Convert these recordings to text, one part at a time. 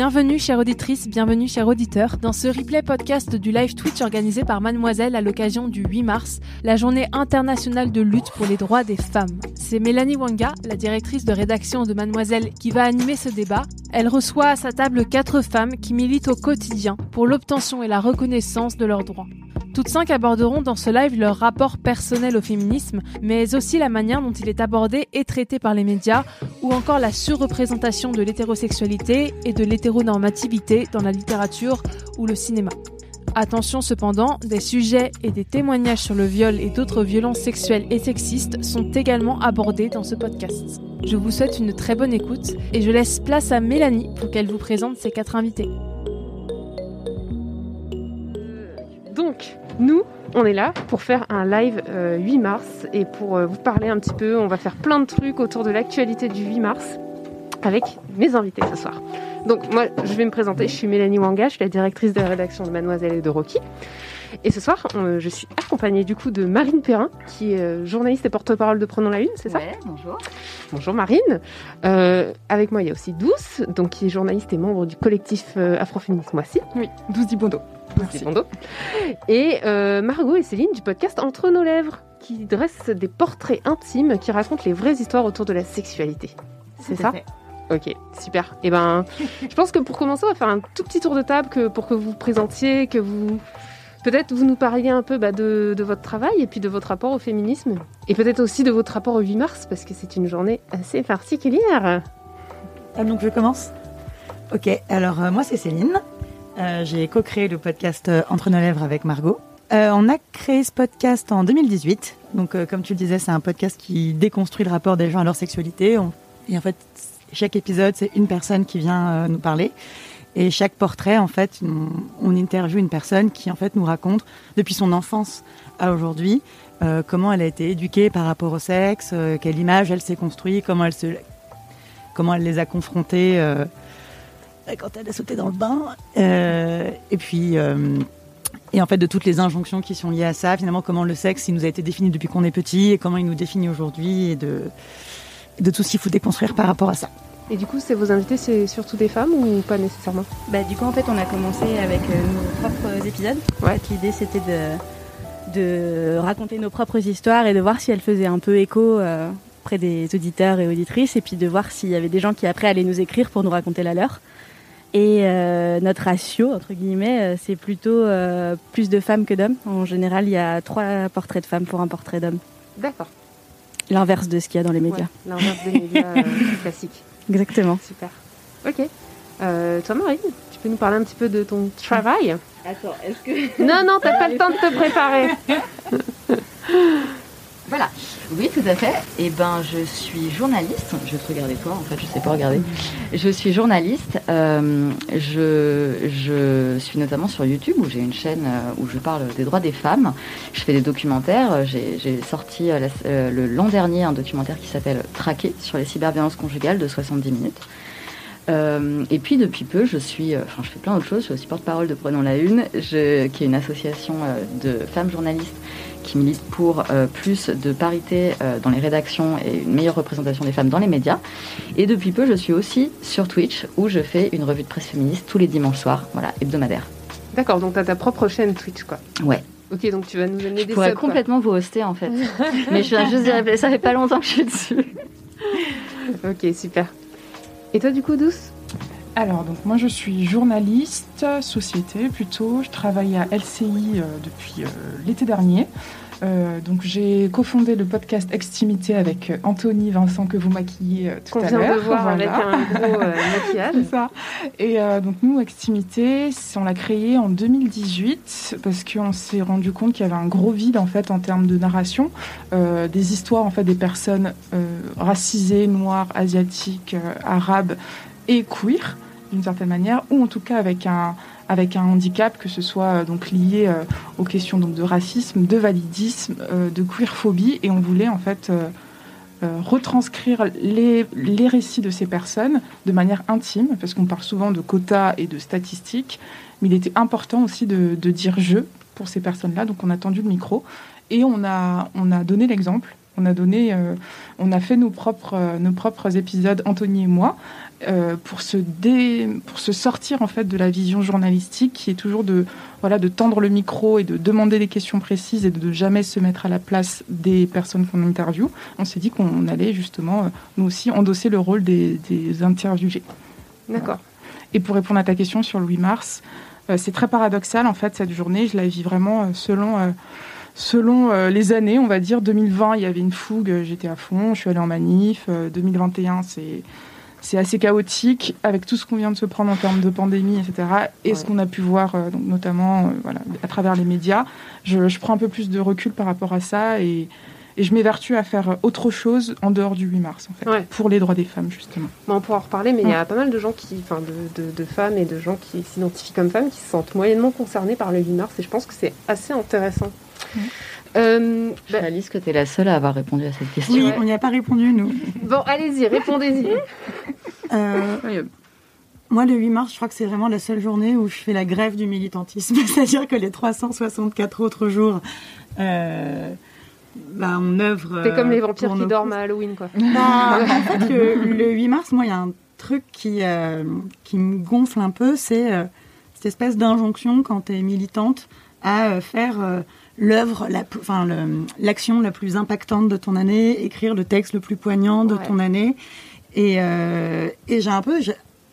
Bienvenue chère auditrice, bienvenue chers auditeur dans ce replay podcast du live Twitch organisé par Mademoiselle à l'occasion du 8 mars, la journée internationale de lutte pour les droits des femmes. C'est Mélanie Wanga, la directrice de rédaction de Mademoiselle, qui va animer ce débat. Elle reçoit à sa table quatre femmes qui militent au quotidien pour l'obtention et la reconnaissance de leurs droits. Toutes cinq aborderont dans ce live leur rapport personnel au féminisme, mais aussi la manière dont il est abordé et traité par les médias, ou encore la surreprésentation de l'hétérosexualité et de l'hétéronormativité dans la littérature ou le cinéma. Attention cependant, des sujets et des témoignages sur le viol et d'autres violences sexuelles et sexistes sont également abordés dans ce podcast. Je vous souhaite une très bonne écoute et je laisse place à Mélanie pour qu'elle vous présente ses quatre invités. Donc, nous, on est là pour faire un live 8 mars et pour euh, vous parler un petit peu, on va faire plein de trucs autour de l'actualité du 8 mars avec mes invités ce soir. Donc moi, je vais me présenter, je suis Mélanie Wanga, je suis la directrice de la rédaction de Mademoiselle et de Rocky. Et ce soir, je suis accompagnée du coup de Marine Perrin, qui est euh, journaliste et porte-parole de Prenons la Une, c'est ouais, ça bonjour. Bonjour Marine. Euh, avec moi, il y a aussi Douce, donc qui est journaliste et membre du collectif Afroféminisme Moissy. Oui, Douce Dibondo. Merci. Et euh, Margot et Céline du podcast Entre nos lèvres, qui dressent des portraits intimes qui racontent les vraies histoires autour de la sexualité. C'est ça? Ok, super. Et eh ben, je pense que pour commencer, on va faire un tout petit tour de table que, pour que vous vous présentiez, que vous peut-être vous nous parliez un peu bah, de, de, votre travail et puis de votre rapport au féminisme. Et peut-être aussi de votre rapport au 8 mars, parce que c'est une journée assez particulière. Ah, donc je commence? Ok, alors euh, moi c'est Céline. Euh, j'ai co-créé le podcast euh, Entre nos lèvres avec Margot. On a créé ce podcast en 2018. Donc, comme tu le disais, c'est un podcast qui déconstruit le rapport des gens à leur sexualité. Et en fait, chaque épisode, c'est une personne qui vient nous parler. Et chaque portrait, en fait, on, interviewe une personne qui, en fait, nous raconte depuis son enfance à aujourd'hui comment elle a été éduquée par rapport au sexe, quelle image elle s'est construite, comment elle se, comment elle les a confrontés quand elle a sauté dans le bain. Euh, et puis, euh, et en fait, de toutes les injonctions qui sont liées à ça, finalement, comment le sexe, il nous a été défini depuis qu'on est petit et comment il nous définit aujourd'hui de tout ce qu'il faut déconstruire par rapport à ça. Et du coup, c'est vos invités, c'est surtout des femmes ou pas nécessairement? Bah du coup, en fait, on a commencé avec euh, nos propres épisodes. Ouais. L'idée, c'était de, de raconter nos propres histoires et de voir si elles faisaient un peu écho auprès des auditeurs et auditrices, et puis de voir s'il y avait des gens qui après allaient nous écrire pour nous raconter la leur. Et euh, notre ratio, entre guillemets, euh, c'est plutôt euh, plus de femmes que d'hommes. En général, il y a trois portraits de femmes pour un portrait d'homme. D'accord. L'inverse de ce qu'il y a dans les médias. L'inverse des médias classiques. Exactement. Super. Ok. toi, Marine, tu peux nous parler un petit peu de ton travail? Attends, est-ce que... Non, non, t'as pas le temps de te préparer. Oui, tout à fait. Eh ben, je suis journaliste. Je vais te regarder toi, en fait, je sais pas regarder. Je suis journaliste. Euh, je, suis notamment sur YouTube où j'ai une chaîne euh, où je parle des droits des femmes. Je fais des documentaires. J'ai sorti euh, le l'an dernier un documentaire qui s'appelle Traqué sur les cyberviolences conjugales de 70 minutes. et puis depuis peu, je suis, enfin, je fais plein d'autres choses. Je suis aussi porte-parole de Prenons la Une, qui est une association de femmes journalistes qui milite pour euh, plus de parité euh, dans les rédactions et une meilleure représentation des femmes dans les médias. Et depuis peu, je suis aussi sur Twitch où je fais une revue de presse féministe tous les dimanches soirs, voilà, hebdomadaire. D'accord, donc tu as ta propre chaîne Twitch, quoi. Ouais. Ok, donc tu vas nous amener des Je pourrais complètement vous hoster en fait. Mais je viens juste d'y ça fait pas longtemps que je suis dessus. ok, super. Et toi, du coup, Douce? Alors, donc moi je suis journaliste, société plutôt. Je travaille à LCI euh, depuis euh, l'été dernier. Euh, donc j'ai cofondé le podcast Extimité avec Anthony Vincent que vous maquillez tout à l'heure. De voir avec un gros maquillage. C'est ça. Et donc nous, Extimité, on l'a créé en 2018 parce qu'on s'est rendu compte qu'il y avait un gros vide en fait en termes de narration, des histoires en fait des personnes racisées, noires, asiatiques, arabes et queer d'une certaine manière, ou en tout cas avec un, avec un handicap, que ce soit euh, donc lié euh, aux questions donc, de racisme, de validisme, euh, de queerphobie, et on voulait en fait retranscrire les, les, récits de ces personnes de manière intime, parce qu'on parle souvent de quotas et de statistiques, mais il était important aussi de, dire je pour ces personnes-là, donc on a tendu le micro, et on a, on a donné l'exemple. On a donné, on a fait nos propres, nos propres épisodes, Anthony et moi, euh, pour, se pour se sortir en fait de la vision journalistique qui est toujours de, voilà, de tendre le micro et de demander des questions précises et de, ne jamais se mettre à la place des personnes qu'on interviewe. On s'est dit qu'on allait justement, euh, nous aussi, endosser le rôle des, des interviewés. D'accord. Et pour répondre à ta question sur le 8 mars, euh, c'est très paradoxal en fait cette journée. Je la vis vraiment selon selon les années, on va dire 2020, il y avait une fougue, j'étais à fond, je suis allée en manif. 2021, c'est c'est assez chaotique avec tout ce qu'on vient de se prendre en termes de pandémie, etc. Et ce qu'on a pu voir, euh, donc notamment euh, voilà, à travers les médias. Je, je, prends un peu plus de recul par rapport à ça et, et je m'évertue à faire autre chose en dehors du 8 mars, en fait, pour les droits des femmes, justement. on pourra en reparler, mais il y a pas mal de gens qui, enfin, de, de, de, femmes et de gens qui s'identifient comme femmes qui se sentent moyennement concernés par le 8 mars et je pense que c'est assez intéressant. Euh, bah... Alice, que tu es la seule à avoir répondu à cette question. Oui, on n'y a pas répondu, nous. bon, allez-y, répondez-y. Euh, moi, le 8 mars, je crois que c'est vraiment la seule journée où je fais la grève du militantisme. C'est-à-dire que les 364 autres jours, euh, bah, on œuvre. C'est comme les vampires qui dorment à Halloween, quoi. Bah, en fait, le, 8 mars, moi, il y a un truc qui, euh, qui me gonfle un peu, c'est euh, cette espèce d'injonction quand tu es militante à faire l'œuvre, la, enfin l'action la plus impactante de ton année, écrire le texte le plus poignant de ton année. Et, euh, et j'ai un peu,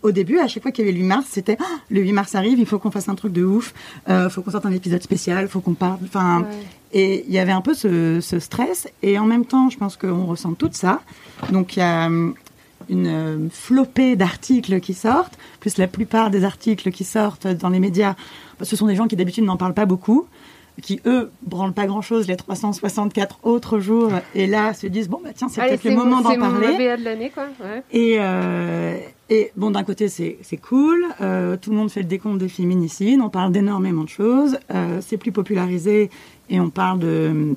au début, à chaque fois qu'il y avait le 8 mars, c'était oh, le 8 mars arrive, il faut qu'on fasse un truc de ouf, euh, faut qu'on sorte un épisode spécial, faut qu'on parle. Enfin, et il y avait un peu ce, ce, stress. Et en même temps, je pense qu'on ressent tout ça. Donc il y a hum, une euh, flopée d'articles qui sortent, plus la plupart des articles qui sortent dans les médias, ce sont des gens qui d'habitude n'en parlent pas beaucoup qui eux branlent pas grand chose les 364 autres jours et là se disent bon bah tiens c'est peut-être le moment d'en parler. C'est de l'année quoi. Ouais. Et euh, et bon d'un côté c'est c'est cool, euh, tout le monde fait le décompte des féminicides, on parle d'énormément de choses, euh, c'est plus popularisé et on parle de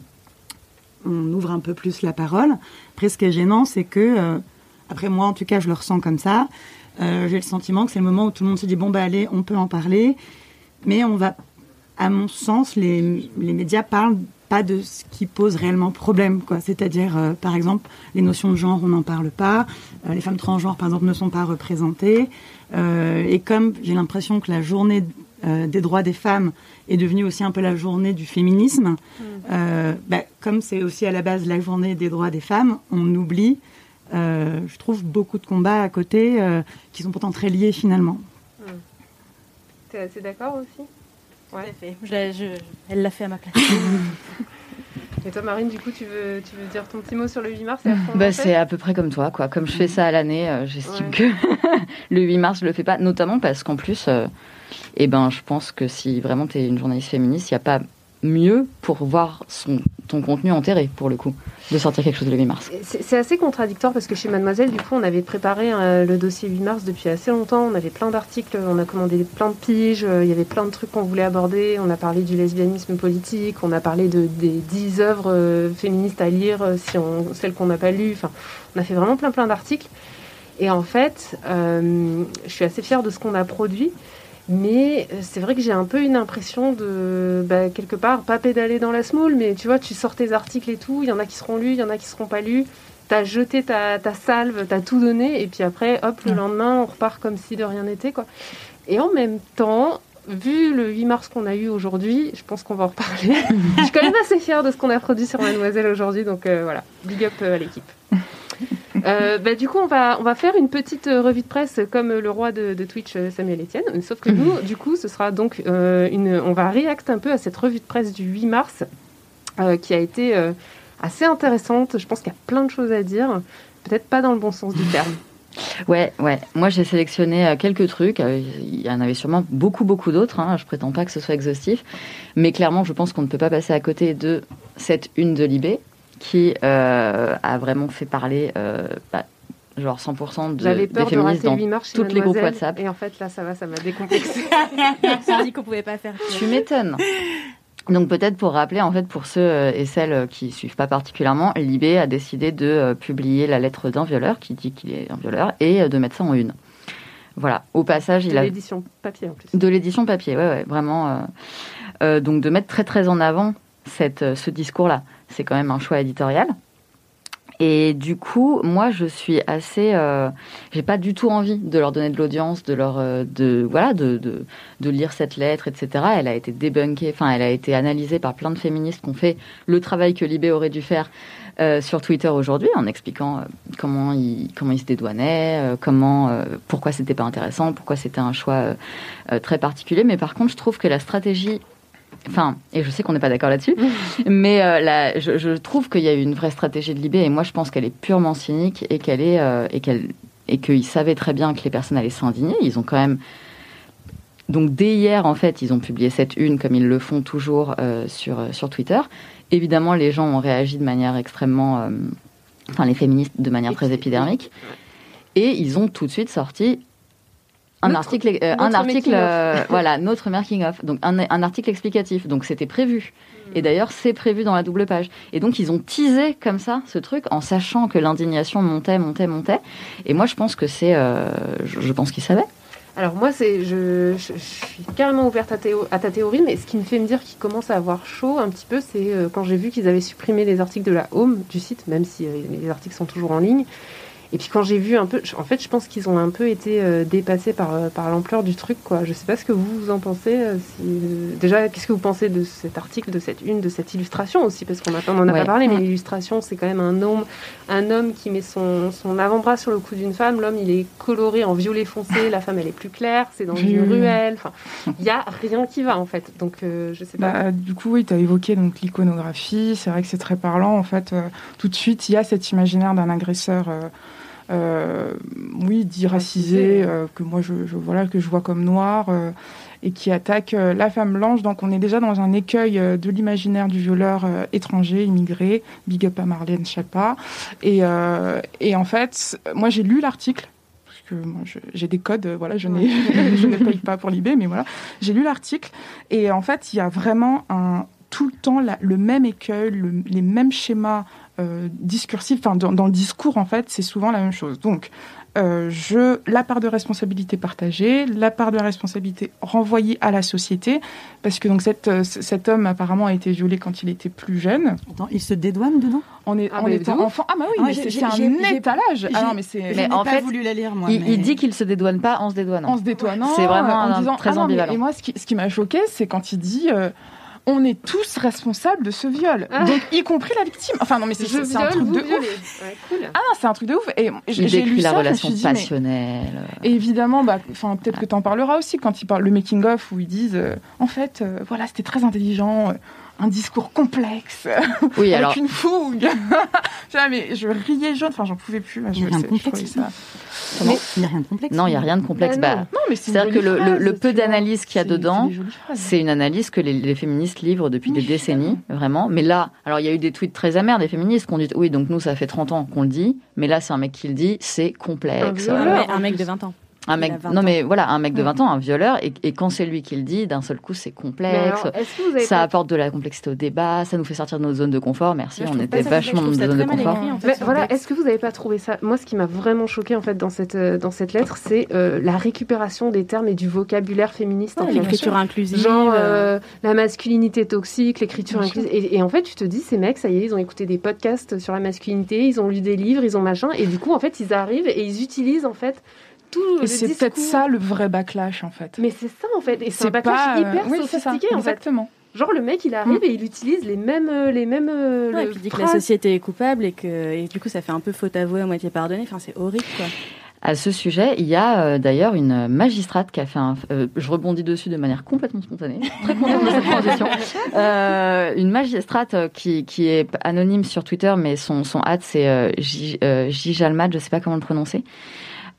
on ouvre un peu plus la parole. Après ce qui est gênant c'est que après moi en tout cas je le ressens comme ça. J'ai le sentiment que c'est le moment où tout le monde se dit bon bah allez on peut en parler mais on va à mon sens, les, les médias parlent pas de ce qui pose réellement problème, quoi. C'est-à-dire, euh, par exemple, les notions de genre, on n'en parle pas. Euh, les femmes transgenres, par exemple, ne sont pas représentées. Euh, et comme j'ai l'impression que la journée des droits des femmes est devenue aussi un peu la journée du féminisme, mmh. bah, comme c'est aussi à la base la journée des droits des femmes, on oublie, je trouve, beaucoup de combats à côté qui sont pourtant très liés finalement. Mmh. Tu es assez d'accord aussi? Ouais. Fait. Elle l'a fait à ma place. Et toi, Marine, du coup, tu veux, tu veux dire ton petit mot sur le 8 mars bah, C'est à peu près comme toi. Quoi. Comme je fais ça à l'année, euh, j'estime que le 8 mars, je le fais pas. Notamment parce qu'en plus, euh, eh ben, je pense que si vraiment tu es une journaliste féministe, il n'y a pas mieux pour voir son, ton contenu enterré, pour le coup, de sortir quelque chose le 8 mars. C'est assez contradictoire parce que chez Mademoiselle, du coup, on avait préparé euh, le dossier 8 mars depuis assez longtemps. On avait plein d'articles, on a commandé plein de piges, euh, il y avait plein de trucs qu'on voulait aborder. On a parlé du lesbianisme politique, on a parlé de, des 10 œuvres euh, féministes à lire, si on, celles qu'on n'a pas lues. Enfin, on a fait vraiment plein plein d'articles. Et en fait, je suis assez fière de ce qu'on a produit. Mais euh, c'est vrai que j'ai un peu une impression de, bah, quelque part, pas pédaler dans la small, mais tu vois, tu sors tes articles et tout, il y en a qui seront lus, il y en a qui seront pas lus. T'as jeté ta, ta salve, t'as tout donné, et puis après, hop, le lendemain, on repart comme si de rien n'était, quoi. Et en même temps, vu le 8 mars qu'on a eu aujourd'hui, je pense qu'on va en reparler. je suis quand même assez fière de ce qu'on a produit sur Mademoiselle aujourd'hui, donc euh, voilà, big up euh, à l'équipe. Euh, bah, du coup, on va, on va faire une petite euh, revue de presse comme le roi de, Twitch, euh, Samuel Etienne. Sauf que nous, du coup, ce sera donc une. On va react un peu à cette revue de presse du 8 mars. qui a été assez intéressante. Je pense qu'il y a plein de choses à dire, peut-être pas dans le bon sens du terme. Ouais, ouais. Moi, j'ai sélectionné quelques trucs. Il y en avait sûrement beaucoup, beaucoup d'autres. Hein. Je prétends pas que ce soit exhaustif. Mais clairement, je pense qu'on ne peut pas passer à côté de cette une de Libé qui euh, a vraiment fait parler bah, genre 100% de, J'avais peur des féministes de dans toutes les groupes WhatsApp. Et en fait, là, ça va, ça m'a décomplexé. On s'est dit qu'on pouvait pas faire. Tu m'étonnes. Donc peut-être pour rappeler, en fait, pour ceux euh, et celles qui suivent pas particulièrement, Libé a décidé de euh, publier la lettre d'un violeur qui dit qu'il est un violeur et euh, de mettre ça en une. Voilà. Au passage, il a de l'édition papier en plus. De l'édition papier, ouais, ouais, vraiment. donc de mettre très très en avant cette, ce discours-là, c'est quand même un choix éditorial. Et du coup, moi, je suis assez, euh, j'ai pas du tout envie de leur donner de l'audience, de leur, euh, de voilà, de, de, de, lire cette lettre, etc. Elle a été débunkée, enfin, elle a été analysée par plein de féministes qui ont fait le travail que Libé aurait dû faire euh, sur Twitter aujourd'hui, en expliquant euh, comment ils comment il se dédouanaient, comment, pourquoi c'était pas intéressant, pourquoi c'était un choix très particulier. Mais par contre, je trouve que la stratégie Enfin, et je sais qu'on n'est pas d'accord là-dessus, mais euh, je, trouve qu'il y a eu une vraie stratégie de Libé, et moi je pense qu'elle est purement cynique et qu'elle est euh, et qu'elle et qu'ils savaient très bien que les personnes allaient s'indigner. Ils ont quand même donc dès hier en fait, ils ont publié cette une comme ils le font toujours euh, sur sur Twitter. Évidemment, les gens ont réagi de manière extrêmement, enfin les féministes de manière très épidermique, et ils ont tout de suite sorti un article, euh, un article, euh, voilà, notre making of, donc un, un article explicatif. Donc c'était prévu. Hmm. Et d'ailleurs, c'est prévu dans la double page. Et donc ils ont teasé comme ça ce truc en sachant que l'indignation montait, montait, montait. Et moi, je pense que c'est, euh, je, pense qu'ils savaient. Alors moi, c'est, je, je, suis carrément ouverte à, à, ta théorie, mais ce qui me fait me dire qu'ils commencent à avoir chaud un petit peu, c'est quand j'ai vu qu'ils avaient supprimé les articles de la Home du site, même si les articles sont toujours en ligne. Et puis quand j'ai vu un peu, en fait, je pense qu'ils ont un peu été euh, dépassés par, euh, par l'ampleur du truc, quoi. Je sais pas ce que vous, vous en pensez. Euh, déjà, qu'est-ce que vous pensez de cet article, de cette une, de cette illustration aussi, parce qu'on n'en a pas parlé, mais l'illustration, c'est quand même un homme, un homme qui met son, son avant-bras sur le cou d'une femme. L'homme, il est coloré en violet foncé, la femme, elle est plus claire, c'est dans une ruelle. Enfin, il y a rien qui va en fait. Donc, je sais pas. Bah, du coup, oui, tu as évoqué donc l'iconographie. C'est vrai que c'est très parlant. En fait, tout de suite, il y a cet imaginaire d'un agresseur. Euh, oui, dit racisé, euh, que moi je, voilà que je vois comme noir euh, et qui attaque la femme blanche. Donc on est déjà dans un écueil de l'imaginaire du violeur étranger, immigré. Big up à Marlène Chapa. Et, et en fait, moi j'ai lu l'article parce que j'ai des codes, voilà, je, n'ai, je ne paye pas pour l'IB, mais voilà, j'ai lu l'article et en fait il y a vraiment un tout le temps le même écueil, les mêmes schémas euh, discursif, enfin dans, le discours en fait, c'est souvent la même chose. Donc, euh, je, la part de responsabilité partagée, la part de responsabilité renvoyée à la société, parce que donc cette, euh, cet homme apparemment a été violé quand il était plus jeune. Attends, il se dédouane dedans? On est, ah, étant enfant. Ah bah oui, ah, mais c'est un étalage. Ah non, mais c'est. Mais en pas fait, voulu la lire moi. Il, il dit qu'il se dédouane pas en se dédouanant. En se dédouanant. C'est vraiment en disant, très ah ambivalent. et moi, ce qui, ce qui m'a choqué, c'est quand il dit on est tous responsables de ce viol. Ah. Donc, y compris la victime. Enfin, non, mais c'est un truc de ouf. Ah non, c'est un truc de ouf. Et j'ai lu la relation passionnelle. évidemment, bah, enfin, peut-être que tu en parleras aussi quand il parle le making of où ils disent, euh, en fait, euh, voilà, c'était très intelligent. Un discours complexe, oui, avec alors... une fougue. mais je riais jaune, enfin j'en pouvais plus. Il n'y a rien de complexe. Il n'y a rien de complexe. Non, il n'y a rien de complexe. Bah, bah non. mais c'est-à-dire que le, peu d'analyse qu'il y a dedans, c'est une analyse que les, féministes livrent depuis des décennies, vraiment. Mais là, alors il y a eu des tweets très amers des féministes qui ont dit oui, donc nous ça fait 30 ans qu'on le dit, mais là c'est un mec qui le dit, c'est complexe. un mec de 20 ans. Un mec, non mais voilà, un mec de 20 ans, un violeur, et, quand c'est lui qui le dit, d'un seul coup c'est complexe, ça apporte de la complexité au débat, ça nous fait sortir de notre zone de confort. Merci, on était vachement dans notre zone de confort. voilà, est-ce que vous n'avez pas trouvé ça? Moi, ce qui m'a vraiment choqué en fait dans cette euh, dans cette lettre, c'est euh, la récupération des termes et du vocabulaire féministe. l'écriture inclusive, genre euh, la masculinité toxique, l'écriture inclusive. Et, et, en fait, tu te dis, ces mecs, ça y est, ils ont écouté des podcasts sur la masculinité, ils ont lu des livres, ils ont machin, et du coup, en fait, ils arrivent et ils utilisent en fait et c'est peut-être ça le vrai backlash en fait. Mais c'est ça en fait, et c'est un backlash hyper sophistiqué en fait. Exactement. Genre le mec il arrive mm. et il utilise les mêmes euh, les mêmes euh, ouais, et puis il dit que la société est coupable et que et du coup ça fait un peu faute avouée à moitié pardonnée. Enfin c'est horrible quoi. À ce sujet, il y a euh, d'ailleurs une magistrate qui a fait un. euh, je rebondis dessus de manière complètement spontanée. Très contente de cette transition. Euh, une magistrate euh, qui, qui est anonyme sur Twitter, mais son, son hâte, c'est euh, J- euh, je sais pas comment le prononcer.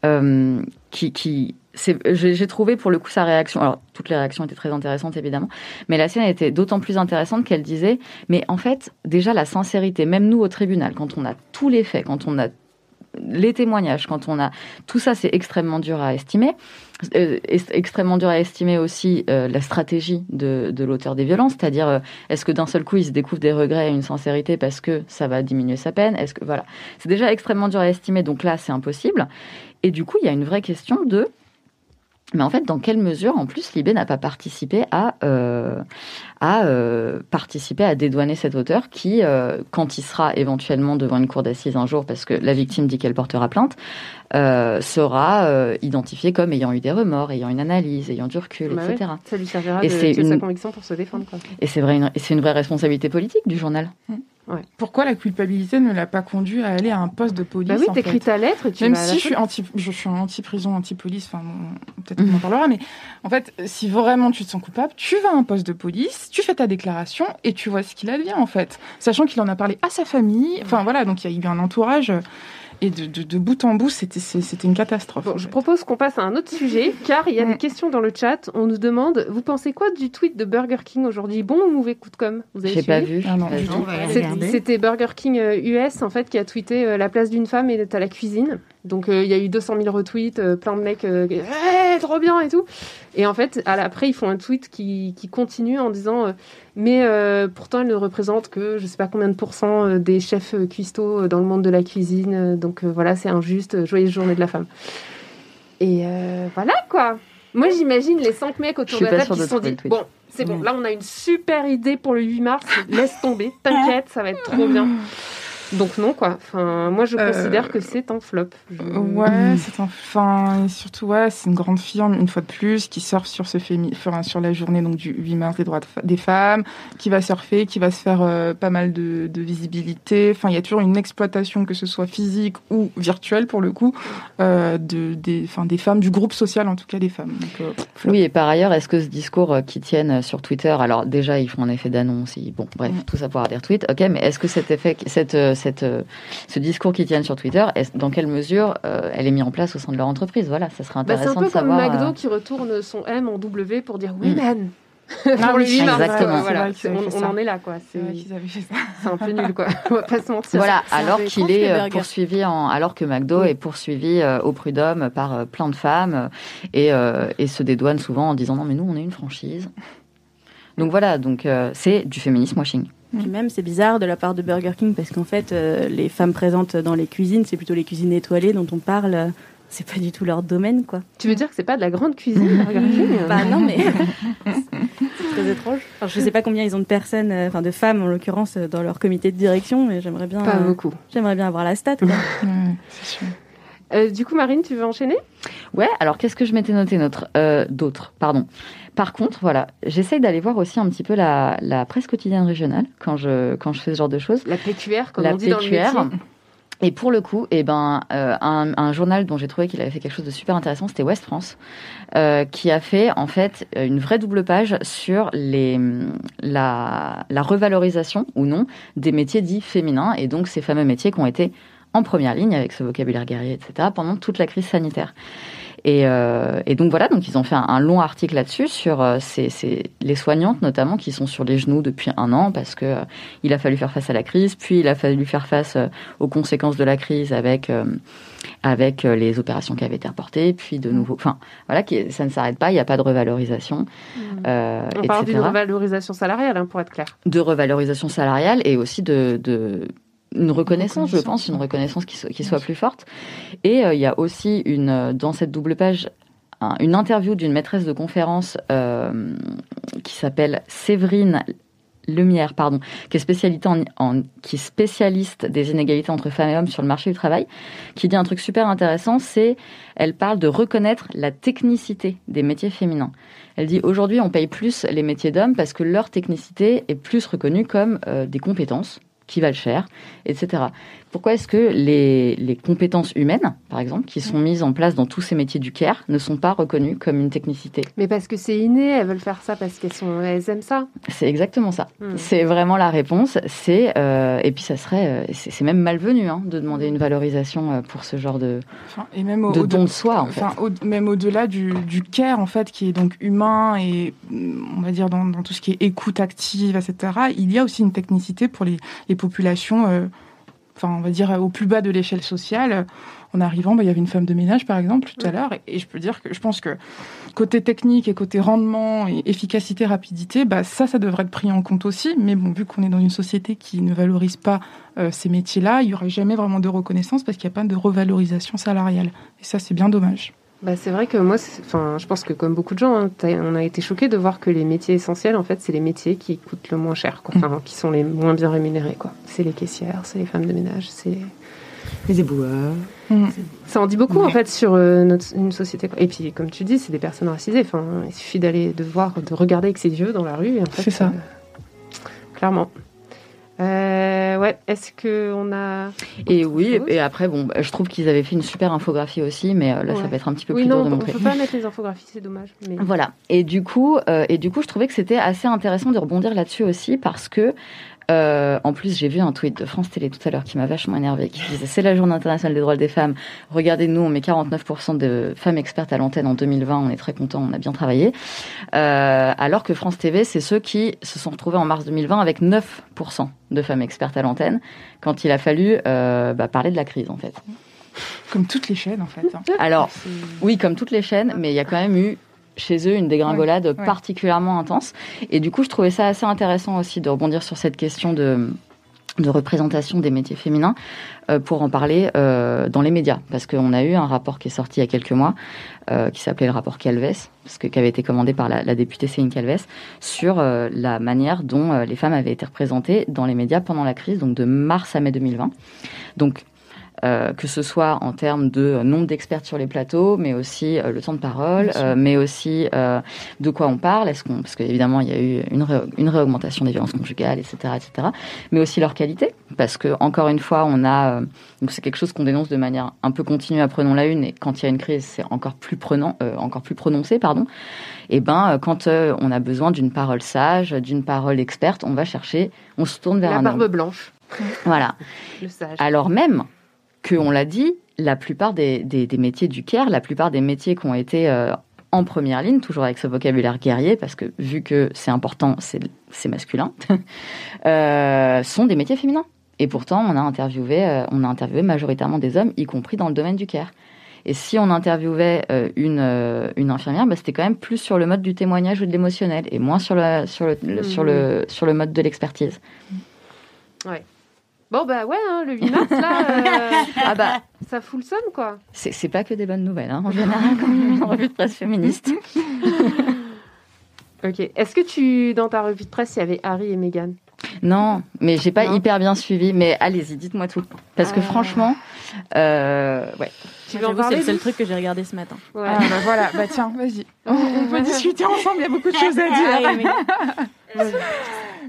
Euh, qui, j'ai trouvé pour le coup sa réaction. Alors toutes les réactions étaient très intéressantes évidemment, mais la sienne était d'autant plus intéressante qu'elle disait mais en fait déjà la sincérité, même nous au tribunal, quand on a tous les faits, quand on a les témoignages, quand on a tout ça, c'est extrêmement dur à estimer. Euh, extrêmement dur à estimer aussi euh, la stratégie de, l'auteur des violences, c'est-à-dire est-ce que d'un seul coup il se découvre des regrets et une sincérité parce que ça va diminuer sa peine? Est-ce que voilà, c'est déjà extrêmement dur à estimer, donc là c'est impossible. Et du coup il y a une vraie question de mais en fait, dans quelle mesure, en plus, Libé n'a pas participé à, euh, à euh, participer à dédouaner cet auteur qui, euh, quand il sera éventuellement devant une cour d'assises un jour, parce que la victime dit qu'elle portera plainte, euh, sera euh, identifié comme ayant eu des remords, ayant une analyse, ayant du recul, Bah ouais, etc. ça lui servira Et de, de sa une- conviction pour se défendre. Quoi. Et c'est vrai, une- et c'est une vraie responsabilité politique du journal. Pourquoi la culpabilité ne l'a pas conduit à aller à un poste de police Bah oui, t'écris ta lettre et tu Même vas si je suis anti, je suis anti-prison, anti-police, enfin, bon, peut-être qu'on en parlera, mais en fait, si vraiment tu te sens coupable, tu vas à un poste de police, tu fais ta déclaration et tu vois ce qu'il advient, en fait. Sachant qu'il en a parlé à sa famille, enfin voilà, donc il y a eu un entourage, et de, de, de bout en bout, c'était une catastrophe. Bon, en je fait. propose qu'on passe à un autre sujet, car il y a des questions dans le chat. On nous demande, vous pensez quoi du tweet de Burger King aujourd'hui? Bon ou mauvais coup de com? Vous avez J'ai pas vu. Ah. C'était Burger King euh, US en fait qui a tweeté euh, la place d'une femme est à la cuisine. Donc euh, il y a eu 200 000 retweets, euh, plein de mecs, euh, Ouais, trop bien et tout. Et en fait, à après ils font un tweet qui, qui continue en disant euh, mais euh, pourtant elle ne représente que je sais pas combien de pourcents euh, des chefs euh, cuistots dans le monde de la cuisine. Donc euh, voilà, c'est injuste. Joyeuse journée de la femme. Et euh, voilà quoi. Moi j'imagine les cinq mecs autour de la table qui se sont dit bon c'est bon là on a une super idée pour le 8 mars laisse tomber t'inquiète ça va être trop bien donc non quoi enfin moi je Euh, considère que c'est un flop Je- Ouais, c'est enfin et surtout ouais, c'est une grande firme une fois de plus qui surfe sur ce fémi... enfin, sur la journée donc du 8 mars des droits de fa- des femmes, qui va surfer, qui va se faire euh, pas mal de, de visibilité. Enfin, il y a toujours une exploitation que ce soit physique ou virtuelle pour le coup euh, de des enfin des femmes du groupe social en tout cas des femmes. Donc, euh. Oui, et par ailleurs, est-ce que ce discours qu'ils tiennent sur Twitter, alors déjà ils font un effet d'annonce, ils- bon, bref, Mm. tout ça pour avoir des retweets, ok, mais est-ce que cet effet, cette, euh, cette, euh, ce discours qu'ils tiennent sur Twitter, est dans quelle mesure euh, elle est mise en place au sein de leur entreprise Voilà, ça serait Bah, c'est un intéressant peu de comme savoir. McDo euh, qui retourne son M en W pour dire Mm. women Ah oui, 8 mars exactement. C'est voilà on, on en est là quoi C'est c'est c'est un peu nul quoi on va pas se mentir Voilà, C'est un alors qu'il est poursuivi en, alors que McDo est poursuivi euh, au prud'homme par euh, plein de femmes et, euh, et se dédouane souvent en disant non mais nous on est une franchise. Donc voilà, donc euh, c'est du féminisme washing. Puis même, c'est bizarre de la part de Burger King parce qu'en fait, euh, les femmes présentes dans les cuisines, c'est plutôt les cuisines étoilées dont on parle. euh, C'est pas du tout leur domaine, quoi. tu veux dire que c'est pas de la grande cuisine Burger King Bah non, mais c'est très étrange. Enfin, je sais pas combien ils ont de personnes, euh, enfin de femmes en l'occurrence, dans leur comité de direction, mais j'aimerais bien, pas euh, beaucoup j'aimerais bien avoir la stat. Quoi. C'est sûr. Euh, du coup Marine tu veux enchaîner? Ouais, alors qu'est-ce que je m'étais noté notre euh, d'autres, pardon. Par contre, voilà, j'essaye d'aller voir aussi un petit peu la, la presse quotidienne régionale quand je quand je fais ce genre de choses. la PQR comme la on dit dans le métier Et pour le coup, eh ben, euh, un, un journal dont j'ai trouvé qu'il avait fait quelque chose de super intéressant, c'était Ouest France, euh, qui a fait en fait une vraie double page sur les, la, la revalorisation ou non des métiers dits féminins et donc ces fameux métiers qui ont été en première ligne avec ce vocabulaire guerrier, etc., pendant toute la crise sanitaire. Et, euh, et donc voilà, donc ils ont fait un, un long article là-dessus sur euh, ces, ces- les soignantes notamment qui sont sur les genoux depuis un an parce que euh, il a fallu faire face à la crise, puis il a fallu faire face euh, aux conséquences de la crise avec euh, avec euh, les opérations qui avaient été reportées, puis de nouveau, enfin voilà, qui, ça ne s'arrête pas, il n'y a pas de revalorisation, euh, on parle d'une revalorisation salariale hein, pour être clair. De revalorisation salariale et aussi de, de une reconnaissance, je pense, une reconnaissance qui, soit- qui soit plus forte. Et euh, il y a aussi une euh, dans cette double page un- une interview d'une maîtresse de conférence euh, qui s'appelle Séverine Lumière, pardon, qui est, spécialité en, en- qui est spécialiste des inégalités entre femmes et hommes sur le marché du travail, qui dit un truc super intéressant, c'est, elle parle de reconnaître la technicité des métiers féminins. Elle dit, aujourd'hui, on paye plus les métiers d'hommes parce que leur technicité est plus reconnue comme euh, des compétences qui valent cher, etc. Pourquoi est-ce que les, les, compétences humaines, par exemple, qui sont mises en place dans tous ces métiers du care, ne sont pas reconnues comme une technicité? Mais parce que c'est inné, elles veulent faire ça parce qu'elles sont, elles aiment ça. C'est exactement ça. Hmm. C'est vraiment la réponse. C'est euh, et puis ça serait, euh, c'est même malvenu hein, de demander une valorisation euh, pour ce genre de et même au, de don de soi. En fait. même au-delà du, du, care en fait, qui est donc humain et on va dire dans, dans, tout ce qui est écoute active, etc. Il y a aussi une technicité pour les, les populations enfin on va dire au plus bas de l'échelle sociale. En arrivant, bah, il y avait une femme de ménage par exemple tout à l'heure, et, je peux dire que je pense que côté technique et côté rendement et efficacité, rapidité, bah, ça, ça devrait être pris en compte aussi. Mais bon, vu qu'on est dans une société qui ne valorise pas euh, ces métiers-là, il y aurait jamais vraiment de reconnaissance parce qu'il n'y a pas de revalorisation salariale. Et ça, c'est bien dommage. Bah, c'est vrai que moi, enfin, je pense que comme beaucoup de gens, hein, on a été choqués de voir que les métiers essentiels, en fait, c'est les métiers qui coûtent le moins cher, quoi. Enfin, qui sont les moins bien rémunérés, quoi. C'est les caissières, c'est les femmes de ménage, c'est les éboueurs. Mm. Ça en dit beaucoup, en fait, sur euh, notre, une société. Et puis, comme tu dis, c'est des personnes racisées. Enfin, il suffit d'aller, de voir, de regarder avec ses yeux dans la rue. C'est ça. Euh, clairement. Euh, ouais, est-ce que on a Et oui, et après bon, bah, je trouve qu'ils avaient fait une super infographie aussi, mais euh, là ça va être un petit peu plus dur de montrer. On peut pas mettre les infographies, c'est dommage. Voilà. Et du coup, euh, et du coup, je trouvais que c'était assez intéressant de rebondir là-dessus aussi parce que euh, en plus, j'ai vu un tweet de France Télé tout à l'heure qui m'a vachement énervé, qui disait c'est la journée internationale des droits des femmes. Regardez, nous, on met 49% de femmes expertes à l'antenne en 2020. On est très contents, on a bien travaillé. Euh, alors que France TV, c'est ceux qui se sont retrouvés en mars 2020 avec 9% de femmes expertes à l'antenne, quand il a fallu euh, bah, parler de la crise, en fait. Comme toutes les chaînes, en fait. Hein. Alors, oui, comme toutes les chaînes, mais il y a quand même eu chez eux une dégringolade particulièrement intense. Et du coup, je trouvais ça assez intéressant aussi de rebondir sur cette question de de représentation des métiers féminins euh, pour en parler euh, dans les médias. Parce qu'on a eu un rapport qui est sorti il y a quelques mois euh, qui s'appelait le rapport Calves parce que qui avait été commandé par la, la députée Céline Calves sur la manière dont les femmes avaient été représentées dans les médias pendant la crise donc de mars à mai 2020 donc euh, que ce soit en termes de nombre d'experts sur les plateaux, mais aussi euh, le temps de parole, euh, mais aussi de quoi on parle. Est-ce qu'on, parce qu'évidemment il y a eu une, une réaugmentation des violences conjugales, etc., etc. Mais aussi leur qualité, parce que encore une fois, on a, donc c'est quelque chose qu'on dénonce de manière un peu continue. Apprenons la une, et quand il y a une crise, c'est encore plus prenant, encore plus prononcé, pardon. Et ben, quand on a besoin d'une parole sage, d'une parole experte, on va chercher, on se tourne vers la un barbe blanche. Voilà. Le sage. Alors même que, on l'a dit, la plupart des, métiers du care, la plupart des métiers qui ont été euh, en première ligne, toujours avec ce vocabulaire guerrier, parce que vu que c'est important, c'est masculin, euh, sont des métiers féminins. Et pourtant, on a interviewé, euh, on a interviewé majoritairement des hommes, y compris dans le domaine du care. Et si on interviewait une, une infirmière, bah, c'était quand même plus sur le mode du témoignage ou de l'émotionnel, et moins sur le, sur le, sur le, sur le mode de l'expertise. Ouais. Bon, bah ouais, hein, le 8 mars, là, euh, ah bah, ça fout le somme, quoi. C'est pas que des bonnes nouvelles, hein, en général, quand on une revue de presse féministe. ok. Est-ce que tu, dans ta revue de presse, il y avait Harry et Meghan? Non, mais j'ai pas hyper bien suivi. Mais allez-y, dites-moi tout. Parce que ah. franchement, euh, ouais. Tu veux en parler C'est le seul truc que j'ai regardé ce matin. Ouais. Ah, bah voilà, bah tiens, vas-y. On, peut discuter ensemble, il y a beaucoup de choses à dire.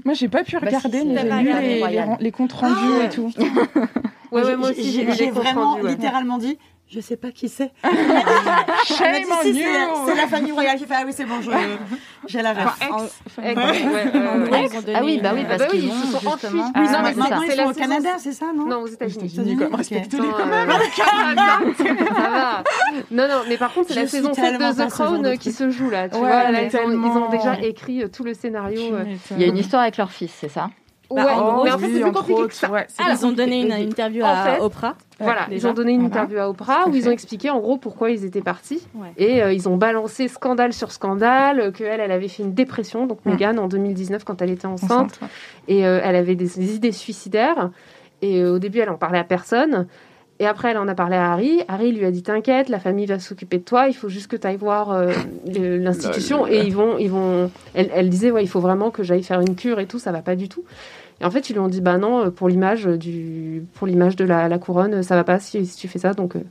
Moi, j'ai pas pu bah, regarder, mais j'ai lu les, les, comptes rendus et tout. ouais, ouais, moi aussi, j'ai vraiment littéralement dit je sais pas qui c'est. Shame on you. C'est la famille royale. J'ai fait ah oui c'est bon, j'ai la ref. Ah oui bah oui parce qu'ils se sont enfuis. Oui non mais maintenant ils sont au Canada c'est ça non Non aux États-Unis. Respectez-les quand même. Ça va. Non non mais par contre c'est la saison 7 de The Crown qui se joue là. Tu vois ils ont déjà écrit tout le scénario. Il y a une histoire avec leur fils c'est ça? Bah, ouais, mais en fait, c'est plus compliqué que ça. ils ont donné une interview à Oprah. Voilà, ils ont donné une interview à Oprah où ils ont expliqué en gros pourquoi ils étaient partis. Et euh, ils ont balancé scandale sur scandale, qu'elle, elle avait fait une dépression, donc Meghan, en 2019 quand elle était enceinte. Et euh, elle avait des, idées suicidaires. Et euh, au début, elle en parlait à personne. Et après, elle en a parlé à Harry. Harry lui a dit T'inquiète, la famille va s'occuper de toi. Il faut juste que tu ailles voir l'institution. Et ils vont, ils vont. Elle, elle disait Ouais, il faut vraiment que j'aille faire une cure et tout. Ça va pas du tout. Et en fait, ils lui ont dit bah non, pour l'image du, pour l'image de la, couronne, ça va pas si, tu fais ça. Donc, euh,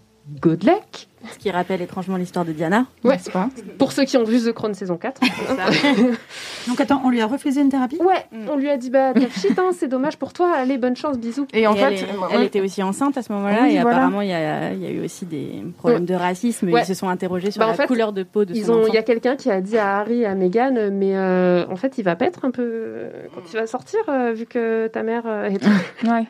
good luck. Ce qui rappelle étrangement l'histoire de Diana. Ouais. N'est-ce pas Pour ceux qui ont vu The Crown saison 4. Donc attends, on lui a refusé une thérapie? Ouais, on lui a dit bah shit, hein, c'est dommage pour toi, allez, bonne chance, bisous. Et en Et fait, elle, est- ouais, elle était aussi enceinte à ce moment-là Oui, et voilà. apparemment il y a, il y a eu aussi des problèmes de racisme. Ouais. Ils se sont interrogés sur Bah, la fait, couleur de peau de Ils son ont, il y a quelqu'un qui a dit à Harry et à Meghan, mais euh, en fait, il va pas être un peu quand il va sortir, euh, vu que ta mère euh, est. ouais.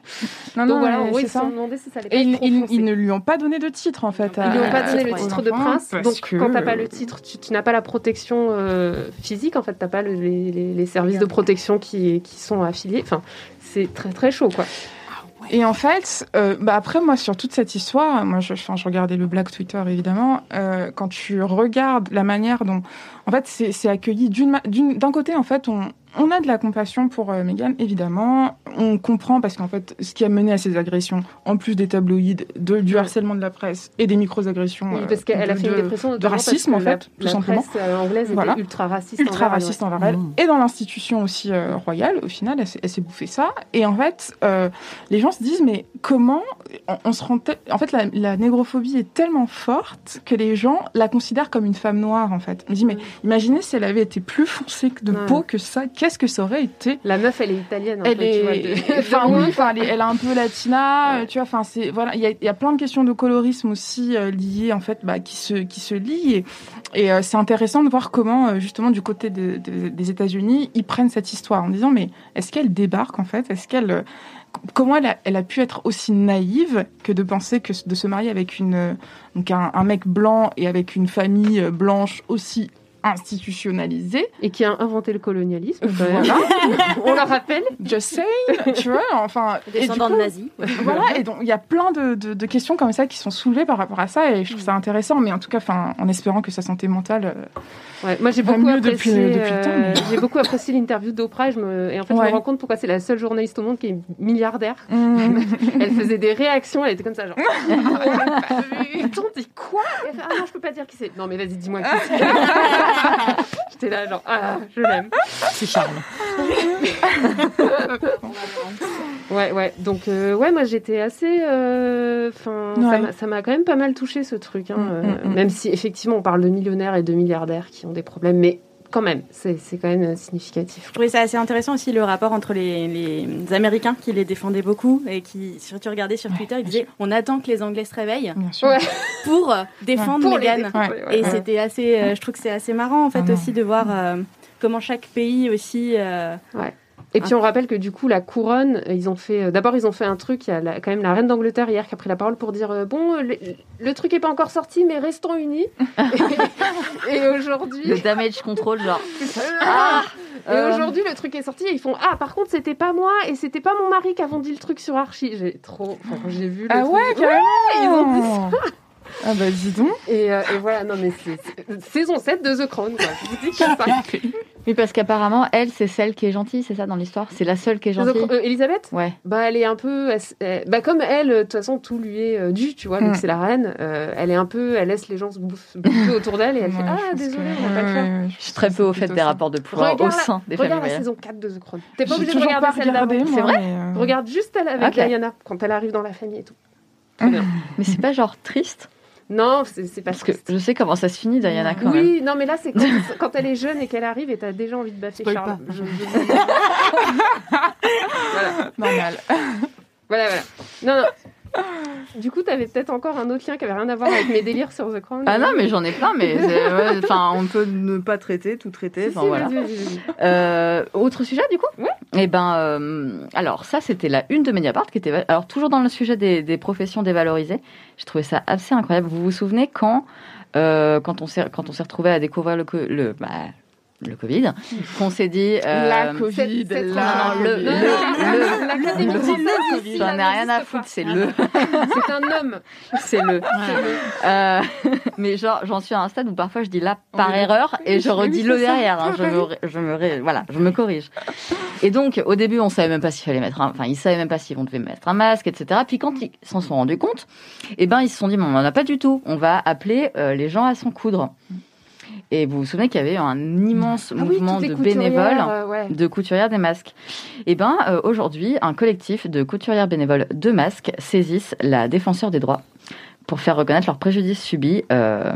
Non, Donc non, voilà, en gros, c'est ils se sont demandé si ça allait pas Et être ils, trop ils- ne lui ont pas donné de titre en fait. Ils à- lui ont pas à- donné le titre de prince, donc que- quand t'as pas le titre, tu, tu n'as pas la protection euh, physique, en fait, t'as pas le- les, les- les services de protection qui, qui sont affiliés. Enfin, c'est très très chaud, quoi. Et en fait, euh, bah après moi sur toute cette histoire, moi je, enfin, je regardais le Black Twitter évidemment. euh, quand tu regardes la manière dont, en fait, c'est accueilli d'un côté en fait on on a de la compassion pour euh, Meghan évidemment. On comprend parce qu'en fait ce qui a mené à ces agressions, en plus des tabloïds, de, du harcèlement de la presse et des micro-agressions. Oui, euh, parce qu'elle a de- fait une de- dépression de parce racisme, en la- fait, tout la simplement. presse euh, anglaise Voilà. était ultra raciste. ultra envers elle, raciste envers elle Mmh. et dans l'institution aussi euh, royale au final elle, s'est- elle s'est bouffée ça et en fait euh, les gens se disent mais comment on, on se rend en fait la, la négrophobie est tellement forte que les gens la considèrent comme une femme noire en fait me dis mais imaginez si elle avait été plus foncée de Ouais. peau que ça qu'est-ce que ça aurait été La meuf, elle est italienne. un elle peu, tu vois, est, de- enfin, oui, enfin, elle, est- elle a un peu latina, euh, tu vois. Enfin, c'est voilà, il y a, il y a plein de questions de colorisme aussi euh, liées en fait, bah, qui se qui se lient et, et euh, c'est intéressant de voir comment euh, justement du côté de- de- des États-Unis ils prennent cette histoire en disant mais est-ce qu'elle débarque en fait, est-ce qu'elle Comment elle a, elle a pu être aussi naïve que de penser que de se marier avec une donc un, un mec blanc et avec une famille blanche aussi institutionnalisée Et qui a inventé le colonialisme, quand même. Voilà. On le rappelle. Just saying, tu vois, enfin. Descendant de nazis. Voilà, et donc il y a plein de, de, de questions comme ça qui sont soulevées par rapport à ça, et je trouve ça intéressant, mais en tout cas, enfin, en espérant que sa santé mentale. euh, Ouais, moi j'ai beaucoup apprécié. depuis depuis euh, J'ai beaucoup apprécié l'interview d'Oprah et, je me... et en fait je me rends compte pourquoi c'est la seule journaliste au monde qui est milliardaire. mm, Elle faisait des réactions, elle était comme ça genre. Et T'en dis quoi? Ah non je peux pas dire qui c'est. Non mais vas-y dis-moi qui c'est. J'étais là genre ah je l'aime. C'est Charles. Ouais ouais donc euh, ouais moi j'étais assez. euh, Enfin ça m'a- ça m'a quand même pas mal touché ce truc. hein, Mm, euh, mm, mm. Même si effectivement on parle de millionnaires et de milliardaires qui ont des problèmes mais quand même c'est c'est quand même euh, significatif. Je trouvais ça assez intéressant aussi le rapport entre les, les Américains qui les défendaient beaucoup et qui, si tu regardais sur Twitter, ils disaient on attend que les Anglais se réveillent. Ouais. pour euh, défendre Meghan. Ouais. ouais, Et ouais. c'était assez, euh, je trouve que c'est assez marrant en fait Ah aussi de voir euh, comment chaque pays aussi. euh, Et puis on rappelle que du coup la couronne, ils ont fait. euh, D'abord ils ont fait un truc. Il y a la- quand même la reine d'Angleterre hier qui a pris la parole pour dire euh, bon euh, le, le truc est pas encore sorti mais restons unis. et Le aujourd'hui. damage control, genre. Ah et Euh. aujourd'hui le truc est sorti et ils font ah par contre c'était pas moi et c'était pas mon mari qui avons dit le truc sur Archie. J'ai trop. Enfin, j'ai vu. Le Ah truc, ouais, carrément ils ont dit Ah bah dis donc Et, euh, et voilà non mais c'est saison 7 de The Crown quoi. Je vous dis que ça. Oui, parce qu'apparemment, elle, c'est celle qui est gentille, c'est ça dans l'histoire? C'est la seule qui est The gentille? Crown- euh, Elisabeth? Ouais. Bah, elle est un peu. elle bah, comme elle, de toute façon, tout lui est euh, dû, tu vois, vu Mm. que c'est la reine. euh, elle est un peu. Elle laisse les gens se bouffer, bouffer autour d'elle et elle fait Ouais, Ah, pense désolé, que- on va pas le faire. Je suis très peu au fait des ça. rapports de pouvoir Regarde au la- sein des familles Regarde la saison 4 de The Crown. T'es pas obligé de regarder celle d'avant. regardé, moi, C'est vrai euh, Regarde juste elle avec Ok. Diana, quand elle arrive dans la famille et tout. Très bien. Mais c'est pas genre triste? Non, c'est pas Parce que je sais comment ça se finit, Diana, quand même. Oui, non, mais là, c'est quand, quand elle est jeune et qu'elle arrive et t'as déjà envie de baffer Spoil Charles. pas. Je- je- voilà. Normal. Voilà, voilà. Non, non. Du coup, t'avais peut-être encore un autre lien qui avait rien à voir avec mes délires sur The Crown. Ah non, mais j'en ai plein, mais ouais, on peut ne pas traiter, tout traiter. Si, si, voilà. Euh, autre sujet du coup? Ouais. Eh ben, euh, alors ça c'était la une de Mediapart qui était, alors toujours dans le sujet des, des professions dévalorisées. J'ai trouvé ça assez incroyable. Vous vous souvenez quand, euh, quand on s'est quand on s'est retrouvé à découvrir le co- le bah, le Covid, qu'on s'est dit euh, La Covid, cette- la non, non, le- le- le- ai rien à foutre, c'est le, C'est un homme. c'est le. Euh, mais genre, j'en suis à un stade où parfois je dis là par erreur et je redis le c'est derrière. hein. je, me, je me, voilà, je me corrige. Et donc, au début, on savait même pas s'il fallait mettre un, enfin, ils savaient même pas s'ils vont devait mettre un masque, etc. Puis quand ils s'en sont rendus compte, eh ben, ils se sont dit, mais on en a pas du tout. On va appeler euh, les gens à s'en coudre. Et vous vous souvenez qu'il y avait un immense Ah mouvement de bénévoles euh, ouais. de couturières des masques. Et ben euh, aujourd'hui, un collectif de couturières bénévoles de masques saisissent la défenseur des droits pour faire reconnaître leur préjudice subi euh,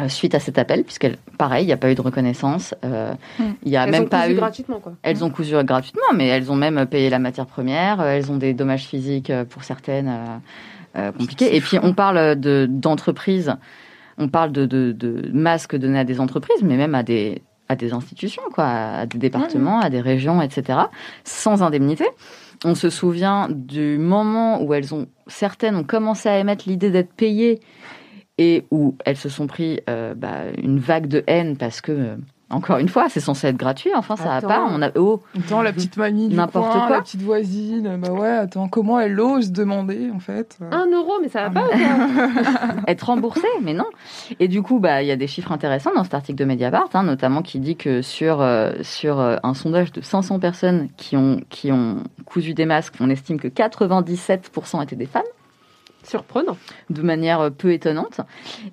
euh, suite à cet appel, puisqu'elle, pareil, il n'y a pas eu de reconnaissance. euh, Mm. Il n'y a Elles même ont pas cousu eu. gratuitement, quoi. Elles ont cousu gratuitement, mais elles ont même payé la matière première. Elles ont des dommages physiques pour certaines euh, compliqués. Et puis on parle de d'entreprises, on parle de, de, de masques donnés à des entreprises, mais même à des à des institutions, quoi, à des départements, à des régions, etc., sans indemnité. On se souvient du moment où elles ont certaines ont commencé à émettre l'idée d'être payées et où elles se sont pris euh, bah, une vague de haine parce que euh, encore une fois, c'est censé être gratuit. Enfin, ça va Attends. pas. On a oh, Attends, la petite mamie du N'importe coin, quoi. la petite voisine, bah ouais, attends, comment elle ose demander, en fait euh, Un euro, mais ça va Ah, pas être remboursé, mais non. Et du coup, bah, il y a des chiffres intéressants dans cet article de Mediapart, hein, notamment qui dit que sur euh, sur euh, un sondage de 500 personnes qui ont qui ont cousu des masques, on estime que 97% étaient des femmes, Surprenant. de manière euh, peu étonnante.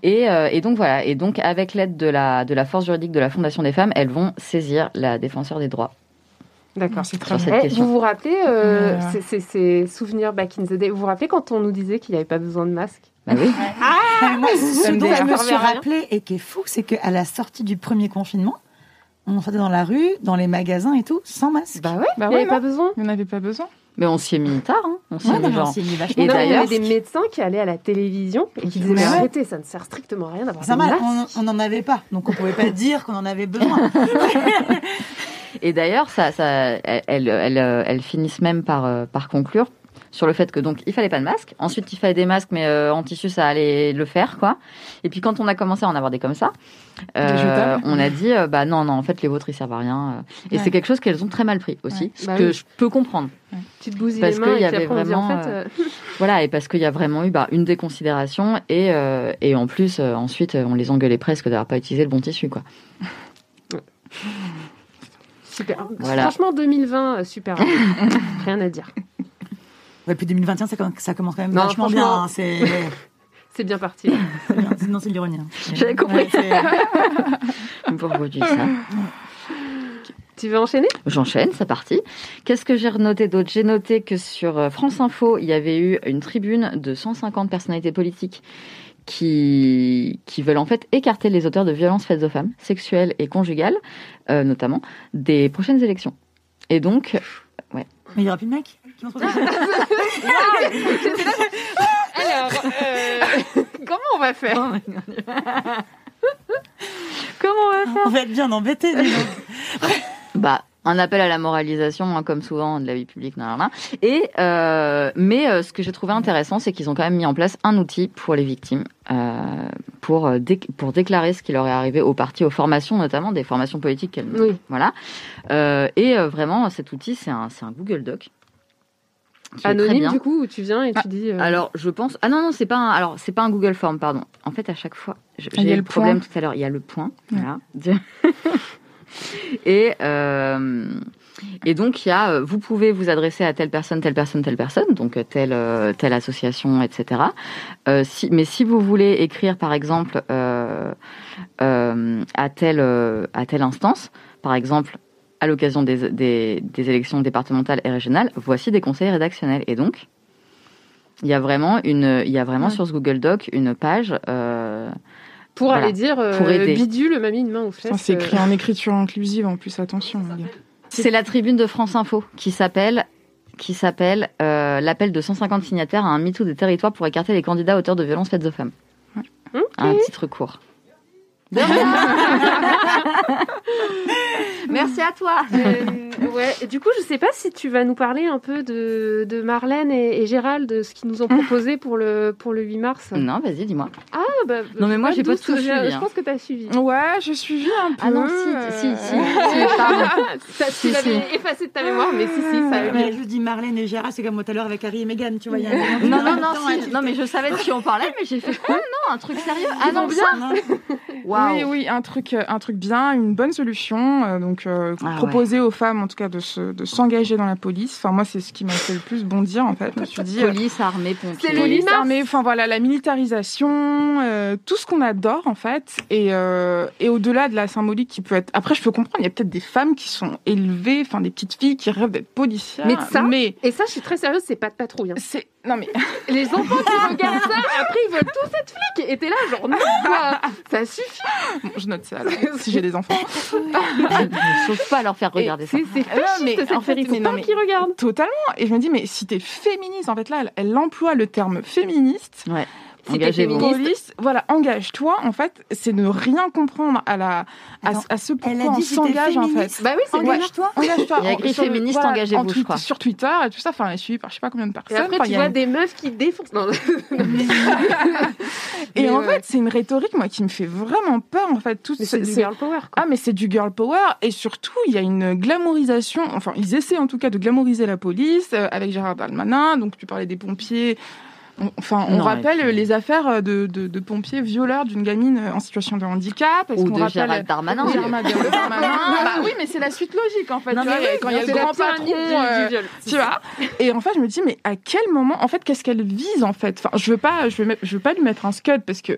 Et, euh, et donc voilà. Et donc avec l'aide de la de la force juridique de la Fondation des femmes, elles vont saisir la défenseur des droits D'accord. C'est très bien. vous vous rappelez, euh, euh, c'est souvenirs back in the day, vous vous rappelez quand on nous disait qu'il n'y avait pas besoin de masque? Bah oui. Ah, moi, ce dont je me suis rappelé et qui est fou, c'est qu'à la sortie du premier confinement, on sortait dans la rue, dans les magasins et tout, sans masque. Bah ouais, Bah il n'y ouais, avait pas besoin. Il n'y en avait pas besoin. Mais on s'y est mis tard. Hein. On s'y Ouais, est mis genre. Et mais il y d'ailleurs, avait des médecins qui allaient à la télévision et qui disaient Mais arrêtez, ça ne sert strictement à rien d'avoir normal, masques. on n'en avait pas, donc on pouvait pas dire qu'on en avait besoin. Et d'ailleurs, ça, ça, elles, elles, elles, euh, elles finissent même par, euh, par conclure sur le fait que donc il fallait pas de masque. Ensuite, il fallait des masques, mais euh, en tissu, ça allait le faire, quoi. Et puis quand on a commencé à en avoir des comme ça, euh, on a dit euh, bah non, non, en fait, les vôtres ils servent à rien. Et Ouais. c'est quelque chose qu'elles ont très mal pris aussi, Ouais. ce Bah que oui. je peux comprendre. Tu te bousilles Parce les mains qu'il y avait après dit en vraiment, fait... Voilà, et parce qu'il y a vraiment eu bah, une déconsidération et, et en plus, ensuite, on les engueulait presque d'avoir pas utilisé le bon tissu, quoi. Super. Voilà. Franchement, 2020, euh, super. Rien à dire. Ouais, puis 2021, ça, commence- ça commence quand même Non, vachement franchement- bien. hein, C'est C'est bien parti. non, c'est l'ironie. hein. J'avais compris. Ouais, c'est- Pourquoi tu dis ça? Tu veux enchaîner? J'enchaîne, c'est parti. Qu'est-ce que j'ai noté d'autre? J'ai noté que sur euh, France Info, il y avait eu une tribune de 150 personnalités politiques qui, qui veulent en fait écarter les auteurs de violences faites aux femmes, sexuelles et conjugales, euh, notamment, des prochaines élections. Et donc, Mais il y aura plus de mecs? Alors, euh, comment on va faire comment on va faire On va être bien donc. Bah, un appel à la moralisation, hein, comme souvent de la vie publique, nan, nan, nan. Et euh, mais euh, ce que j'ai trouvé intéressant, c'est qu'ils ont quand même mis en place un outil pour les victimes, euh, pour pour déclarer ce qui leur est arrivé aux partis, aux formations, notamment des formations politiques. qu'elles- Oui. Voilà. Euh, et euh, vraiment, cet outil, c'est un c'est un Google Doc. Anonyme, du coup, où tu viens et tu dis... euh, Alors, je pense. Ah non, non, c'est pas un. Alors, c'est pas un Google Form, pardon. En fait, à chaque fois, Ah, j'ai a eu le le problème point. tout à l'heure. Il y a le point. Voilà. et euh, et donc, il y a. euh, Vous pouvez vous adresser à telle personne, telle personne, telle personne, donc telle telle association, etc. Euh, si, mais si vous voulez écrire, par exemple, euh, euh, à telle à telle instance, par exemple. À l'occasion des, des, des élections départementales et régionales, voici des conseils rédactionnels. Et donc, il y a vraiment une, il y a vraiment Ouais. sur ce Google Doc une page. euh, pour voilà. aller dire euh, Pour aider. bidule m'a mis une main aux fesses. C'est euh, écrit en écriture inclusive en plus, attention. c'est la tribune de France Info qui s'appelle qui s'appelle euh, l'appel de 150 signataires à un MeToo des territoires pour écarter les candidats auteurs de violences faites aux femmes. Ok. Un titre court. Merci à toi. Euh, ouais, du coup, je sais pas si tu vas nous parler un peu de, de Marlène et, et Gérald, de ce qu'ils nous ont proposé pour le, pour le 8 mars. Non, vas-y, dis-moi. Ah, bah, Non, mais moi, j'ai pas tout je- suivi, Je hein. pense que tu as suivi. Ouais, j'ai suivi un peu. Ah non, si, euh, si, si, si, pardon. Ça, tu Si, l'avais si. effacé de ta mémoire, mais si, si, ça a eu Mais je dis Marlène et Gérard, c'est comme moi tout à l'heure avec Harry et Meghan, tu vois. y a un Non, non, non, si. ouais, non, mais je savais de qui on parlait, mais j'ai fait quoi Non, un truc sérieux Ah non, bien, Oui, oui, un truc, euh, un truc bien, une bonne solution. Euh, donc euh, Ah ouais. proposer aux femmes, en tout cas, de se- de s'engager dans la police. Enfin, moi, c'est ce qui m'a fait le plus bondir, en fait. Je me suis dit, Police, armée, pompiers. C'est le police, 8 mars. armée, enfin voilà, la militarisation, euh, tout ce qu'on adore en fait, et, euh, et au-delà de la symbolique qui peut être. Après, je peux comprendre, il y a peut-être des femmes qui sont élevées, enfin des petites filles qui rêvent d'être policières. Mais ça, mais Et ça, je suis très sérieuse, c'est pas de patrouille. hein. c'est non mais Les enfants qui regardent ça, après ils veulent tous être flics. Et t'es là, genre non, quoi. Ça suffit. Bon, je note ça alors, si j'ai des enfants. Sauf pas leur faire regarder Et ça. C'est Ah non, mais fasciste, en fait, série. mais Faut non, pas mais- qu'ils regardent. Totalement. Et je me dis mais si t'es féministe, en fait là, elle, elle emploie le terme féministe. Ouais. Engagez-vous. Police, voilà, engage-toi. En fait, c'est ne rien comprendre à la à, Attends, à ce elle a pourquoi on s'engage en fait. Bah oui, c'est. Engage-toi. Engage-toi. Il y a écrit féministe, voilà, engagez-vous, en je crois. Sur Twitter et tout ça, enfin, elle est suivie par je sais pas combien de Et personnes. après, Enfin, tu il y a vois des meufs qui défoncent. Non. Et Mais en ouais. fait, c'est une rhétorique, moi, qui me fait vraiment peur, en fait. Tout c'est du girl power. quoi. Ah, mais c'est du girl power. Et surtout, il y a une glamourisation. Enfin, ils essaient en tout cas de glamouriser la police euh, avec Gérard Darmanin. Donc, tu parlais des pompiers. On- Enfin, on Non, rappelle puis- les affaires de, de, de pompiers violeurs d'une gamine en situation de handicap. Est-ce Ou qu'on de rappelle Gérald Darmanin. Oui, Gérald Darmanin. bah oui, mais c'est la suite logique en fait. Non, tu vois, oui, quand il y a le grand patron, du- euh, du viol. tu vois. Et en fait, je me dis, mais à quel moment, en fait, qu'est-ce qu'elle vise en fait? Enfin, je veux pas, je veux, mettre- je veux pas lui mettre un scud parce que euh,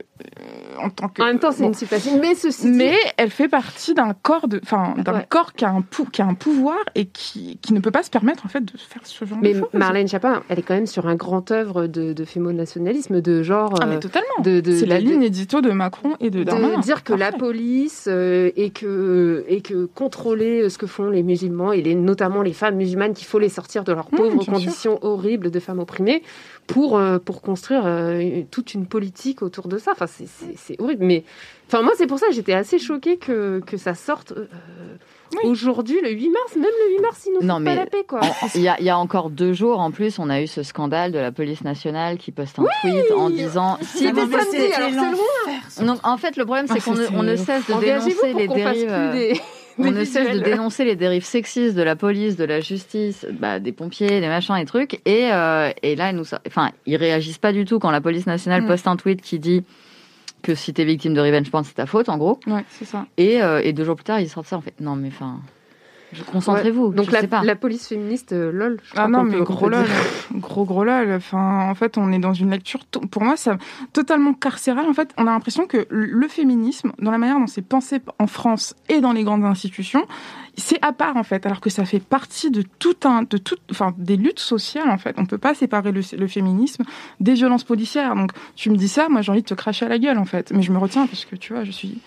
en tant que. En même temps, c'est bon. une sympathie. Mais ceci dit, Mais elle fait partie d'un corps de, enfin, d'un Ouais. corps qui a un pou- qui a un pouvoir et qui, qui ne peut pas se permettre en fait de faire ce genre Mais de choses. Marlène Chapin, elle est quand même sur un grand œuvre de, de fémo-nationalisme, de genre. Ah mais euh, totalement. de, de- C'est la de- ligne édito de Macron et de de Darmanin. dire que la police euh, et que et que contrôler euh, ce que font les musulmans et les, notamment les femmes musulmanes qu'il faut les sortir de leurs Mmh, pauvres sûr. conditions horribles de femmes opprimées pour euh, pour construire euh, toute une politique autour de ça enfin c'est- c'est horrible mais enfin moi c'est pour ça que j'étais assez choquée que que ça sorte euh, Oui. aujourd'hui le 8 mars même le 8 mars ils nous Non, foutent mais- pas la paix quoi Il y, a, il y a encore deux jours, en plus, on a eu ce scandale de la police nationale qui poste un tweet en disant si vous samedi, alors c'est loin. Donc, en fait, le problème, c'est Ah, qu'on ne, c'est- on ne cesse de dénoncer les dérives. plus des, On des ne cesse de visuels. dénoncer les dérives sexistes de la police, de la justice, bah, des pompiers, des machins et trucs. Et, euh, et là, ils nous, enfin, ils réagissent pas du tout quand la police nationale Mm. poste un tweet qui dit que si t'es victime de revenge porn, c'est ta faute, en gros. Ouais, c'est ça. Et, euh, et deux jours plus tard, ils sortent ça. En fait, non, mais enfin, concentrez-vous. donc je la, sais pas. la police féministe euh, lol je crois Ah non, mais gros lol, gros gros lol. Enfin, en fait, on est dans une lecture, pour moi, ça totalement carcérale. En fait, on a l'impression que le féminisme, dans la manière dont c'est pensé en France et dans les grandes institutions, c'est à part en fait, alors que ça fait partie de tout un, de tout, enfin, des luttes sociales en fait. On peut pas séparer le, le féminisme des violences policières. Donc, tu me dis ça, moi, j'ai envie de te cracher à la gueule en fait. Mais je me retiens parce que tu vois, je suis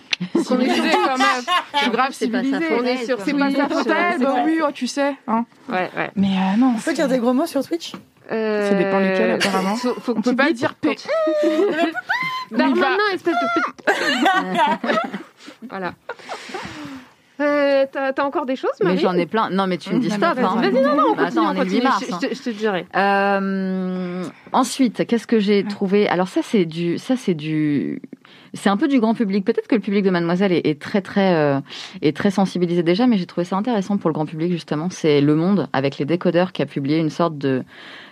civilisée quand même. Je suis grave C'est pas sa civilisée. faute, On est sur quoi. C'est pas sa faute, bah oui, oh, tu sais. Hein. ouais ouais Mais euh, non. On peut dire des gros mots sur Twitch? Euh, Ça dépend lesquels, apparemment. Faut, faut On peut pas dire P. Darmanin, espèce de. voilà. Euh, T'as t'as encore des choses, Mais Marie j'en ai plein. Non, mais tu me dis stop. vas-y, Hein. Vas-y, non, non, on Bah, continue, Attends, on on est le 8 continue. mars. Je, hein. je te- je te dirai. Euh, ensuite, qu'est-ce que j'ai trouvé? Alors ça, c'est du, ça c'est du, c'est un peu du grand public. Peut-être que le public de Mademoiselle est, est très très euh, est très sensibilisé déjà, mais j'ai trouvé ça intéressant pour le grand public justement. C'est Le Monde avec les décodeurs qui a publié une sorte de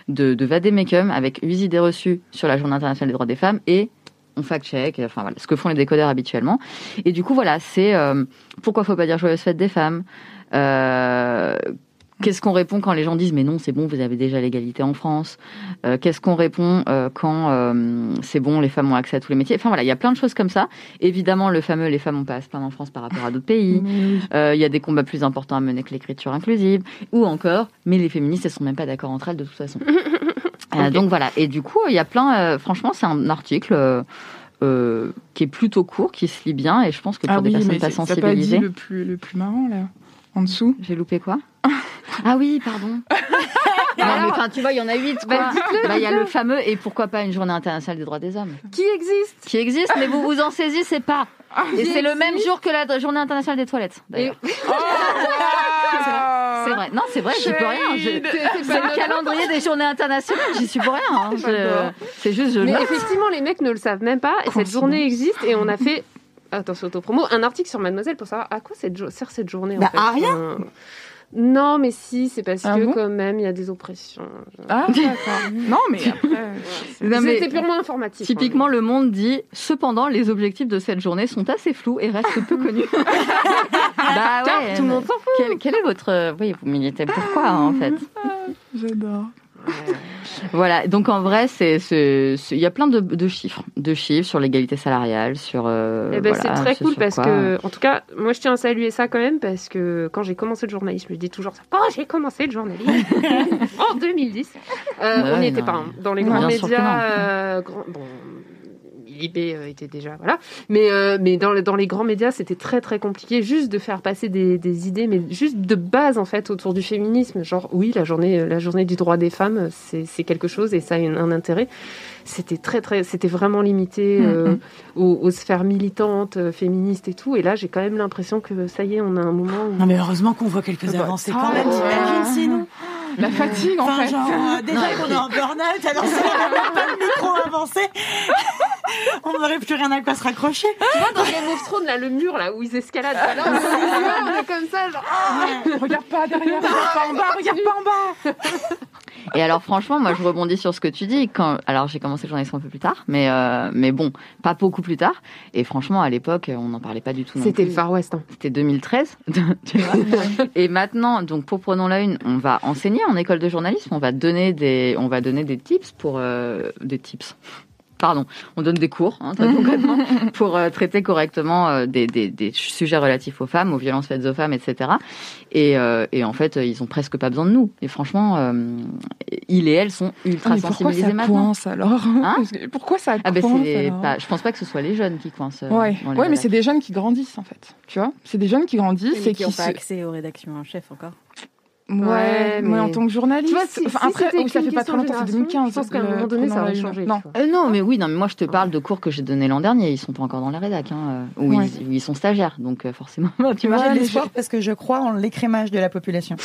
de, de vademecum avec huit idées reçues sur la Journée internationale des droits des femmes et on fact-check, enfin voilà, ce que font les décodeurs habituellement. Et du coup, voilà, c'est euh, pourquoi faut pas dire joyeuse fête des femmes? Euh, Qu'est-ce qu'on répond quand les gens disent mais non c'est bon vous avez déjà l'égalité en France? Euh, Qu'est-ce qu'on répond euh, quand c'est bon les femmes ont accès à tous les métiers? Enfin voilà il y a plein de choses comme ça. Évidemment le fameux les femmes ont pas à se plaindre en France par rapport à d'autres pays. Il y a des combats plus importants à mener que l'écriture inclusive ou encore mais les féministes elles sont même pas d'accord entre elles de toute façon. Euh, donc voilà. Et du coup il y a plein euh, franchement c'est un article euh, euh, qui est plutôt court qui se lit bien et je pense que pour Ah des oui, personnes pas dit sensibilisées. le plus, le plus marrant, là, en dessous. j'ai loupé quoi Ah oui, pardon. non, mais enfin, tu vois, il y en a huit. Bah, Bah, Il y a le fameux et pourquoi pas une journée internationale des droits des hommes Qui existe qui existe, mais vous vous en saisissez pas. Et c'est le même jour que la journée internationale des toilettes. D'ailleurs, c'est vrai. Non, c'est vrai, j'y peux rien. Je- C'est le calendrier des journées internationales. J'y suis pour rien. hein. Je-. C'est juste je. Mais effectivement, les mecs ne le savent même pas. Et cette journée existe et on a fait. Attention, autopromo, un article sur Mademoiselle pour savoir à quoi cette sert cette journée. Bah, en fait. à rien. Euh, Non, mais si, c'est parce Ah que bon quand même, il y a des oppressions. Ah, d'accord. Non, mais après. Mais C'était purement informatif. Typiquement, hein. le monde dit cependant, les objectifs de cette journée sont assez flous et restent peu connus. Bah ouais, tout le monde s'en fout. Quel, quel est votre. euh, Oui, vous militez pourquoi en fait? J'adore. Voilà, donc en vrai, c'est, il y a plein de, de chiffres, de chiffres sur l'égalité salariale, sur. euh, Eh ben, voilà, c'est très cool parce quoi- que, en tout cas, moi je tiens à saluer ça quand même parce que quand j'ai commencé le journalisme, je dis toujours ça. Quand j'ai commencé le journalisme en 2010, euh, Ouais, on n'y était non. pas dans les grands médias. euh, bon, Libé euh, était déjà voilà, mais euh, mais dans, dans les grands médias, c'était très très compliqué juste de faire passer des, des idées, mais juste de base en fait autour du féminisme. Genre oui, la journée la journée du droit des femmes, c'est c'est quelque chose et ça a un intérêt c'était très très c'était vraiment limité euh, aux, aux sphères militantes euh, féministes et tout et là j'ai quand même l'impression que ça y est on a un moment où... Non mais heureusement qu'on voit quelques Bah, avancées ah, quand même, ouais. t'imagines sinon La fatigue, en Enfin, fait. genre, euh, déjà qu'on est en burn-out, alors n'avait pas le micro avancé, on n'aurait plus rien à quoi se raccrocher. tu vois dans Game of Thrones là le mur là où ils escaladent là, on est- on est comme ça genre Regarde pas derrière, regarde pas en bas, regarde pas en bas. Et alors franchement, moi je rebondis sur ce que tu dis. Quand alors j'ai commencé le journalisme un peu plus tard, mais euh, mais bon, pas beaucoup plus tard. Et franchement, à l'époque, on n'en parlait pas du tout. c'était le Far West hein. C'était 2013, tu vois. Et maintenant, donc pour prenons la une, on va enseigner en école de journalisme, on va donner des, on va donner des tips pour euh, des tips. Pardon, on donne des cours, hein, très concrètement, pour euh, traiter correctement euh, des, des, des sujets relatifs aux femmes, aux violences faites aux femmes, etc. Et, euh, et en fait, ils ont presque pas besoin de nous. Et franchement, euh, ils et elles sont ultra Ah, mais pourquoi sensibilisés ça maintenant. coince alors? Hein? Pourquoi ça Ah ben coince c'est alors? pas, je pense pas que ce soit les jeunes qui coincent. euh, Ouais, ouais mais c'est des jeunes qui grandissent en fait. Tu vois? C'est des jeunes qui grandissent et qui qui n'ont pas se- accès aux rédactions en chef encore. Ouais, Ouais, mais... en tant que journaliste. Tu vois, si- enfin, si après, oh, ça fait pas très longtemps, c'est génération, 2015. je pense qu'à un moment donné, ça la Une. changé, Non. Euh, non, mais oui, non, mais moi je te parle de cours que j'ai donnés l'an dernier. Ils sont pas encore dans la rédac, hein, euh, où, Ouais. ils, où ils sont stagiaires, donc euh, forcément. tu vois. j'ai de l'espoir parce que je crois en l'écrémage de la population.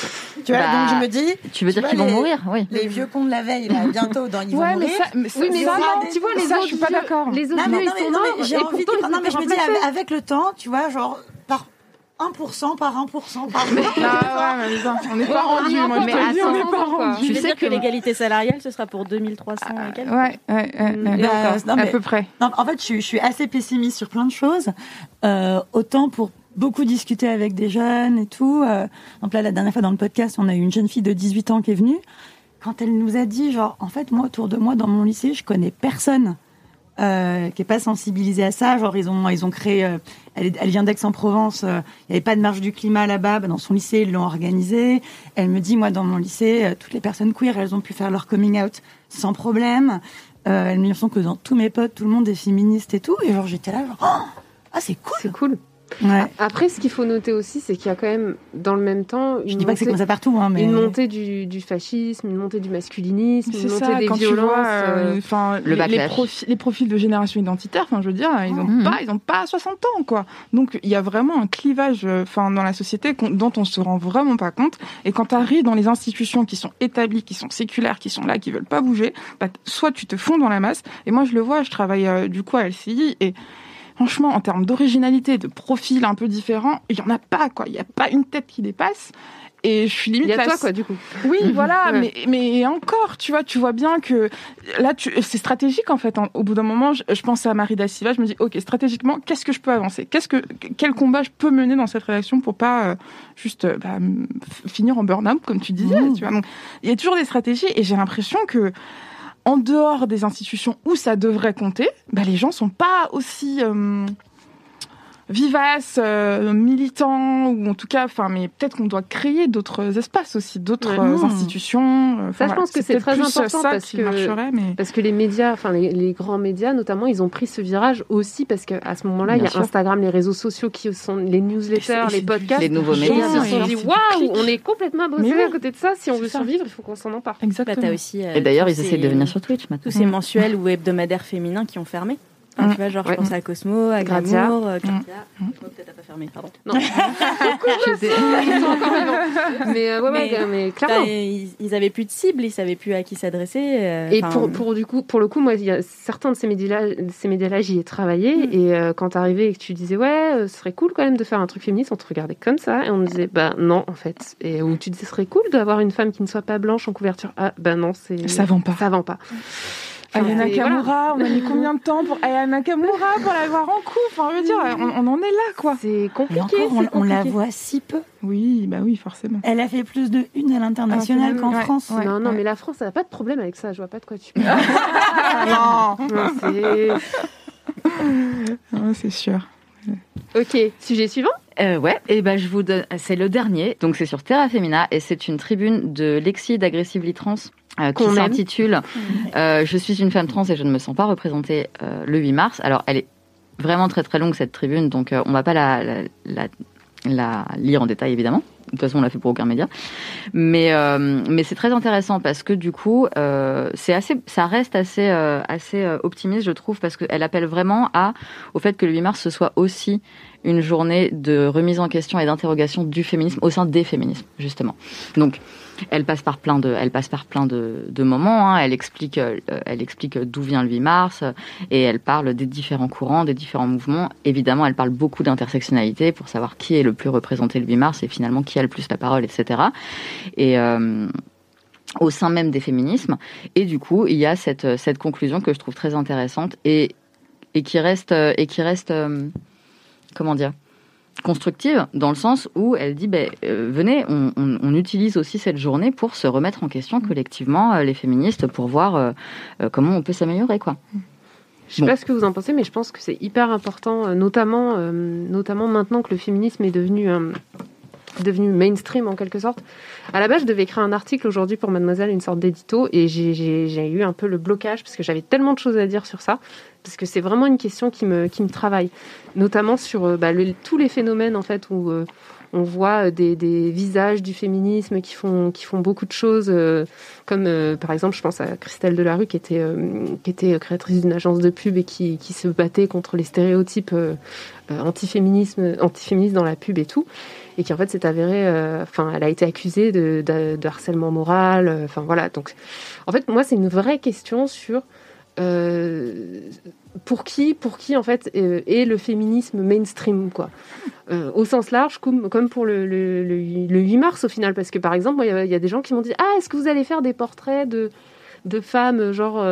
Tu vois, Bah, donc je me dis, Tu veux Tu dire qu'ils vont les- mourir, oui. les vieux cons de la veille, là, bientôt, dans, ils vont Ouais, mais mourir. ça, mais ça, oui mais ça, tu vois les autres je suis pas d'accord. les autres ils mais, sont morts j'ai envie Non, mais je me dis, avec, avec le temps, tu vois, genre, par 1% par 1% par 1%. Ah ouais, mais ça, on n'est pas rendu. Moi, je mais on n'est pas rendu. Tu sais dire que, que- l'égalité salariale, ce sera pour 2300 et quelques Ouais, Bah, non, à peu près. Non, en fait, je suis, je suis assez pessimiste sur plein de choses. Euh, autant pour beaucoup discuter avec des jeunes et tout. Euh, donc là, la dernière fois dans le podcast, on a eu une jeune fille de 18 ans qui est venue. Quand elle nous a dit, genre, en fait, moi, autour de moi, dans mon lycée, je connais personne euh, qui est pas sensibilisé à ça. Genre, ils ont, ils ont créé. euh, elle, elle vient d'Aix-en-Provence. euh, Il n'y avait pas de marche du climat là-bas. Bah, dans son lycée, ils l'ont organisé. Elle me dit, moi, dans mon lycée, toutes les personnes queer, elles ont pu faire leur coming out sans problème. Elle me dit que dans tous mes potes, tout le monde est féministe et tout. Et genre, j'étais là, genre, oh, ah, c'est cool. c'est cool Ouais. après ce qu'il faut noter aussi c'est qu'il y a quand même dans le même temps une Je dis pas que c'est montée- comme ça partout, hein, mais. une montée du, du fascisme, une montée du masculinisme, une montée ça, des quand tu violences. vois, euh, euh, Le les, les, backlash. profils, les profils de génération identitaire, enfin, je veux dire, ils ont Mhm. pas, ils ont pas 60 ans, quoi. Donc, il y a vraiment un clivage, euh, enfin, dans la société dont on se rend vraiment pas compte. Et quand tu arrives dans les institutions qui sont établies, qui sont séculaires, qui sont là, qui veulent pas bouger, bah, soit tu te fonds dans la masse. Et moi, je le vois, je travaille euh, du coup à LCI et franchement, en termes d'originalité, de profil un peu différent, il y en a pas, quoi. Il y a pas une tête qui dépasse. Et je suis limite Il y a toi, quoi, du coup. oui, voilà, Ouais. mais, mais encore, tu vois, tu vois bien que là, c'est stratégique en fait. hein. Au bout d'un moment, je, je pense à Marie Da Silva, je me dis, ok, stratégiquement, qu'est-ce que je peux avancer? Qu'est-ce que quel combat je peux mener dans cette rédaction pour pas euh, juste euh, bah, finir en burn-out comme tu disais, Mmh. tu vois? Donc, il y a toujours des stratégies et j'ai l'impression que en dehors des institutions où ça devrait compter, bah, les gens sont pas aussi euh, vivaces, euh, militants, ou en tout cas, enfin, mais peut-être qu'on doit créer d'autres espaces aussi, d'autres Ouais. euh, Mmh. institutions. euh, enfin, Ça, je pense que c'est très plus important ça parce que- marcherait, mais Parce que les médias, enfin les, les grands médias notamment, ils ont pris ce virage aussi parce qu'à ce moment-là, il y a sûr. Instagram, les réseaux sociaux qui sont les newslettters, Et c'est- les podcasts. Les nouveaux Les médias, bien se sont dit waouh, on est complètement oui. à côté de ça. Si on veut ça. survivre, il faut qu'on s'en empare. Bah, exactement. aussi, euh, Et d'ailleurs, tous ils essaient ces- de devenir sur Twitch Tous maintenant. ces Mm. mensuels ou hebdomadaires féminins qui ont fermé. Mm. Tu vois, genre, Ouais. je pense à Cosmo, à Gradia. Glamour, euh, Gradia. Mm. Peut-être pas fermé, pardon. Non. Ils sont encore vivants. Mais euh, ouais, ouais, Mais- mais clairement. ils, ils avaient plus de cible, ils savaient plus à qui s'adresser. euh, Et pour, pour, du coup, pour le coup, moi, il y a certains de ces médias-là, ces médias-là, j'y ai travaillé. Mm. Et euh, quand t'arrivais et que tu disais, ouais, ce serait cool quand même de faire un truc féministe, on te regardait comme ça. Et on me disait, bah non, en fait. Et où tu disais, ce serait cool d'avoir une femme qui ne soit pas blanche en couverture. Ah, bah non, c'est. Ça vend pas. Ça vend pas. Aya Et Nakamura, on a mis combien de temps pour Aya Nakamura pour la voir en couple Enfin, je veux dire, on, on en est là, quoi. C'est Et compliqué. encore, on, la voit si peu. Oui, bah oui, forcément. Elle a fait plus de une à l'international Ah, qu'en ouais, France. ouais. non, non, mais la France, elle n'a pas de problème avec ça. Je vois pas de quoi tu parles. Ah, Non, c'est- Ouais, c'est sûr. ok, sujet suivant. Euh, ouais, et ben je vous donne, c'est le dernier. Donc c'est sur Terra Femina et c'est une tribune de Lexi d'Aggressively Trans euh, qui s'intitule euh, Je suis une femme trans et je ne me sens pas représentée euh, le 8 mars. Alors elle est vraiment très très longue cette tribune, donc on va pas la, la, la, la lire en détail évidemment. De toute façon, on l'a fait pour aucun média. Mais, mais c'est très intéressant parce que du coup, c'est assez, ça reste assez, assez optimiste, je trouve, parce qu'elle appelle vraiment à, au fait que le 8 mars ce soit aussi une journée de remise en question et d'interrogation du féminisme au sein des féminismes, justement. Donc, elle passe par plein de, elle passe par plein de, moments. Hein. Elle explique, euh, elle explique d'où vient le 8 mars euh, et elle parle des différents courants, des différents mouvements. Évidemment, elle parle beaucoup d'intersectionnalité pour savoir qui est le plus représenté le 8 mars et finalement qui a le plus la parole, etc. Et euh, au sein même des féminismes. Et du coup, il y a cette, cette conclusion que je trouve très intéressante et, et qui reste, et qui reste, comment dire, constructive dans le sens où elle dit ben, euh, venez on, on- on utilise aussi cette journée pour se remettre en question collectivement euh, les féministes pour voir euh, comment on peut s'améliorer quoi. Je sais Bon. pas ce que vous en pensez, mais je pense que c'est hyper important, notamment, notamment maintenant que le féminisme est devenu, euh, devenu mainstream en quelque sorte. À la base, je devais écrire un article aujourd'hui pour Mademoiselle, une sorte d'édito, et j'ai- eu un peu le blocage parce que j'avais tellement de choses à dire sur ça, parce que c'est vraiment une question qui me, travaille, notamment sur euh, bah, tous les phénomènes en fait où euh, on voit euh, des, visages du féminisme qui font, beaucoup de choses, comme par exemple, je pense à Christelle Delarue qui était, qui était créatrice d'une agence de pub et qui, se battait contre les stéréotypes antiféministes dans la pub et tout, et qui en fait s'est avérée, euh, enfin, elle a été accusée de, harcèlement moral, euh, enfin voilà. Donc, en fait, moi, c'est une vraie question sur euh, pour qui, pour qui en fait est le féminisme mainstream quoi, au sens large, comme, comme pour le, le, le, le 8 mars au final, parce que par exemple, il y y, a des gens qui m'ont dit ah est-ce que vous allez faire des portraits de de femmes genre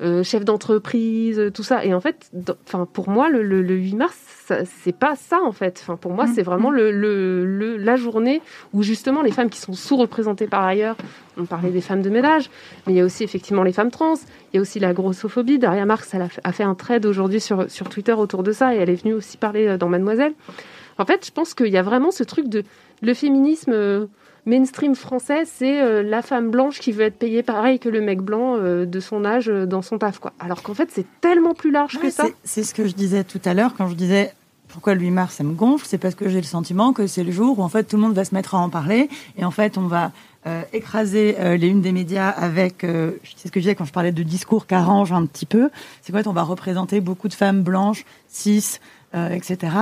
euh, chefs d'entreprise, tout ça, et en fait, enfin pour moi le, le, le 8 mars c'est pas ça en fait. Enfin pour moi c'est vraiment le, le, la journée où justement les femmes qui sont sous-représentées par ailleurs, on parlait des femmes de ménage, mais il y a aussi effectivement les femmes trans, il y a aussi la grossophobie. Daria Marx elle a fait, a fait un trade aujourd'hui sur, sur Twitter autour de ça et elle est venue aussi parler euh, dans Mademoiselle. En fait, je pense qu'il y a vraiment ce truc de le féminisme euh, mainstream français, c'est euh, la femme blanche qui veut être payée pareil que le mec blanc euh, de son âge euh, dans son taf quoi. Alors qu'en fait, c'est tellement plus large que ça. c'est- ce que je disais tout à l'heure quand je disais pourquoi le 8 mars ça me gonfle, c'est parce que j'ai le sentiment que c'est le jour où en fait tout le monde va se mettre à en parler et en fait on va euh, écraser euh, les unes des médias avec, euh, c'est ce que je disais quand je parlais de discours qui arrangent un petit peu, c'est qu'en fait on va représenter beaucoup de femmes blanches, cis, etc.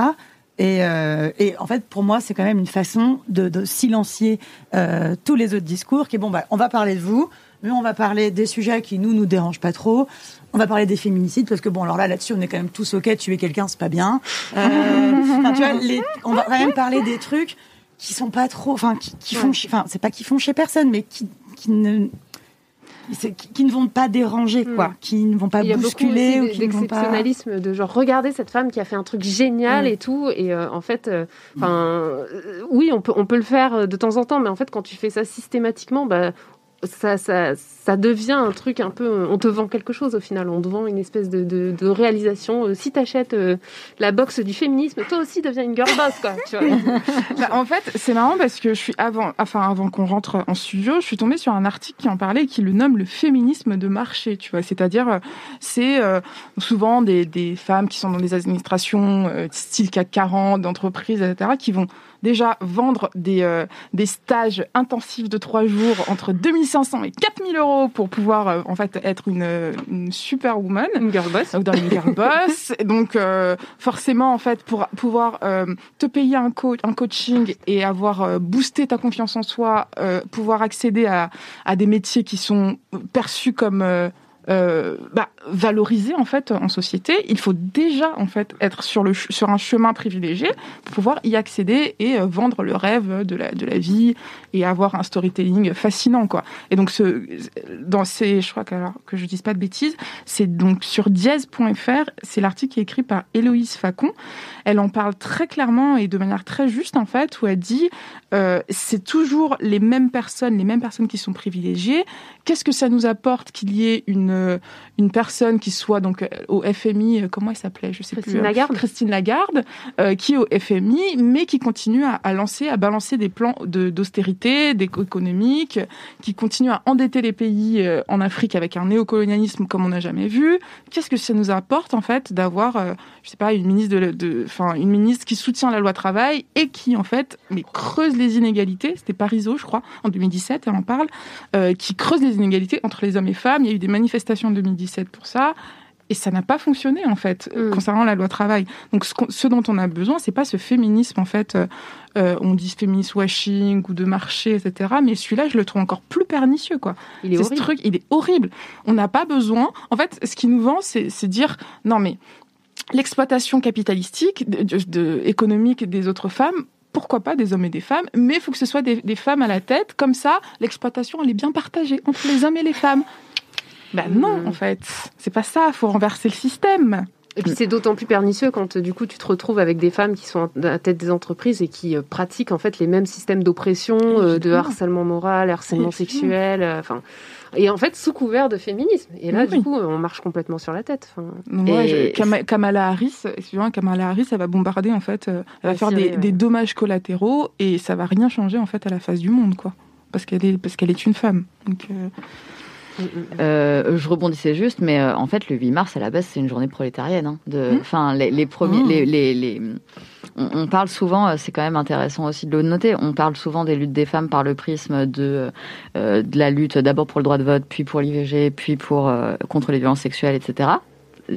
Et, euh, et en fait, pour moi, c'est quand même une façon de, de silencier euh, tous les autres discours. Qui est bon, bah, on va parler de vous, mais on va parler des sujets qui nous nous dérangent pas trop. On va parler des féminicides parce que bon, alors là, là-dessus, on est quand même tous ok. Tuer quelqu'un, c'est pas bien. Euh, tu vois, les, on va quand même parler des trucs qui sont pas trop, enfin, qui, qui font, enfin, c'est pas qui font chez personne, mais qui, qui ne qui, ne vont pas déranger, quoi, Mm. qui ne vont pas Il y a beaucoup bousculer ou aussi qui ne vont pas. d'exceptionnalisme de genre regardez cette femme qui a fait un truc génial Mm. et tout et euh, en fait euh, enfin euh, oui on peut on peut le faire euh, de temps en temps mais en fait quand tu fais ça systématiquement bah ça, ça, ça devient un truc un peu. On te vend quelque chose au final. On te vend une espèce de, de, de réalisation. Euh, Si t'achètes euh, la box du féminisme, toi aussi deviens une girl boss, quoi. Tu vois. Bah, en fait, c'est marrant parce que je suis avant, enfin avant qu'on rentre en studio, je suis tombée sur un article qui en parlait et qui le nomme le féminisme de marché. Tu vois, c'est-à-dire euh, c'est euh, souvent des, des femmes qui sont dans des administrations euh, style CAC 40, d'entreprises, etc., qui vont déjà vendre des euh, des stages intensifs de trois jours entre 2500 et 4000 euros pour pouvoir euh, en fait être une, une superwoman Une girl boss. donc dans les girl boss. Et donc euh, forcément en fait pour pouvoir euh, te payer un coach, un coaching et avoir euh, boosté ta confiance en soi, euh, pouvoir accéder à, à des métiers qui sont perçus comme euh, bah, valorisé en fait en société. Il faut déjà en fait être sur le sur un chemin privilégié pour pouvoir y accéder et euh, vendre le rêve de la de la vie et avoir un storytelling fascinant quoi. Et donc ce dans ces je crois que alors que je dise pas de bêtises, c'est donc sur dièse.fr, c'est l'article qui est écrit par Héloïse Facon. Elle en parle très clairement et de manière très juste en fait où elle dit euh, c'est toujours les mêmes personnes, les mêmes personnes qui sont privilégiées. Qu'est-ce que ça nous apporte qu'il y ait une une personne qui soit donc euh, au FMI, euh, comment elle s'appelait, je sais Christine plus, euh, Lagarde. Christine Lagarde, euh, qui est au FMI, mais qui continue à, à lancer, à balancer des plans de- d'austérité, économiques, qui continue à endetter les pays euh, en Afrique avec un néocolonialisme comme on n'a jamais vu. Qu'est-ce que ça nous apporte en fait d'avoir, euh, je sais pas, une ministre de, de, enfin une ministre qui soutient la loi travail et qui en fait, mais creuse les inégalités. C'était Parisot, je crois, en 2017, elle en parle, euh, qui creuse les inégalités entre les hommes et femmes. Il y a eu des manifestations en 2017 pour ça. Et ça n'a pas fonctionné en fait Mm. concernant la loi travail. Donc ce, dont on a besoin, c'est pas ce féminisme en fait. euh, euh, on dit féministe washing ou de marché, etc. Mais celui-là, je le trouve encore plus pernicieux quoi. Il est C'est ce horrible. truc, il est horrible. On n'a pas besoin. En fait, ce qui nous vend, c'est dire non mais l'exploitation capitalistique, de, de- de- économique des autres femmes. Pourquoi pas des hommes et des femmes, mais il faut que ce soit des, des femmes à la tête. Comme ça, l'exploitation, elle est bien partagée entre les hommes et les femmes. Ben non, Mhm. en fait, c'est pas ça. Faut renverser le système. Et puis c'est d'autant plus pernicieux quand euh, du coup tu te retrouves avec des femmes qui sont à la tête des entreprises et qui euh, pratiquent en fait les mêmes systèmes d'oppression, euh, de harcèlement moral, harcèlement sexuel, euh, enfin et en fait sous couvert de féminisme. Et là Oui. du coup on marche complètement sur la tête. Et- je- Kamala Harris, excusez-moi, Kamala Harris, elle va bombarder en fait, elle va faire Syrie, des, ouais. des dommages collatéraux et ça va rien changer en fait à la face du monde, quoi. Parce qu'elle est, parce qu'elle est une femme. Donc, euh, mm, mm. Euh, je rebondissais juste, mais euh, en fait, le 8 mars, à la base, c'est une journée prolétarienne. hein, de, les, les premiers, les, les, les- on, on parle souvent, euh, c'est quand même intéressant aussi de le noter. On parle souvent des luttes des femmes par le prisme de euh, de la lutte d'abord pour le droit de vote, puis pour l'IVG, puis pour contre les violences sexuelles, etc.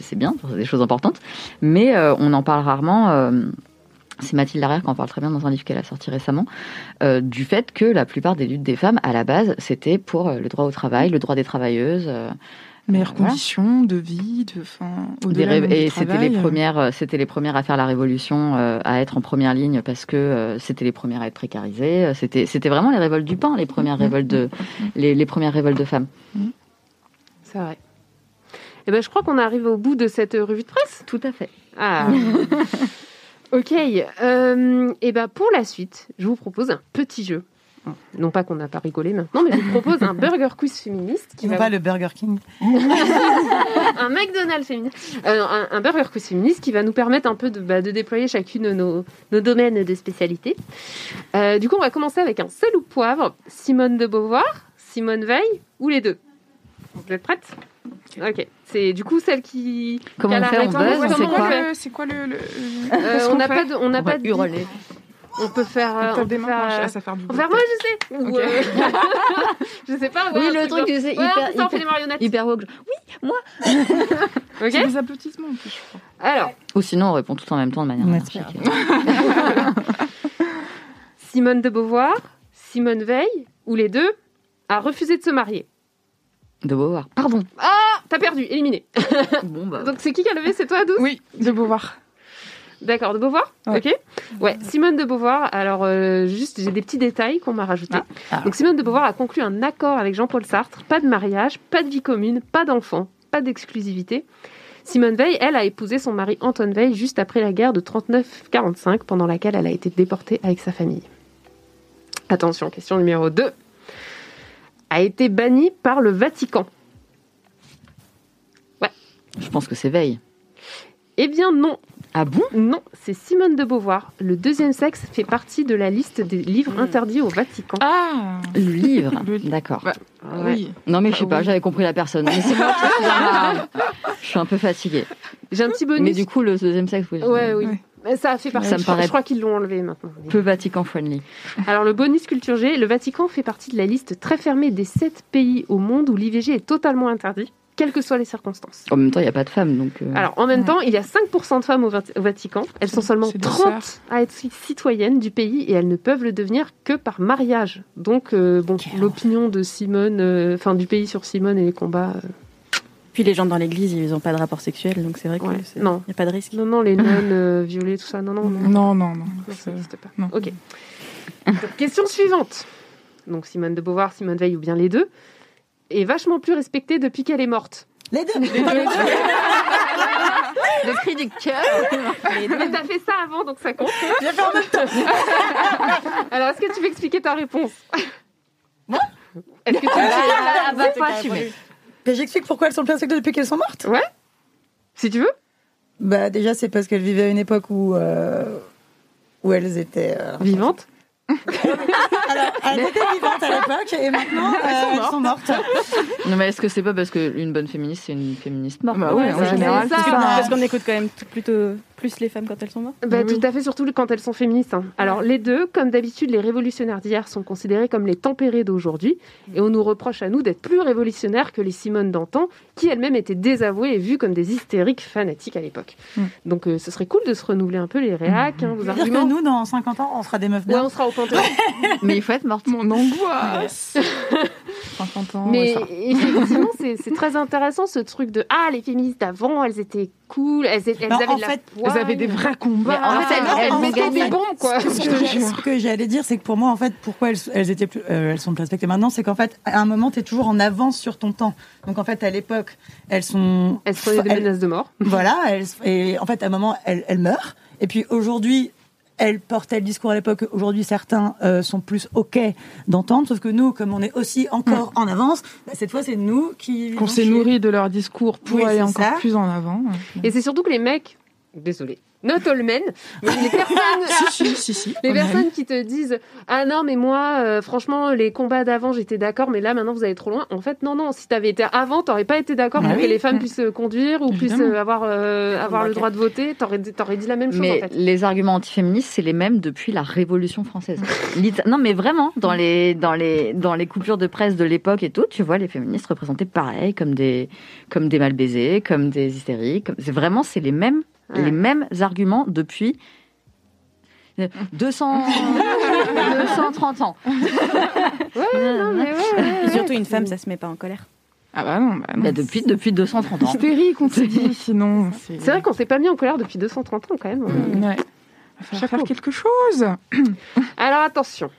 C'est bien, c'est des choses importantes, mais on en parle rarement. C'est Mathilde Larrière qui en parle très bien dans un livre qu'elle a sorti récemment, euh, du fait que la plupart des luttes des femmes, à la base, c'était pour euh, le droit au travail, le droit des travailleuses. euh, meilleures Voilà. conditions de vie, de, des du et c'était les premières, c'était les premières à faire la révolution, euh, à être en première ligne parce que euh, c'était les premières à être précarisées. C'était, c'était vraiment les révoltes du pain, les premières Mhm. révoltes de, les, les premières révoltes de femmes. C'est vrai. Et ben je crois qu'on arrive au bout de cette revue de presse. Tout à fait. Ah. ok. Euh, et ben pour la suite, je vous propose un petit jeu. Non pas qu'on n'a pas rigolé maintenant, mais je vous propose un burger quiz féministe qui va pas le Burger King. un McDonald's féministe, Euh, un, un burger quiz féministe qui va nous permettre un peu de, bah, de déployer chacune de nos, nos domaines de spécialité. Euh, du coup, on va commencer avec un sel ou poivre, Simone de Beauvoir, Simone Veil ou les deux? Vous êtes prêtes Ok. C'est du coup celle qui. Comment qui a on fait On buzz C'est quoi C'est quoi le. le- Euh, on n'a pas de, on n'a pas de hurler. On peut faire. On peut des faire, moi, euh, je- ça faire du on bruit. peut faire moi je sais. Ou, Ok. euh, je sais pas. Oui, le truc, genre- c'est Ouais, hyper- on fait ça, on fait hyper- les marionnettes. Hyper woke. Ok. C'est des applaudissements en plus, je crois. Alors, Ou sinon, on répond tout en même temps de manière. Simone de Beauvoir, Simone Veil ou les deux a refusé de se marier. De Beauvoir. Pardon. Ah, t'as perdu, éliminé. Bon, bah. Donc c'est qui qui a levé C'est toi, Douce Oui, de Beauvoir. D'accord, de Beauvoir Ouais. Ok. Ouais, Simone de Beauvoir. Alors, euh, juste, j'ai des petits détails qu'on m'a rajoutés. Ah. Donc, Simone de Beauvoir a conclu un accord avec Jean-Paul Sartre. Pas de mariage, pas de vie commune, pas d'enfants, pas d'exclusivité. Simone Veil, elle, a épousé son mari Antoine Veil juste après la guerre de 39-45, pendant laquelle elle a été déportée avec sa famille. Attention, question numéro 2. A été bannie par le Vatican. Je pense que c'est Veille. Eh bien non, Ah bon? Non, c'est Simone de Beauvoir. Le deuxième sexe fait partie de la liste des livres Hmm. interdits au Vatican. Ah Le livre. D'accord. Bah, Ouais. Oui. Non, mais je sais pas, Oui. j'avais compris la personne. Mais Je suis un peu fatiguée. J'ai un petit bonus. Mais du coup, le deuxième sexe, oui. Ouais, oui. Ouais. Ça a fait partie. Ça me je, crois- paraît- je crois qu'ils l'ont enlevé maintenant. Peu Vatican friendly. Alors le bonus culture G, le Vatican fait partie de la liste très fermée des sept pays au monde où l'IVG est totalement interdit, quelles que soient les circonstances. En même temps, il n'y a pas de femmes, donc. euh, Alors en même Ouais. temps, il y a 5% de femmes au, Vati- au Vatican. Elles sont seulement C'est des 30 sœurs. à être ci- citoyennes du pays et elles ne peuvent le devenir que par mariage. Donc euh, bon, l'opinion de Simone, euh, enfin du pays sur Simone et les combats, euh, Puis les gens dans l'église, ils n'ont pas de rapport sexuel, donc c'est vrai qu'il Ouais. n'y Non. a pas de risque. Non, non, les nonnes euh, violées, tout ça, non, non, non. Non, non, non. Non, ça n'existe pas. non. Ok. Donc, question suivante. Donc Simone de Beauvoir, Simone Veil ou bien les deux, est vachement plus respectée depuis qu'elle est morte. Les deux. Le cri du cœur. Mais t'as fait ça avant, donc ça compte. J'ai fait en même temps. Alors, est-ce que tu veux expliquer ta réponse Moi Est-ce que tu Ah, bah, faut assumer. Mais j'explique pourquoi elles sont plus respectées depuis qu'elles sont mortes. Si tu veux. Bah déjà c'est parce qu'elles vivaient à une époque où euh, où elles étaient euh, Vivante Alors elles étaient vivantes à l'époque et maintenant euh, elles sont mortes. Non, mais est-ce que c'est pas parce qu'une bonne féministe, c'est une féministe morte Bah ouais, Ouais, en c'est général, ça. c'est ça. Parce qu'on écoute quand même tout- plutôt plus les femmes quand elles sont mortes. Bah, Oui. Tout à fait, surtout quand elles sont féministes. hein. Alors, les deux, comme d'habitude, les révolutionnaires d'hier sont considérés comme les tempérés d'aujourd'hui. Et on nous reproche à nous d'être plus révolutionnaires que les Simone d'antan, qui elles-mêmes étaient désavouées et vues comme des hystériques fanatiques à l'époque. Mm. Donc, euh, ce serait cool de se renouveler un peu les réacs, hein, vos Dire que nous dans 50 ans on sera des meufs Ouais, bien. on sera au Panthéon. Mais il faut être morte. Mon angoisse 50 ans. Mais ouais, effectivement, c'est c'est très intéressant ce truc de Ah, les féministes d'avant, elles étaient cool, elles, elles Non, avaient en de la fait, poigne. Elles avaient des vrais combats. Mais en fait, elles en fait, gagné. des bombes, quoi. Ce que, ce que j'allais dire, c'est que pour moi, en fait, pourquoi elles, elles étaient plus, euh, elles sont plus respectées maintenant, c'est qu'en fait, à un moment, tu es toujours en avance sur ton temps. Donc, en fait, à l'époque, elles sont, Elles se prenaient des elles- menaces de mort. voilà, elles, et en fait, à un moment, elles, elles meurent. Et puis aujourd'hui, elles portaient le discours à l'époque. Aujourd'hui, certains euh, sont plus ok d'entendre, sauf que nous, comme on est aussi encore en avance, bah, cette fois, c'est nous qui Qu'on s'est nourri de leur discours pour Oui, aller encore ça. plus en avant. Et c'est surtout que les mecs, désolé, not all men, mais les personnes, si, si, si, si. les quand même. personnes qui te disent ah non mais moi euh, franchement les combats d'avant j'étais d'accord mais là maintenant vous allez trop loin. En fait non non si t'avais été avant t'aurais pas été d'accord Ah pour oui. que les femmes puissent conduire ou puissent Évidemment. euh, avoir euh, avoir le droit de voter. T'aurais t'aurais dit la même chose Mais en fait. les arguments antiféministes, c'est les mêmes depuis la Révolution française. Non, mais vraiment, dans les, dans, les, dans les coupures de presse de l'époque et tout, tu vois les féministes représentés pareil, comme des, comme des mal baisés, comme des hystériques. C'est vraiment, c'est les mêmes, Ouais. les mêmes arguments depuis euh, 200, 230 ans. Ouais, non, mais ouais, ouais, Et surtout, une femme, ça se met pas en colère. Ah bah non, bah non. Bah, depuis, depuis 230 ans. Hystérique, on se dit, sinon. C'est vrai qu'on s'est pas mis en colère depuis 230 ans quand même. Ouais. Va falloir faire quelque chose. Alors attention.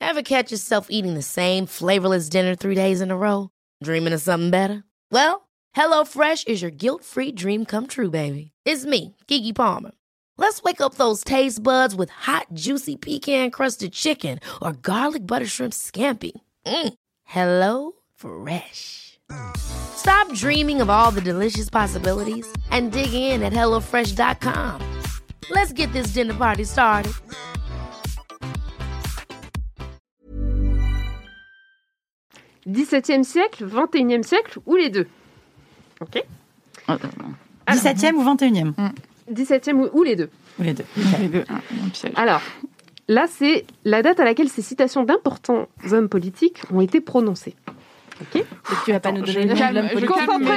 Ever catch yourself eating the same flavorless dinner three days in a row? Dreaming of something better? Well, HelloFresh is your guilt-free dream come true, baby. It's me, Kiki Palmer. Let's wake up those taste buds with hot, juicy pecan-crusted chicken or garlic butter shrimp scampi. Mm. Hello Fresh. Stop dreaming of all the delicious possibilities and dig in at HelloFresh.com. Let's get this dinner party started. « 17e siècle, 21e siècle ou les deux Ok Attends, 17e ou 21e 17e ou, ou les deux Ou les deux. Les piège. Alors, là, c'est la date à laquelle ces citations d'importants hommes politiques ont été prononcées. Ok Et tu vas pas nous donner le nom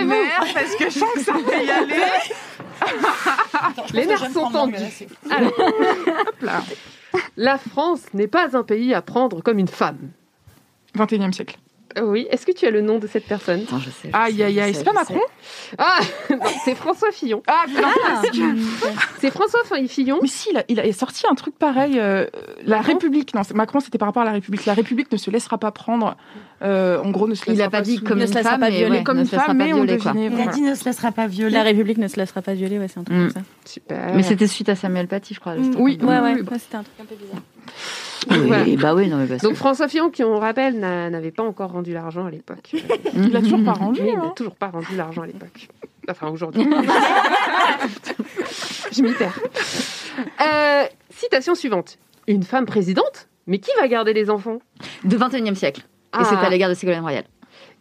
nerfs parce que je sens que ça va y aller. Les nerfs sont tendus. Alors, Hop là. la France n'est pas un pays à prendre comme une femme. 21e siècle. Oui, est-ce que tu as le nom de cette personne? Attends, je sais. je Aïe, aïe, aïe. C'est pas Macron? Ah non, C'est François Fillon. Ah, non, que- C'est François Fillon. Mais si, il a, il a sorti un truc pareil. euh, la Macron? République, non, Macron, c'était par rapport à la République. La République ne se laissera pas prendre. euh, en gros, ne se Il laissera a pas dit comme ne une femme, pas mais violer. ouais, comme ne une femme, mais on devinait. Il a dit ne se laissera pas violer. La République ne se laissera pas violer, ouais, c'est un truc Mm. comme ça. Super. Mais c'était suite à Samuel Paty, je crois. truc. Oui, Ouais, ouais, oui. ouais, c'était un truc un peu bizarre. Oui, Voilà. bah oui, non, mais parce Donc que- François Fillon, qui on rappelle, n'a- n'avait pas encore rendu l'argent à l'époque. Il a toujours pas rendu. Mais il n'a hein. toujours pas rendu l'argent à l'époque. Enfin, aujourd'hui. Je m'y perds. Euh, citation suivante. Une femme présidente Mais qui va garder les enfants? De 21e siècle. Ah. Et c'est à l'égard de Ségolène Royal.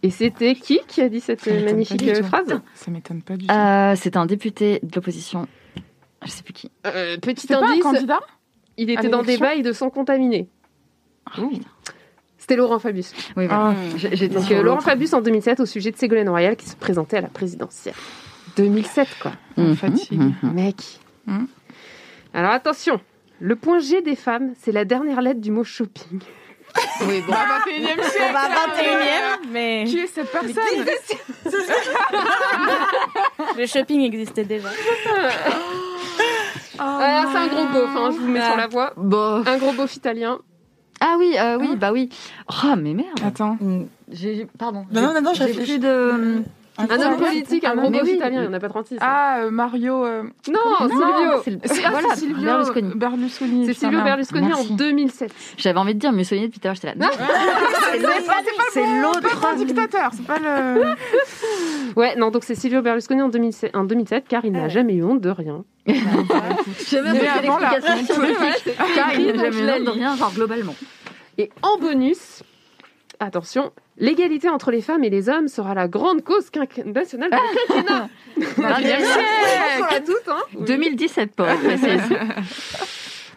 Et c'était qui qui a dit cette magnifique euh, phrase? Ça m'étonne pas du tout. Euh, C'était un député de l'opposition. Je sais plus qui. Euh, Petit C'est pas un indice, candidat? Il était dans des bails de sang contaminé. Oh. C'était Laurent Fabius. Oui, Ah. J'ai- Donc sur euh, Laurent. Fabius en 2007 au sujet de Ségolène Royal qui se présentait à la présidentielle. 2007 quoi. Mhm, Fatigue. mhm. Mec. Hmm. Alors attention, le point G des femmes, c'est la dernière lettre du mot shopping. Oui, bon. Bah, 21 e siècle On va hein, 21 e mais Qui est cette personne le shopping existait déjà. Ah, c'est un gros beauf, hein, je vous mets Ah. sur la voie. Un gros beauf italien. Ah oui, euh, oui, bah oui. Oh, mais merde. Attends. J'ai, pardon. Non, non, non, non, je j'ai réfléchis. plus de. Un homme politique, un gros italien, il n'y en a pas 36. Ah, euh, Mario. euh, non, Silvio c'est ah, Silvio Berlusconi. Berlusconi. C'est Silvio. Berlusconi Merci. en 2007. J'avais envie de dire Mussolini depuis tout à l'heure, j'étais là. Non, C'est c'est l'autre. dictateur, c'est pas le. Ouais, non, donc c'est Silvio Berlusconi en 2007, en 2007 car il n'a ouais. jamais eu honte de rien. Jamais eu de lis. rien, genre globalement. Et en bonus, attention, l'égalité entre les femmes et les hommes sera la grande cause quinqu- nationale du quinquennat. Ah, Bien mais- sûr, à toutes, hein. 2017 être précise.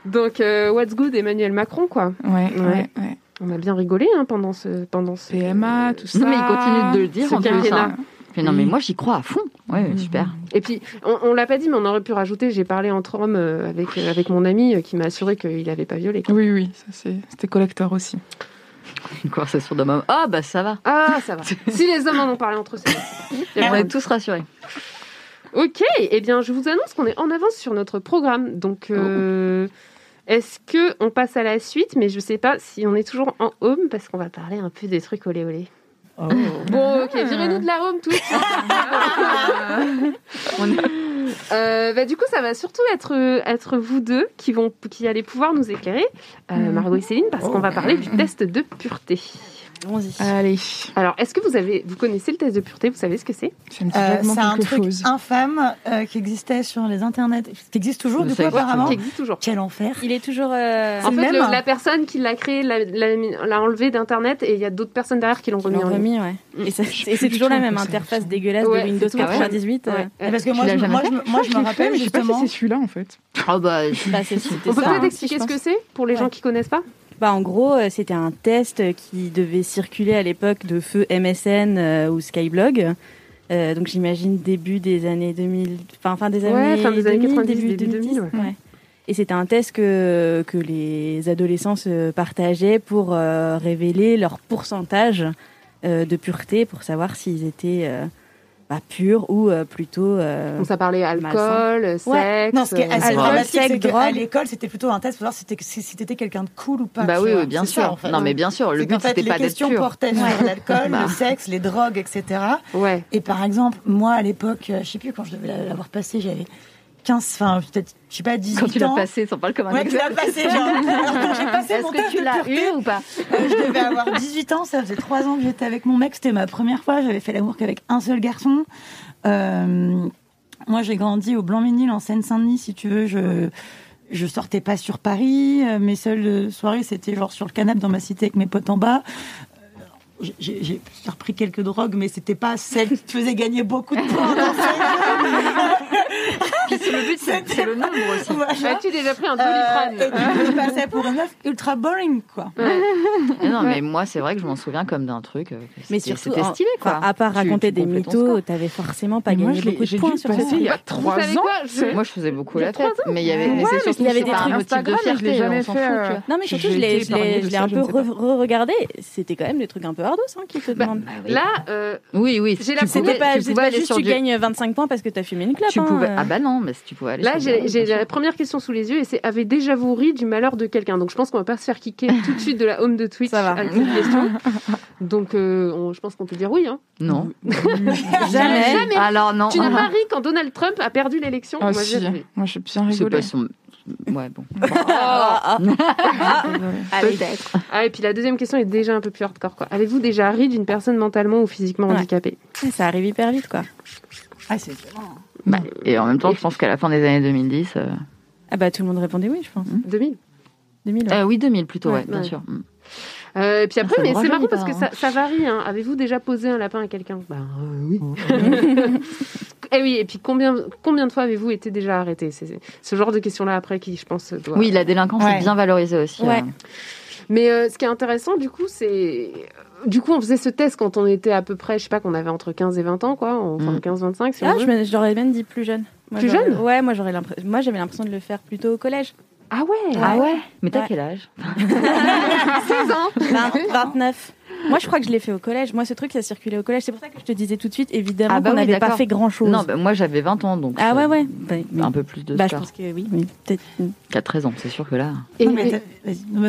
Donc, euh, what's good, Emmanuel Macron, quoi. Ouais, Ouais. ouais, ouais. On a bien rigolé hein, pendant ce pendant ce PMA, tout ça. Non, mais il continue de le dire Ce en quinquennat. hein. Mais non, mais Oui. moi j'y crois à fond. Ouais, super. Et puis, on, on l'a pas dit, mais on aurait pu rajouter. J'ai parlé entre hommes euh, avec euh, avec mon ami euh, qui m'a assuré qu'il avait pas violé. quoi. Oui, oui, ça c'est- c'était collector aussi. Une conversation d'homme homme. Ah, bah ça va. Ah, ça va. si les hommes en ont parlé entre eux, c'est On est tous rassurés. Ok, eh bien, je vous annonce qu'on est en avance sur notre programme. Donc, euh, est-ce que on passe à la suite? Mais je sais pas si on est toujours en home parce qu'on va parler un peu des trucs olé olé. Oh. Bon, ok, virez-nous de la home tout de suite. Euh, bah, du coup, ça va surtout être, être vous deux qui, vont, qui allez pouvoir nous éclairer, euh, Margot et Céline, parce qu'on va parler du test de pureté. Allons-y. Allez, Alors, est-ce que vous avez, vous connaissez le test de pureté? Vous savez ce que c'est? Ça me dit Euh, c'est un truc chose. infâme euh, qui existait sur les internets, qui existe toujours du coup apparemment. Qui existe toujours. Quel enfer. Il est toujours. euh, En fait, même le- la personne qui l'a créé l'a, l'a- l'a enlevé d'internet et il y a d'autres personnes derrière qui l'ont remis l'ont en ligne. remis, ouais. Mm. Et, ça- c'est toujours la même interface dégueulasse Ouais, de Windows c'est tout. 98. euh, Ouais. Et parce que moi, je, moi, me- moi, je me rappelle mais je sais pas si c'est celui-là en fait. Oh, bah. On peut peut-être expliquer ce que c'est pour les gens qui connaissent pas? Bah, en gros, euh, c'était un test qui devait circuler à l'époque de feu MSN euh, ou Skyblog. Euh, donc j'imagine début des années 2000, enfin fin des Ouais, années, fin des années 2000, 90, début début 2000, ouais. ouais. Et c'était un test que, que les adolescents se partageaient pour euh, révéler leur pourcentage euh, de pureté, pour savoir s'ils étaient euh, bah, purs ou euh, plutôt... euh, Donc ça parlait alcool, sexe. Ouais. Non, ce qui est assez Alcool, dramatique, sexe, c'est qu'à l'école, c'était plutôt un test pour voir si t'étais si, si t'étais quelqu'un de cool ou pas. Bah oui, oui, bien sûr. ça, en fait. Non, mais bien sûr, le but fait, c'était les pas d'être questions pur. portaient sur l'alcool, Bah. le sexe, les drogues, etc. Ouais. Et par exemple, moi, à l'époque, euh, je sais plus quand je devais l'avoir passé, j'avais 15, enfin, peut-être, je sais pas, 18 Quand tu l'as ans. passé, sans parle comme un Ouais, tu l'as exemple. passé, genre. Alors, quand j'ai passé mon que tu l'as eu ou pas euh, je devais avoir 18 ans, ça faisait 3 ans que j'étais avec mon mec, c'était ma première fois, j'avais fait l'amour qu'avec un seul garçon. Euh, moi, j'ai grandi au Blanc-Ménil, en Seine-Saint-Denis, si tu veux, je... Je sortais pas sur Paris, euh, mes seules soirées c'était genre sur le canapé dans ma cité avec mes potes en bas. Euh, J'ai j'ai repris quelques drogues, mais c'était pas celle qui te faisait gagner beaucoup de points. Le but, c'est le nombre aussi. Voilà. As-tu déjà pris un Euh, doliprane et du coup, je passais pour une meuf ultra boring, quoi. Non, mais moi, c'est vrai que je m'en souviens comme d'un truc. euh, Mais c'était- surtout, c'était stylé, quoi. À part Tu- raconter tu des mythos, t'avais forcément pas Moi, gagné beaucoup de j'ai points sur ça. il y a trois ans. quoi Je- Moi, je faisais beaucoup la ans. mais il y avait, des trucs un motif de Instagram, je l'ai fierté, jamais fait, euh, tu. Non, mais surtout, J'ai je l'ai, un peu re-regardé. C'était quand même des trucs un peu ardos hein, qui te Bah, demandent. Là, euh, Oui, oui. Tu C'était pas, tu juste tu gagnes 25 points parce que t'as fumé une clope. Tu pouvais. euh. Ah bah non, mais si tu pouvais aller là j'ai la première question sous les yeux et c'est avez déjà vous ri du malheur de quelqu'un Donc je pense qu'on va pas se faire kicker tout de suite de la home de Twitch Ça va. avec cette question. Donc euh, on- je pense qu'on peut dire oui. Hein. Non. Jamais. Jamais. Alors non. Tu n'as pas ri quand Donald Trump a perdu l'élection Ah Moi, si, j'ai ri. moi j'ai bien C'est rigolé. pas son. Ouais, bon. Allez. Peut-être. Ah et puis la deuxième question est déjà un peu plus hardcore. quoi. Avez-vous déjà ri d'une personne mentalement ou physiquement Ouais. handicapée? Ça arrive hyper vite, quoi. Ah, c'est violent. Bah, et en même temps, je pense qu'à la fin des années 2010. euh, Ah bah tout le monde répondait oui, je pense. 2000 2000. ouais. euh, oui, 2000 plutôt, ouais, Ouais, bien ouais. sûr. Mm. Euh, et puis après, Ça mais c'est marrant parce que hein. ça, ça varie. Hein. Avez-vous déjà posé un lapin à quelqu'un? Bah euh, oui. et oui, et puis combien, combien de fois avez-vous été déjà arrêté? C'est ce genre de questions-là après qui, je pense, doit... Oui, la délinquance Ouais. est bien valorisée aussi. Ouais. euh. Mais euh, ce qui est intéressant, du coup, c'est... Du coup, on faisait ce test quand on était à peu près, je sais pas, qu'on avait entre 15 et 20 ans, quoi. Enfin, Mm. 15-25, si on Ah, veut. je me- j'aurais même dit plus jeune. Moi, Plus jeune Ouais, moi j'aurais l'impression. Moi j'avais l'impression de le faire plutôt au collège. Ah ouais Ah ouais Mais t'as Ouais. quel âge 16 ans 20 29. Moi, je crois que je l'ai fait au collège. Moi, ce truc, ça circulait au collège. C'est pour ça que je te disais tout de suite, évidemment, Ah bah qu'on oui, n'avait pas fait grand-chose. Non, bah, moi j'avais 20 ans donc. ah ouais, euh, ouais. Bah, Un peu plus de bah, je pense que oui, mais peut-être. Qu'à 13 ans, c'est sûr que là. et, Non, mais.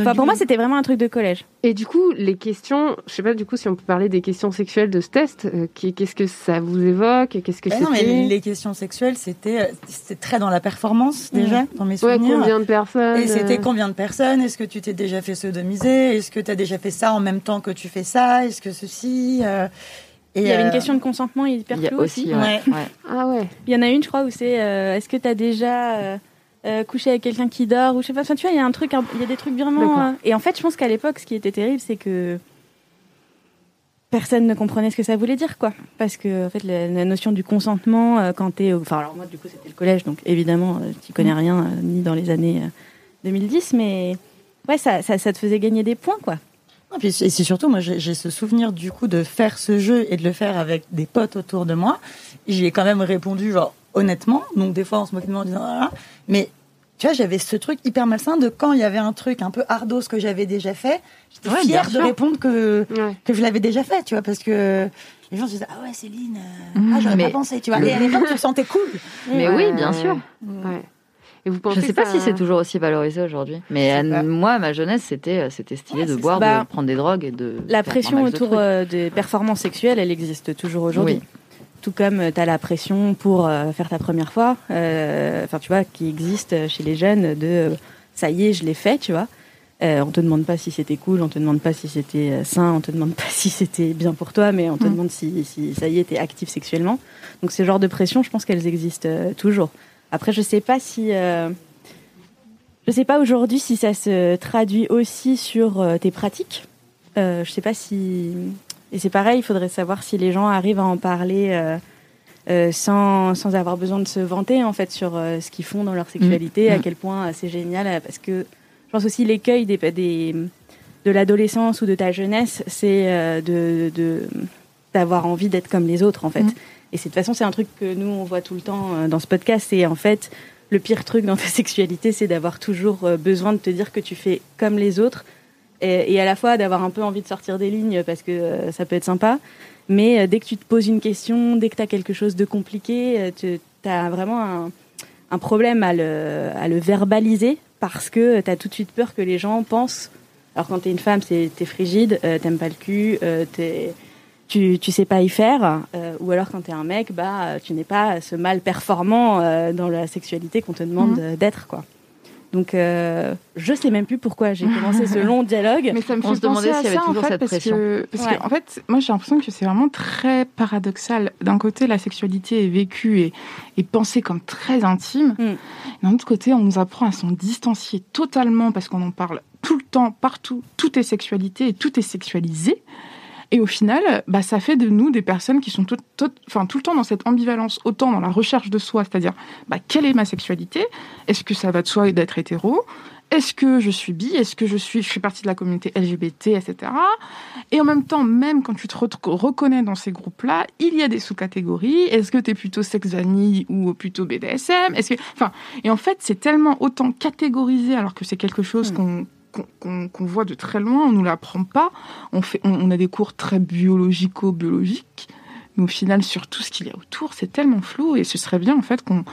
Enfin, pour moi, c'était vraiment un truc de collège. et du coup, les questions, je sais pas du coup si on peut parler des questions sexuelles de ce test. euh, Qu'est-ce que ça vous évoque Qu'est-ce que Bah non, mais c'était les questions sexuelles, c'était euh, c'était très dans la performance déjà, dans mes Ouais, souvenirs. combien de personnes Et c'était combien de personnes? Est-ce que tu t'es déjà fait sodomiser Est-ce que tu as déjà fait ça en même temps que tu fais ça Est-ce que ceci euh, et, Il y avait une euh, question de consentement hyper floue aussi. aussi. ouais, Ouais. ouais. Ah ouais. Il y en a une, je crois, où c'est euh, est-ce que tu as déjà couché avec quelqu'un qui dort ou je sais pas. Enfin, tu vois, il y a un truc, il y a des trucs vraiment. euh, Et en fait, je pense qu'à l'époque, ce qui était terrible, c'est que personne ne comprenait ce que ça voulait dire, quoi. Parce que en fait, la, la notion du consentement, euh, quand t'es, au- enfin, alors moi, du coup, c'était le collège, donc évidemment, euh, tu connais rien euh, ni dans les années euh, 2010, mais ouais, ça, ça, ça te faisait gagner des points, quoi. Puis c'est surtout, moi, j'ai ce souvenir du coup de faire ce jeu et de le faire avec des potes autour de moi. J'y ai quand même répondu, genre, honnêtement. Donc, des fois, on se moquait de moi en disant, ah, ah. mais tu vois, j'avais ce truc hyper malsain de quand il y avait un truc un peu hardos que j'avais déjà fait, j'étais Ouais, fière de répondre que, Ouais. que je l'avais déjà fait, tu vois, parce que les gens se disaient, ah ouais, Céline, euh, ah, j'aurais mais pas pensé, tu vois. le- Et à l'époque, tu te sentais cool. Mais oui, bien sûr. Ouais. Et vous pensez Je sais que pas ça- si c'est toujours aussi valorisé aujourd'hui. Mais sais à- moi, à ma jeunesse, c'était euh, c'était stylé Ouais, de boire, ça. de Bah, prendre des drogues et de. La pression de autour euh, des performances sexuelles, elle existe toujours aujourd'hui. Oui. Tout comme tu as la pression pour euh, faire ta première fois, euh, enfin tu vois, qui existe chez les jeunes de euh, ça y est, je l'ai fait, tu vois. Euh, on te demande pas si c'était cool, on te demande pas si c'était euh, sain, on te demande pas si c'était bien pour toi, mais on te Mm. demande si, si ça y est, t'es actif sexuellement. Donc ce genre de pression, je pense qu'elles existent euh, toujours. Après, je sais pas si euh, je sais pas aujourd'hui si ça se traduit aussi sur euh, tes pratiques. Euh, je sais pas si et c'est pareil, il faudrait savoir si les gens arrivent à en parler euh, sans, sans avoir besoin de se vanter en fait sur ce qu'ils font dans leur sexualité, à Mm. quel point c'est génial. Parce que je pense aussi l'écueil des, des de l'adolescence ou de ta jeunesse, c'est de de- d'avoir envie d'être comme les autres en fait. Mm. Et de toute façon c'est un truc que nous on voit tout le temps euh, dans ce podcast. C'est en fait le pire truc dans ta sexualité, c'est d'avoir toujours euh, besoin de te dire que tu fais comme les autres et, et à la fois d'avoir un peu envie de sortir des lignes parce que euh, ça peut être sympa. Mais dès que tu te poses une question, dès que tu as quelque chose de compliqué, tu as vraiment un, problème à le, verbaliser parce que tu as tout de suite peur que les gens pensent. Alors quand tu es une femme, t'es frigide, euh, t'aimes pas le cul, euh, t'es- tu, tu sais pas y faire. euh, ou alors quand tu es un mec, bah, tu n'es pas ce mal performant euh, dans la sexualité qu'on te demande euh, d'être. quoi. Donc euh, je sais même plus pourquoi j'ai commencé ce long dialogue. Mais ça me fait se à s'il y avait ça, en fait, cette parce pression. Que, parce Ouais. que, en fait, moi, j'ai l'impression que c'est vraiment très paradoxal. D'un côté, la sexualité est vécue et, et pensée comme très intime. Mm. D'un autre côté, on nous apprend à s'en distancier totalement parce qu'on en parle tout le temps, partout. Tout est sexualité et tout est sexualisé. Et au final, bah, ça fait de nous des personnes qui sont tout, tout- enfin, tout le temps dans cette ambivalence, autant dans la recherche de soi, c'est-à-dire bah, quelle est ma sexualité? Est-ce que ça va de soi d'être hétéro? Est-ce que je suis bi? Est-ce que je suis, je fais partie de la communauté LGBT, etc. Et en même temps, même quand tu te re- reconnais dans ces groupes-là, il y a des sous-catégories. Est-ce que tu es plutôt vanille ou plutôt BDSM Est-ce que, enfin, et en fait, c'est tellement autant catégorisé alors que c'est quelque chose Mm. qu'on qu'on- voit de très loin, on nous l'apprend pas. On, fait, on, a des cours très biologico-biologiques, mais au final, sur tout ce qu'il y a autour, c'est tellement flou et ce serait bien en fait qu'on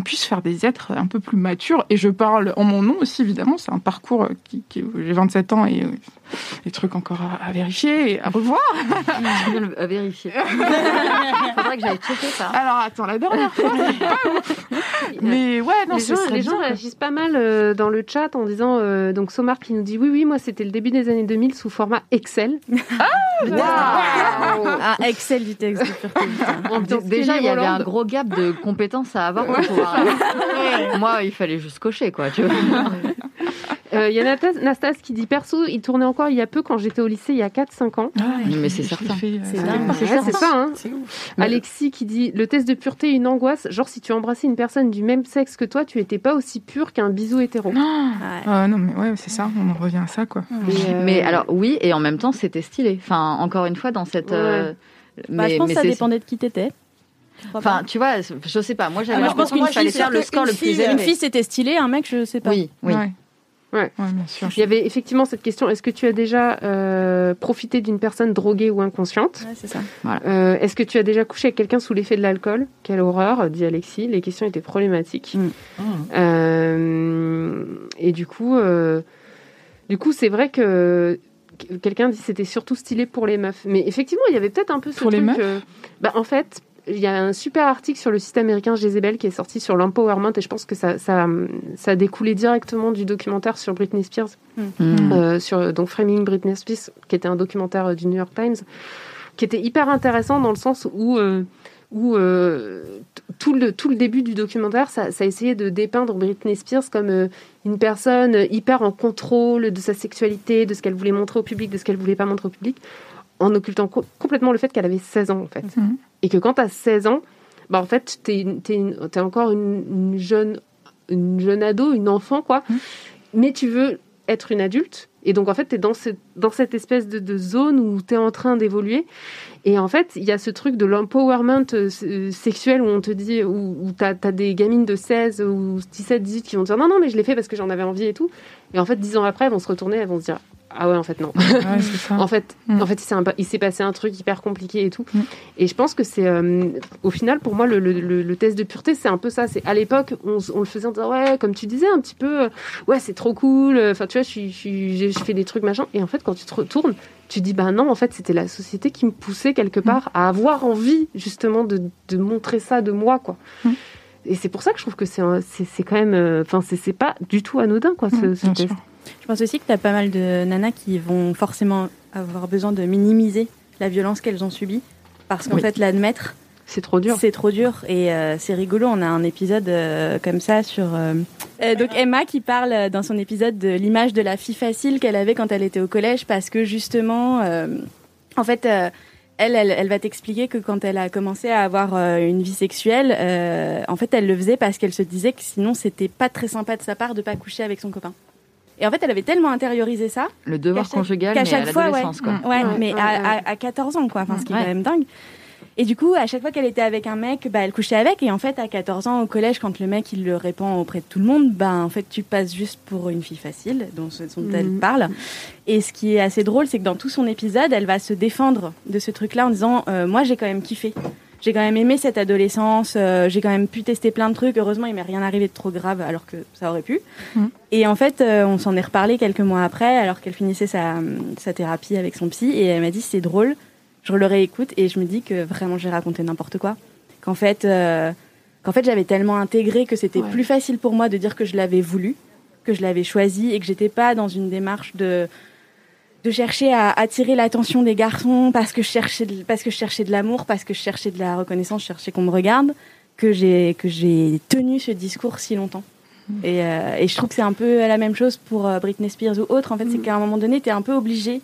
puisse faire des êtres un peu plus matures. Et je parle en mon nom aussi, évidemment. C'est un parcours qui, qui j'ai 27 ans et des trucs encore à, à vérifier et à revoir. à vérifier. Faudrait que j'aille checker ça. Alors attends, la dernière fois, c'est pas ouf. Mais ouais, non, les gens, les gens réagissent pas mal euh, dans le chat en disant euh, donc Somar qui nous dit oui oui moi c'était le début des années 2000 sous format Excel. Ah, Excel du texte Déjà, il y avait un gros gap de compétences à avoir pour pouvoir. Moi, il fallait juste cocher, quoi. Tu vois. Euh, Il y a Nastas qui dit perso il tournait encore il y a peu quand j'étais au lycée il y a 4-5 ans. Ah, Mais c'est certain. euh, C'est ça Ouais, c'est ça hein. C'est ouf. Mais- Alexis qui dit le test de pureté une angoisse genre si tu embrassais une personne du même sexe que toi tu étais pas aussi pur qu'un bisou hétéro. Ouais. Ah, non, mais ouais, c'est ça, on en revient à ça, quoi. Euh, Mais alors, oui, et en même temps, c'était stylé. Enfin, encore une fois, dans cette. euh, Bah, je pense mais que ça dépendait de qui t'étais. Enfin, tu vois, je sais pas. Moi, j'avais Alors, l'impression qu'il fallait faire le score le qu'une plus fille, Une élevé. fille, c'était stylé, un mec, je sais pas. Oui, oui. Ouais. Ouais. Ouais, bien sûr. Il y avait effectivement cette question est-ce que tu as déjà euh, profité d'une personne droguée ou inconsciente? Ouais, c'est ça. Euh, Est-ce que tu as déjà couché avec quelqu'un sous l'effet de l'alcool? Quelle horreur, dit Alexis. Les questions étaient problématiques. Mm. Euh, et du coup, euh, du coup, c'est vrai que quelqu'un dit que c'était surtout stylé pour les meufs. Mais effectivement, il y avait peut-être un peu ce Pour les truc. meufs? euh, bah, en fait, il y a un super article sur le site américain Jezebel qui est sorti sur l'empowerment et je pense que ça, ça, ça a découlé directement du documentaire sur Britney Spears. Hmm. euh, sur donc Framing Britney Spears, qui était un documentaire euh, du New York Times, qui était hyper intéressant dans le sens où euh, où euh, tout le tout le début du documentaire, ça, ça essayait de dépeindre Britney Spears comme euh, une personne hyper en contrôle de sa sexualité, de ce qu'elle voulait montrer au public, de ce qu'elle voulait pas montrer au public, en occultant co- complètement le fait qu'elle avait 16 ans en fait, Mhm. et que quand tu as 16 ans, bah en fait une- t'es encore une, une jeune une jeune ado, une enfant quoi, Mhm. mais tu veux être une adulte. Et donc, en fait, tu es dans, ce- dans cette espèce de, de zone où tu es en train d'évoluer. Et en fait, il y a ce truc de l'empowerment euh, s- sexuel où on te dit, où, où tu as, des gamines de 16 ou 17, 18 qui vont te dire non, non, mais je l'ai fait parce que j'en avais envie et tout. Et en fait, 10 ans après, elles vont se retourner, elles vont se dire ah ouais, en fait, non. Ouais, c'est ça. En fait, Mm. en fait, il s'est passé un truc hyper compliqué et tout. Mm. Et je pense que c'est, euh, au final, pour moi, le, le- le- le test de pureté, c'est un peu ça. C'est à l'époque, on, on le faisait en disant ouais, comme tu disais, un petit peu, euh, ouais, c'est trop cool. Enfin, tu vois, je je fais des trucs machin. Et en fait, quand tu te retournes, tu dis bah non, en fait, c'était la société qui me poussait quelque part à avoir envie justement de, de montrer ça de moi, quoi. Mm. Et c'est pour ça que je trouve que c'est, quand même, euh, enfin, c'est, c'est pas du tout anodin, quoi, ce, Mm, test. sûr. Je pense aussi que tu as pas mal de nanas qui vont forcément avoir besoin de minimiser la violence qu'elles ont subie. Parce qu'en Oui. fait, l'admettre, C'est trop dur. c'est trop dur. Et euh, c'est rigolo, on a un épisode euh, comme ça sur... euh, donc Emma qui parle dans son épisode de l'image de la fille facile qu'elle avait quand elle était au collège. Parce que justement, en fait... elle, elle, elle va t'expliquer que quand elle a commencé à avoir une vie sexuelle, en fait, elle le faisait parce qu'elle se disait que sinon, c'était pas très sympa de sa part de pas coucher avec son copain. Et en fait, elle avait tellement intériorisé ça Le devoir chaque- conjugal, qu'à mais à chaque fois, ouais. quoi. Ouais, Ouais, mais ouais, à, ouais. à- à 14 ans, quoi. Enfin, ce qui est quand même dingue. Et du coup, à chaque fois qu'elle était avec un mec, bah, elle couchait avec. Et en fait, à 14 ans, au collège, quand le mec, il le répand auprès de tout le monde, bah, en fait, tu passes juste pour une fille facile, dont, dont elle Mhm. parle. Et ce qui est assez drôle, c'est que dans tout son épisode, elle va se défendre de ce truc-là en disant, euh, moi, j'ai quand même kiffé. J'ai quand même aimé cette adolescence, euh, j'ai quand même pu tester plein de trucs. Heureusement, il m'est rien arrivé de trop grave, alors que ça aurait pu. Mhm. Et en fait, euh, on s'en est reparlé quelques mois après, alors qu'elle finissait sa, sa thérapie avec son psy, et elle m'a dit c'est drôle. Je le réécoute et je me dis que vraiment j'ai raconté n'importe quoi. Qu'en fait, euh, qu'en fait j'avais tellement intégré que c'était Ouais. plus facile pour moi de dire que je l'avais voulu, que je l'avais choisi et que j'étais pas dans une démarche de de chercher à attirer l'attention des garçons parce que je cherchais de, parce que je cherchais de l'amour, parce que je cherchais de la reconnaissance, je cherchais qu'on me regarde, que j'ai que j'ai tenu ce discours si longtemps. Et, euh, et je trouve que c'est un peu la même chose pour euh, Britney Spears ou autre. En fait, c'est Mm. qu'à un moment donné, tu es un peu obligé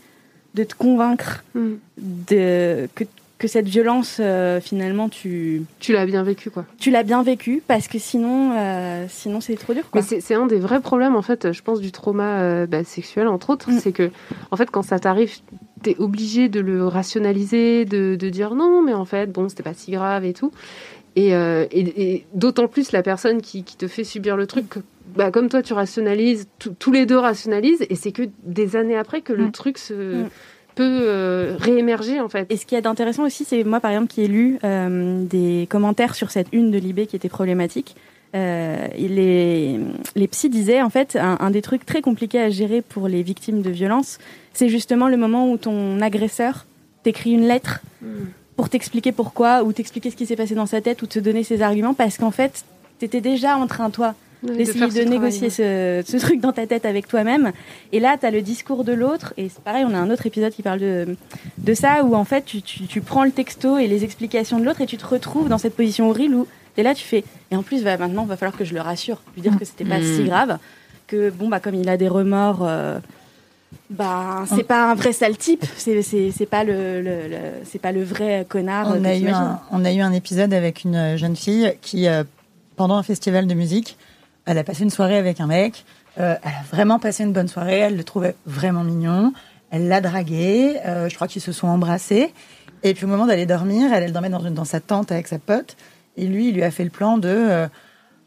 de te convaincre Mm. de, que, que cette violence, euh, finalement, tu, Tu l'as bien vécu, quoi. tu l'as bien vécue parce que sinon, euh, sinon c'est trop dur. Quoi. Mais c'est un des vrais problèmes, en fait, je pense, du trauma euh, bah, sexuel, entre autres. Mm. C'est que, en fait, quand ça t'arrive, t'es obligé de le rationaliser, de, de dire non, mais en fait, bon, c'était pas si grave et tout. Et, euh, et, et d'autant plus la personne qui, qui te fait subir le truc, bah, comme toi, tu rationalises, tous les deux rationalisent, et c'est que des années après que le Mm. truc se, Mm. Peut euh, réémerger, en fait. Et ce qui est d'intéressant aussi, c'est moi par exemple qui ai lu euh, des commentaires sur cette une de Libé qui était problématique. Euh, les, les psys disaient en fait un, un des trucs très compliqués à gérer pour les victimes de violences, c'est justement le moment où ton agresseur t'écrit une lettre Mm. pour t'expliquer pourquoi ou t'expliquer ce qui s'est passé dans sa tête ou te donner ses arguments parce qu'en fait t'étais déjà en train toi D'essayer faire de, ce négocier ce, ce truc dans ta tête avec toi-même. Et là, tu as le discours de l'autre. Et c'est pareil, on a un autre épisode qui parle de, de ça, où en fait, tu, tu, tu prends le texto et les explications de l'autre et tu te retrouves dans cette position horrible où tu es là, tu fais. Et en plus, va, maintenant, va falloir que je le rassure, lui dire que c'était pas Mm. si grave, que bon, bah, comme il a des remords. euh, bah, c'est pas un vrai sale type, c'est c'est c'est pas le, le, le- c'est pas le vrai connard. On a, eu un, on a eu un épisode avec une jeune fille qui, euh, pendant un festival de musique, elle a passé une soirée avec un mec. euh, elle a vraiment passé une bonne soirée. Elle le trouvait vraiment mignon. Elle l'a dragué. euh, je crois qu'ils se sont embrassés. Et puis au moment d'aller dormir, elle, elle dormait dans, une, dans sa tente avec sa pote. Et lui, il lui a fait le plan de. euh,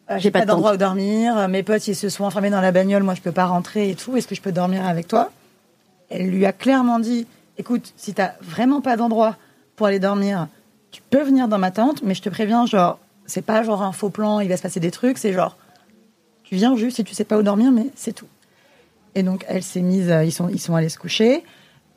euh, j'ai pas pas, de d'endroit où dormir. Mes potes, ils se sont enfermés dans la bagnole. Moi, je peux pas rentrer et tout. Est-ce que je peux dormir avec toi? Elle lui a clairement dit écoute, si t'as vraiment pas d'endroit pour aller dormir, tu peux venir dans ma tente, mais je te préviens, genre, c'est pas genre un faux plan, il va se passer des trucs. C'est genre, tu viens juste si tu sais pas où dormir, mais c'est tout. Et donc, elle s'est mise, euh, ils sont, ils sont allés se coucher.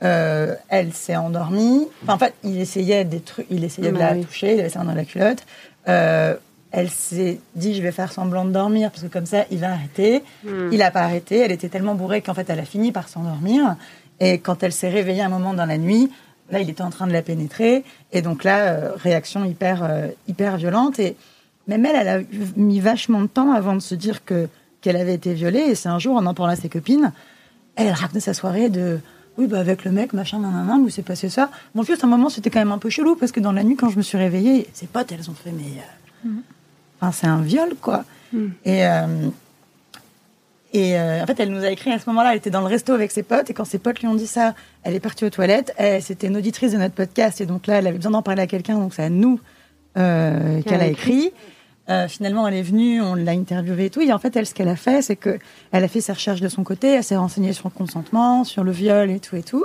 Euh, elle s'est endormie. Enfin, en fait, il essayait des trucs, il essayait de Bah la oui. toucher, il avait ça dans la culotte. Euh, elle s'est dit, je vais faire semblant de dormir parce que comme ça, il va arrêter. Hmm. Il a pas arrêté. Elle était tellement bourrée qu'en fait, elle a fini par s'endormir. Et quand elle s'est réveillée un moment dans la nuit, là, il était en train de la pénétrer. Et donc là, euh, réaction hyper, hyper violente. Et même elle, elle a mis vachement de temps avant de se dire que qu'elle avait été violée. Et c'est un jour, en en parlant à ses copines, elle, elle racontait sa soirée de oui, bah avec le mec, machin, nanana, où s'est passé ça? Bon, juste un moment, c'était quand même un peu chelou parce que dans la nuit, quand je me suis réveillée, ses potes, elles ont fait, mais. euh, Enfin, c'est un viol, quoi. Mhm. Et. euh, et euh, en fait, elle nous a écrit à ce moment-là, elle était dans le resto avec ses potes, et quand ses potes lui ont dit ça, elle est partie aux toilettes. Elle- C'était une auditrice de notre podcast, et donc là, elle avait besoin d'en parler à quelqu'un, donc c'est à nous euh, qu'elle a écrit. Euh, finalement, elle est venue, on l'a interviewée et tout. Et en fait, elle, ce qu'elle a fait, c'est que elle a fait ses recherches de son côté, elle s'est renseignée sur le consentement, sur le viol et tout et tout.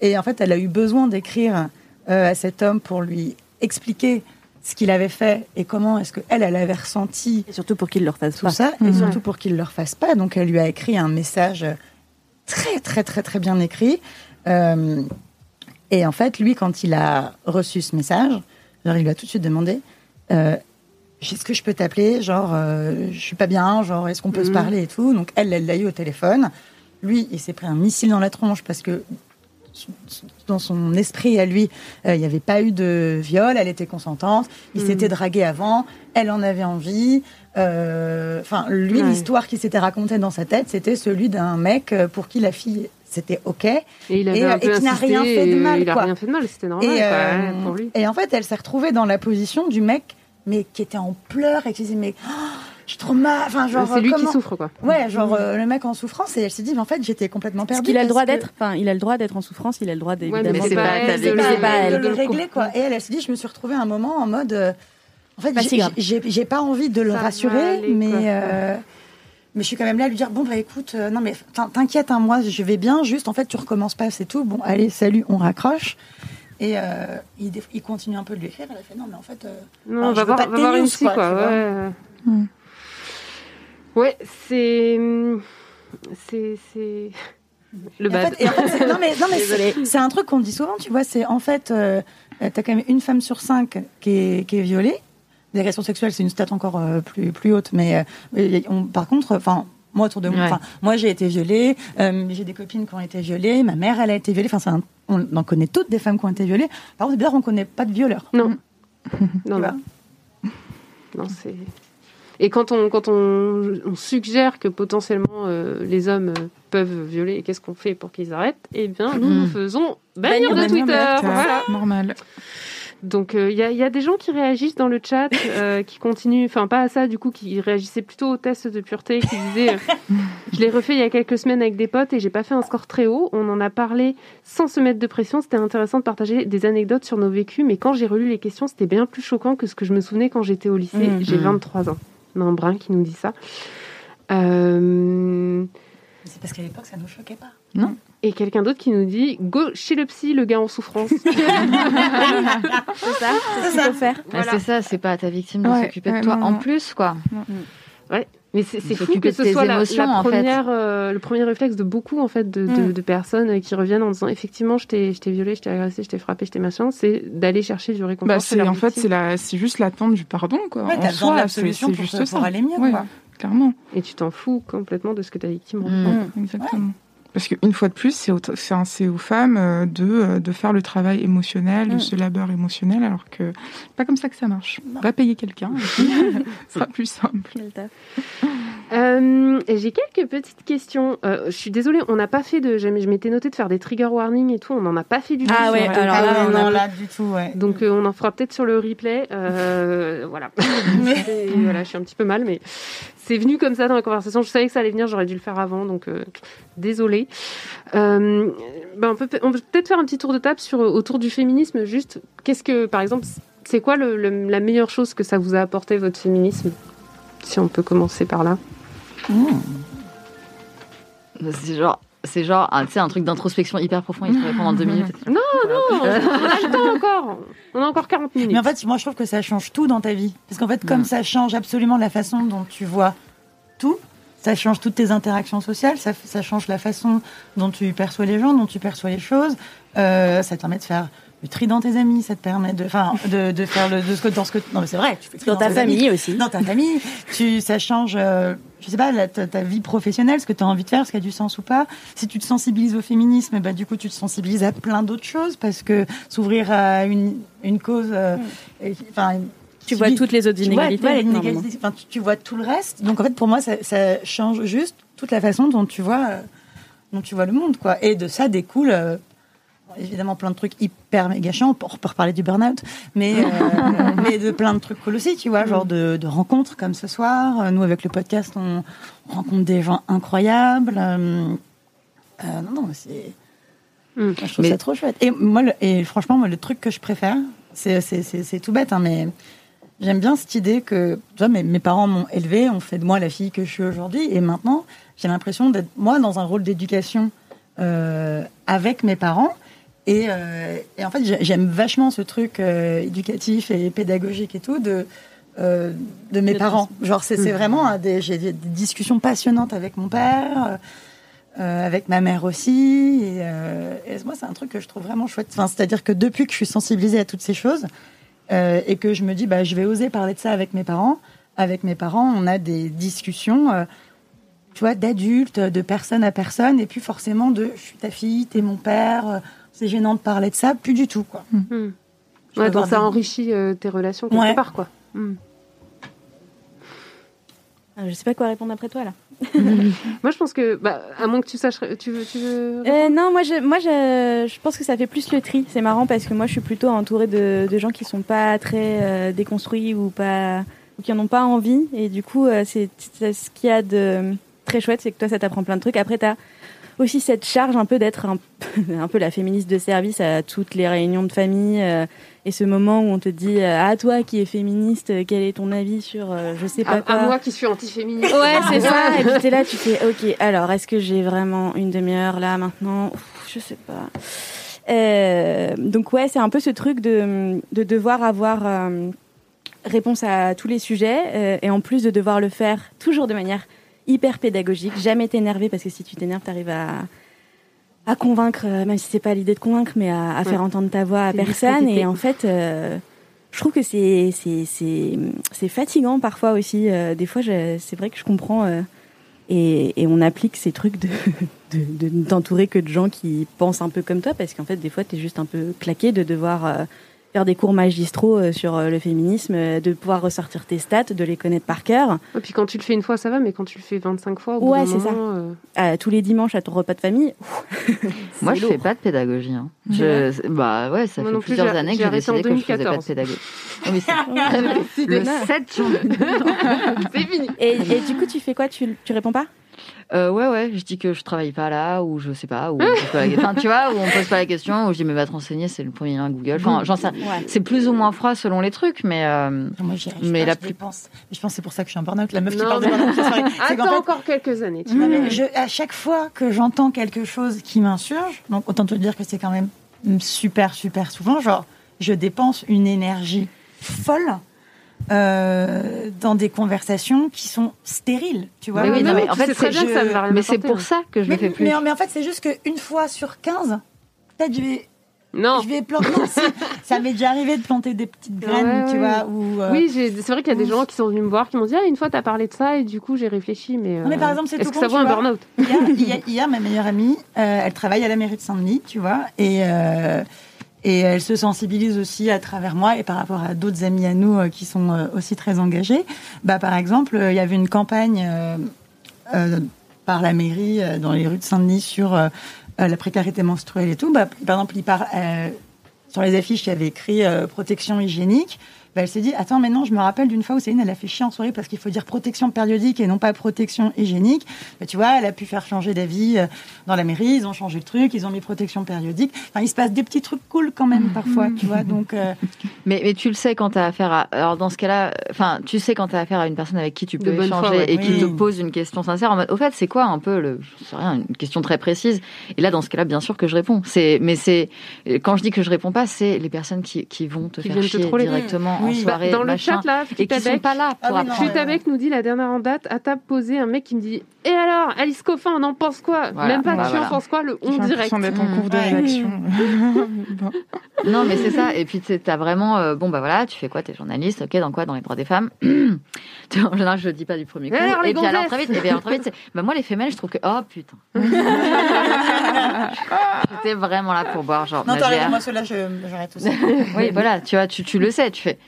Et en fait, elle a eu besoin d'écrire euh, à cet homme pour lui expliquer ce qu'il avait fait et comment est-ce que elle, elle avait ressenti Et surtout pour qu'il le refasse tout pas. ça, et Mhm. surtout pour qu'il ne le refasse pas. Donc, elle lui a écrit un message très, très, très, très bien écrit. Euh, et en fait, lui, quand il a reçu ce message, genre, il lui a tout de suite demandé euh, Est-ce que je peux t'appeler Genre, euh, je suis pas bien, genre, est-ce qu'on peut se Mhm. parler et tout? Donc, elle, elle l'a eu au téléphone. Lui, il s'est pris un missile dans la tronche parce que dans son esprit à lui, euh, il n'y avait pas eu de viol, elle était consentante, il Mhm. s'était dragué avant, elle en avait envie. euh, Enfin, lui, Ouais. l'histoire qui s'était racontée dans sa tête, c'était celui d'un mec euh, pour qui la fille, c'était OK. Et il Et, et qui n'a rien fait de mal, Il a quoi. rien fait de mal, c'était normal Et, quoi, ouais, pour lui. et en fait, elle s'est retrouvée dans la position du mec, mais qui était en pleurs et qui disait, mais oh, je suis trop mal. Enfin, genre, C'est lui comment- qui souffre quoi. Ouais, genre euh, le mec en souffrance et elle s'est dit, mais en fait, j'étais complètement Parce perdue. qu'il a le droit parce que- d'être, enfin, il a le droit d'être en souffrance, il a le droit mais d'évidemment. c'est de- pas elle, de- c'est de- pas c'est pas de elle. le régler quoi. Et elle, elle s'est dit, je me suis retrouvée un moment en mode, euh, en fait, j'ai- pas envie de le Ça rassurer, aller, mais euh, mais je suis quand même là à lui dire, bon bah écoute, euh, non mais t'in- t'inquiète, hein, moi je vais bien, juste en fait tu recommences pas, c'est tout. Bon, allez, salut, on raccroche. Et euh, il, dé- il continue un peu de lui écrire. Elle a fait non mais en fait, euh, Non, Alors, on je va veux voir, pas va voir quoi, quoi. vois. ouais. Ouais, c'est. C'est. c'est- Le Et en bad. fait- et en fait, c'est- non mais, non, mais c'est- c'est un truc qu'on dit souvent, tu vois, c'est en fait, euh, euh, t'as quand même une femme sur cinq qui est, qui est violée. L'agression sexuelle, c'est une stat encore euh, plus, plus haute, mais, euh, mais on- par contre, enfin, moi autour de moi, Ouais. enfin, moi j'ai été violée, euh, j'ai des copines qui ont été violées, ma mère elle a été violée, enfin, un- on en connaît toutes des femmes qui ont été violées. Par contre, d'ailleurs, on connaît pas de violeurs. Non. non, Tu non. vois. Non, c'est. Et quand on, quand on, on suggère que potentiellement euh, les hommes euh, peuvent violer, qu'est-ce qu'on fait pour qu'ils arrêtent? Eh bien, nous, Mm. nous faisons bannir de bannir de Twitter. Twitter. Voilà. Normal. Donc, il y, a, y a des gens qui réagissent dans le chat, euh, qui continuent, enfin, pas à ça, du coup, qui réagissaient plutôt au test de pureté, qui disaient euh, Je l'ai refait il y a quelques semaines avec des potes et j'ai pas fait un score très haut. On en a parlé sans se mettre de pression. C'était intéressant de partager des anecdotes sur nos vécus, mais quand j'ai relu les questions, c'était bien plus choquant que ce que je me souvenais quand j'étais au lycée. Mhm. J'ai 23 ans. Brun qui nous dit ça. Euh, C'est parce qu'à l'époque, ça nous choquait pas. Et quelqu'un d'autre qui nous dit Go chez le psy, le gars en souffrance. C'est ça, c'est ce qu'il faut faire. Ah, c'est ça, c'est pas à ta victime de Ouais, s'occuper ouais, de toi non, en non. plus, quoi. Mais c'est fou que ce soit la, émotions, la en fait. première, euh, le premier réflexe de beaucoup en fait de, de, Mm. de personnes euh, qui reviennent en disant effectivement je t'ai je t'ai violé, je t'ai agressé, je t'ai frappé, je t'ai machin, c'est d'aller chercher du réconfort. Bah, c'est en fait c'est la c'est juste l'attente du pardon quoi. Ouais, en t'as besoin soi, de c'est pour, juste te- ça. pour aller mieux, Ouais, quoi. clairement. et tu t'en fous complètement de ce que ta victime ressent. Mm, Exactement. Parce qu'une fois de plus, c'est aux, aux femmes euh, de, euh, de faire le travail émotionnel, de Mm. ce labeur émotionnel, alors que c'est pas comme ça que ça marche. Va payer quelqu'un, et puis, ce sera plus simple. Euh, J'ai quelques petites questions. Euh, je suis désolée, on n'a pas fait de. Je m'étais noté de faire des trigger warnings et tout. On n'en a pas fait du tout. Ah ouais, alors Ah là, ouais, on a- non, là, du tout, ouais. Donc euh, on en fera peut-être sur le replay. Euh, voilà. Et voilà, je suis un petit peu mal, mais c'est venu comme ça dans la conversation. Je savais que ça allait venir, j'aurais dû le faire avant, donc euh, désolée. Euh, ben, on peut, on peut peut-être faire un petit tour de table sur autour du féminisme. Juste, qu'est-ce que, par exemple, c'est quoi le- le- la meilleure chose que ça vous a apporté votre féminisme? Si on peut commencer par là. C'est genre, c'est genre, un, tu sais, un truc d'introspection hyper profond. Il se répond en deux minutes. Non, non, on a le temps encore. On a encore 40 minutes. Mais en fait, moi, je trouve que ça change tout dans ta vie. Parce qu'en fait, comme Mm. ça change absolument la façon dont tu vois tout, ça change toutes tes interactions sociales, ça, ça change la façon dont tu perçois les gens, dont tu perçois les choses. Euh, ça te permet de faire le tri dans tes amis, ça te permet de, enfin, de, de faire le, de ce que, dans ce que, non, mais c'est vrai, tu fais Dans ta amis. famille aussi. dans ta famille. Tu, ça change, euh, je sais pas, la- ta, ta vie professionnelle, ce que tu as envie de faire, ce qui a du sens ou pas. Si tu te sensibilises au féminisme, bah, du coup, tu te sensibilises à plein d'autres choses parce que s'ouvrir à une, une cause, euh, et- Tu vois toutes les autres tu vois, inégalités. ouais, les normalement. inégalités, enfin, tu, tu vois tout le reste. Donc en fait, pour moi, ça, ça change juste toute la façon dont tu vois, euh, dont tu vois le monde, quoi. Et de ça découle euh, évidemment plein de trucs hyper méga chiants. On peut reparler du burn-out, mais euh, mais de plein de trucs cool aussi, tu vois, genre de, de rencontres comme ce soir. Euh, Nous, avec le podcast, on rencontre des gens incroyables. Euh, euh, non, non, c'est. Mm. Moi, je trouve Mais- ça trop chouette. Et moi, le- et franchement, moi, le truc que je préfère, c'est c'est- c'est- c'est tout bête, hein, mais j'aime bien cette idée que, tu vois, mes, mes parents m'ont élevée, ont fait de moi la fille que je suis aujourd'hui, et maintenant, j'ai l'impression d'être moi dans un rôle d'éducation euh, avec mes parents. Et, euh, et en fait, j'ai- j'aime vachement ce truc euh, éducatif et pédagogique et tout de euh, de mes parents. Genre, c'est Mhm. vraiment des, j'ai des discussions passionnantes avec mon père. euh, avec ma mère aussi. Et, euh, et moi, c'est un truc que je trouve vraiment chouette. Enfin, C'est-à-dire que depuis que je suis sensibilisée à toutes ces choses euh, et que je me dis, bah, je vais oser parler de ça avec mes parents, avec mes parents, on a des discussions, euh, tu vois, d'adultes, de personne à personne, et puis forcément de, je suis ta fille, t'es mon père, euh, c'est gênant de parler de ça, plus du tout, quoi. Je Ouais, donc ça des- enrichit euh, tes relations quelque Ouais. part, quoi. Ah, Je sais pas quoi répondre après toi là. Moi, je pense que, bah, à moins que tu saches, tu veux, tu veux. Euh, non, moi, je, moi je, je pense que ça fait plus le tri. C'est marrant parce que moi, je suis plutôt entourée de, de gens qui sont pas très euh, déconstruits ou pas ou qui en ont pas envie. Et du coup, euh, c'est c'est ce qu'il y a de très chouette, c'est que toi, ça t'apprend plein de trucs. Après, t'as aussi cette charge un peu d'être un, peu- un peu la féministe de service à toutes les réunions de famille euh, et ce moment où on te dit euh, ah toi qui es féministe, euh, quel est ton avis sur euh, je sais pas à, quoi. à moi qui suis anti-féministe. Ouais, c'est ça. Et puis t'es là, tu fais, ok, alors est-ce que j'ai vraiment une demi-heure là maintenant? Ouf, Je sais pas. Euh, donc ouais, c'est un peu ce truc de, de devoir avoir réponse à tous les sujets et en plus de devoir le faire toujours de manière hyper pédagogique, jamais t'énerver parce que si tu t'énerves, t'arrives à à convaincre, euh, même si c'est pas l'idée de convaincre, mais à, à faire entendre ta voix à personne. Et en fait, euh, je trouve que c'est c'est c'est c'est fatigant parfois aussi. Euh, des fois, c'est vrai que je comprends. euh, et, et on applique ces trucs de de- de t'entourer que de gens qui pensent un peu comme toi, parce qu'en fait, des fois, t'es juste un peu claqué de devoir faire des cours magistraux euh, sur euh, le féminisme, euh, de pouvoir ressortir tes stats, de les connaître par cœur. Et puis quand tu le fais une fois, ça va, mais quand tu le fais 25 fois, au Ouais, c'est ça. euh, Euh, tous les dimanches à ton repas de famille. Moi, je fais lourd. pas de pédagogie. hein. Je, bah ouais, ça Moi fait non plusieurs années que j'ai décidé que je faisais pas de 2014. pédagogie. Oh, mais c'est le 7 janvier. c'est fini. Et, et du coup, tu fais quoi? Tu, tu réponds pas? Euh, ouais, ouais, je dis que je travaille pas là, ou je sais pas, ou on pose pas la... enfin, tu vois, ou on pose pas la question, ou je dis mais va te renseigner, c'est le premier lien Google. Enfin, j'en sais. Ouais. C'est plus ou moins froid selon les trucs, mais euh, Moi, j'y arrive Mais pas, la je plus-. Mais je pense que c'est pour ça que je suis en burn-out. La meuf qui Non, parle de burn-out Attends fait, encore quelques années. Tu je, à chaque fois que j'entends quelque chose qui m'insurge, donc autant te dire que c'est quand même super, super souvent, genre, je dépense une énergie folle euh, dans des conversations qui sont stériles, tu vois. Mais oui, non, mais en fait, c'est- bien que ça ne va rien mais c'est apporter, pour ça que je mais, le fais plus. mais, mais en fait, c'est juste qu'une fois sur 15, peut-être je vais, Non. je vais planter. ça m'est déjà arrivé de planter des petites graines, Ouais, tu vois. Ou, euh, Oui, c'est vrai qu'il y a des gens qui sont venus me voir qui m'ont dit ah une fois t'as parlé de ça et du coup j'ai réfléchi mais. Non, mais par euh, exemple, c'est Est-ce tout que ça tu vaut un burn-out? Hier, hier, hier, ma meilleure amie, euh, elle travaille à la mairie de Saint-Denis, tu vois, et, euh, et elle se sensibilise aussi à travers moi et par rapport à d'autres amis à nous euh, qui sont euh, aussi très engagés. Bah, par exemple, euh, il y avait une campagne par la mairie dans les rues de Saint-Denis sur la précarité menstruelle et tout. Bah, par exemple, il part sur les affiches, il y avait écrit protection hygiénique. Bah, elle s'est dit attends mais non je me rappelle d'une fois où Céline elle a fait chier en soirée parce qu'il faut dire protection périodique et non pas protection hygiénique. Bah, tu vois elle a pu faire changer d'avis euh, dans la mairie. Ils ont changé le truc ils ont mis protection périodique. Enfin il se passe des petits trucs cool quand même parfois tu vois donc euh, mais, mais tu le sais quand tu as affaire à alors dans ce cas-là enfin tu sais quand tu as affaire à une personne avec qui tu peux échanger et qui te pose une question sincère. En mode au fait c'est quoi un peu le je sais rien une question très précise. Et là dans ce cas-là bien sûr que je réponds. C'est mais c'est quand je dis que je réponds pas c'est les personnes qui, qui vont te faire chier directement dans le chat là, et qui sont pas là pour ah, nous dit la dernière en date à table posée un mec qui me dit et alors Alice Coffin on en pense quoi? Même pas bah, tu en penses quoi le on direct. d'être en cours de rédaction. non mais c'est ça et puis tu as vraiment euh, bon bah voilà tu fais quoi t'es journaliste ok dans quoi dans les droits des femmes en général je le dis pas du premier coup et, puis alors très vite et bien très vite bah moi les femelles je trouve que oh putain. J'étais vraiment là pour boire genre non t'arrêtes moi cela j'arrête aussi. Oui voilà tu vois tu, tu le sais tu fais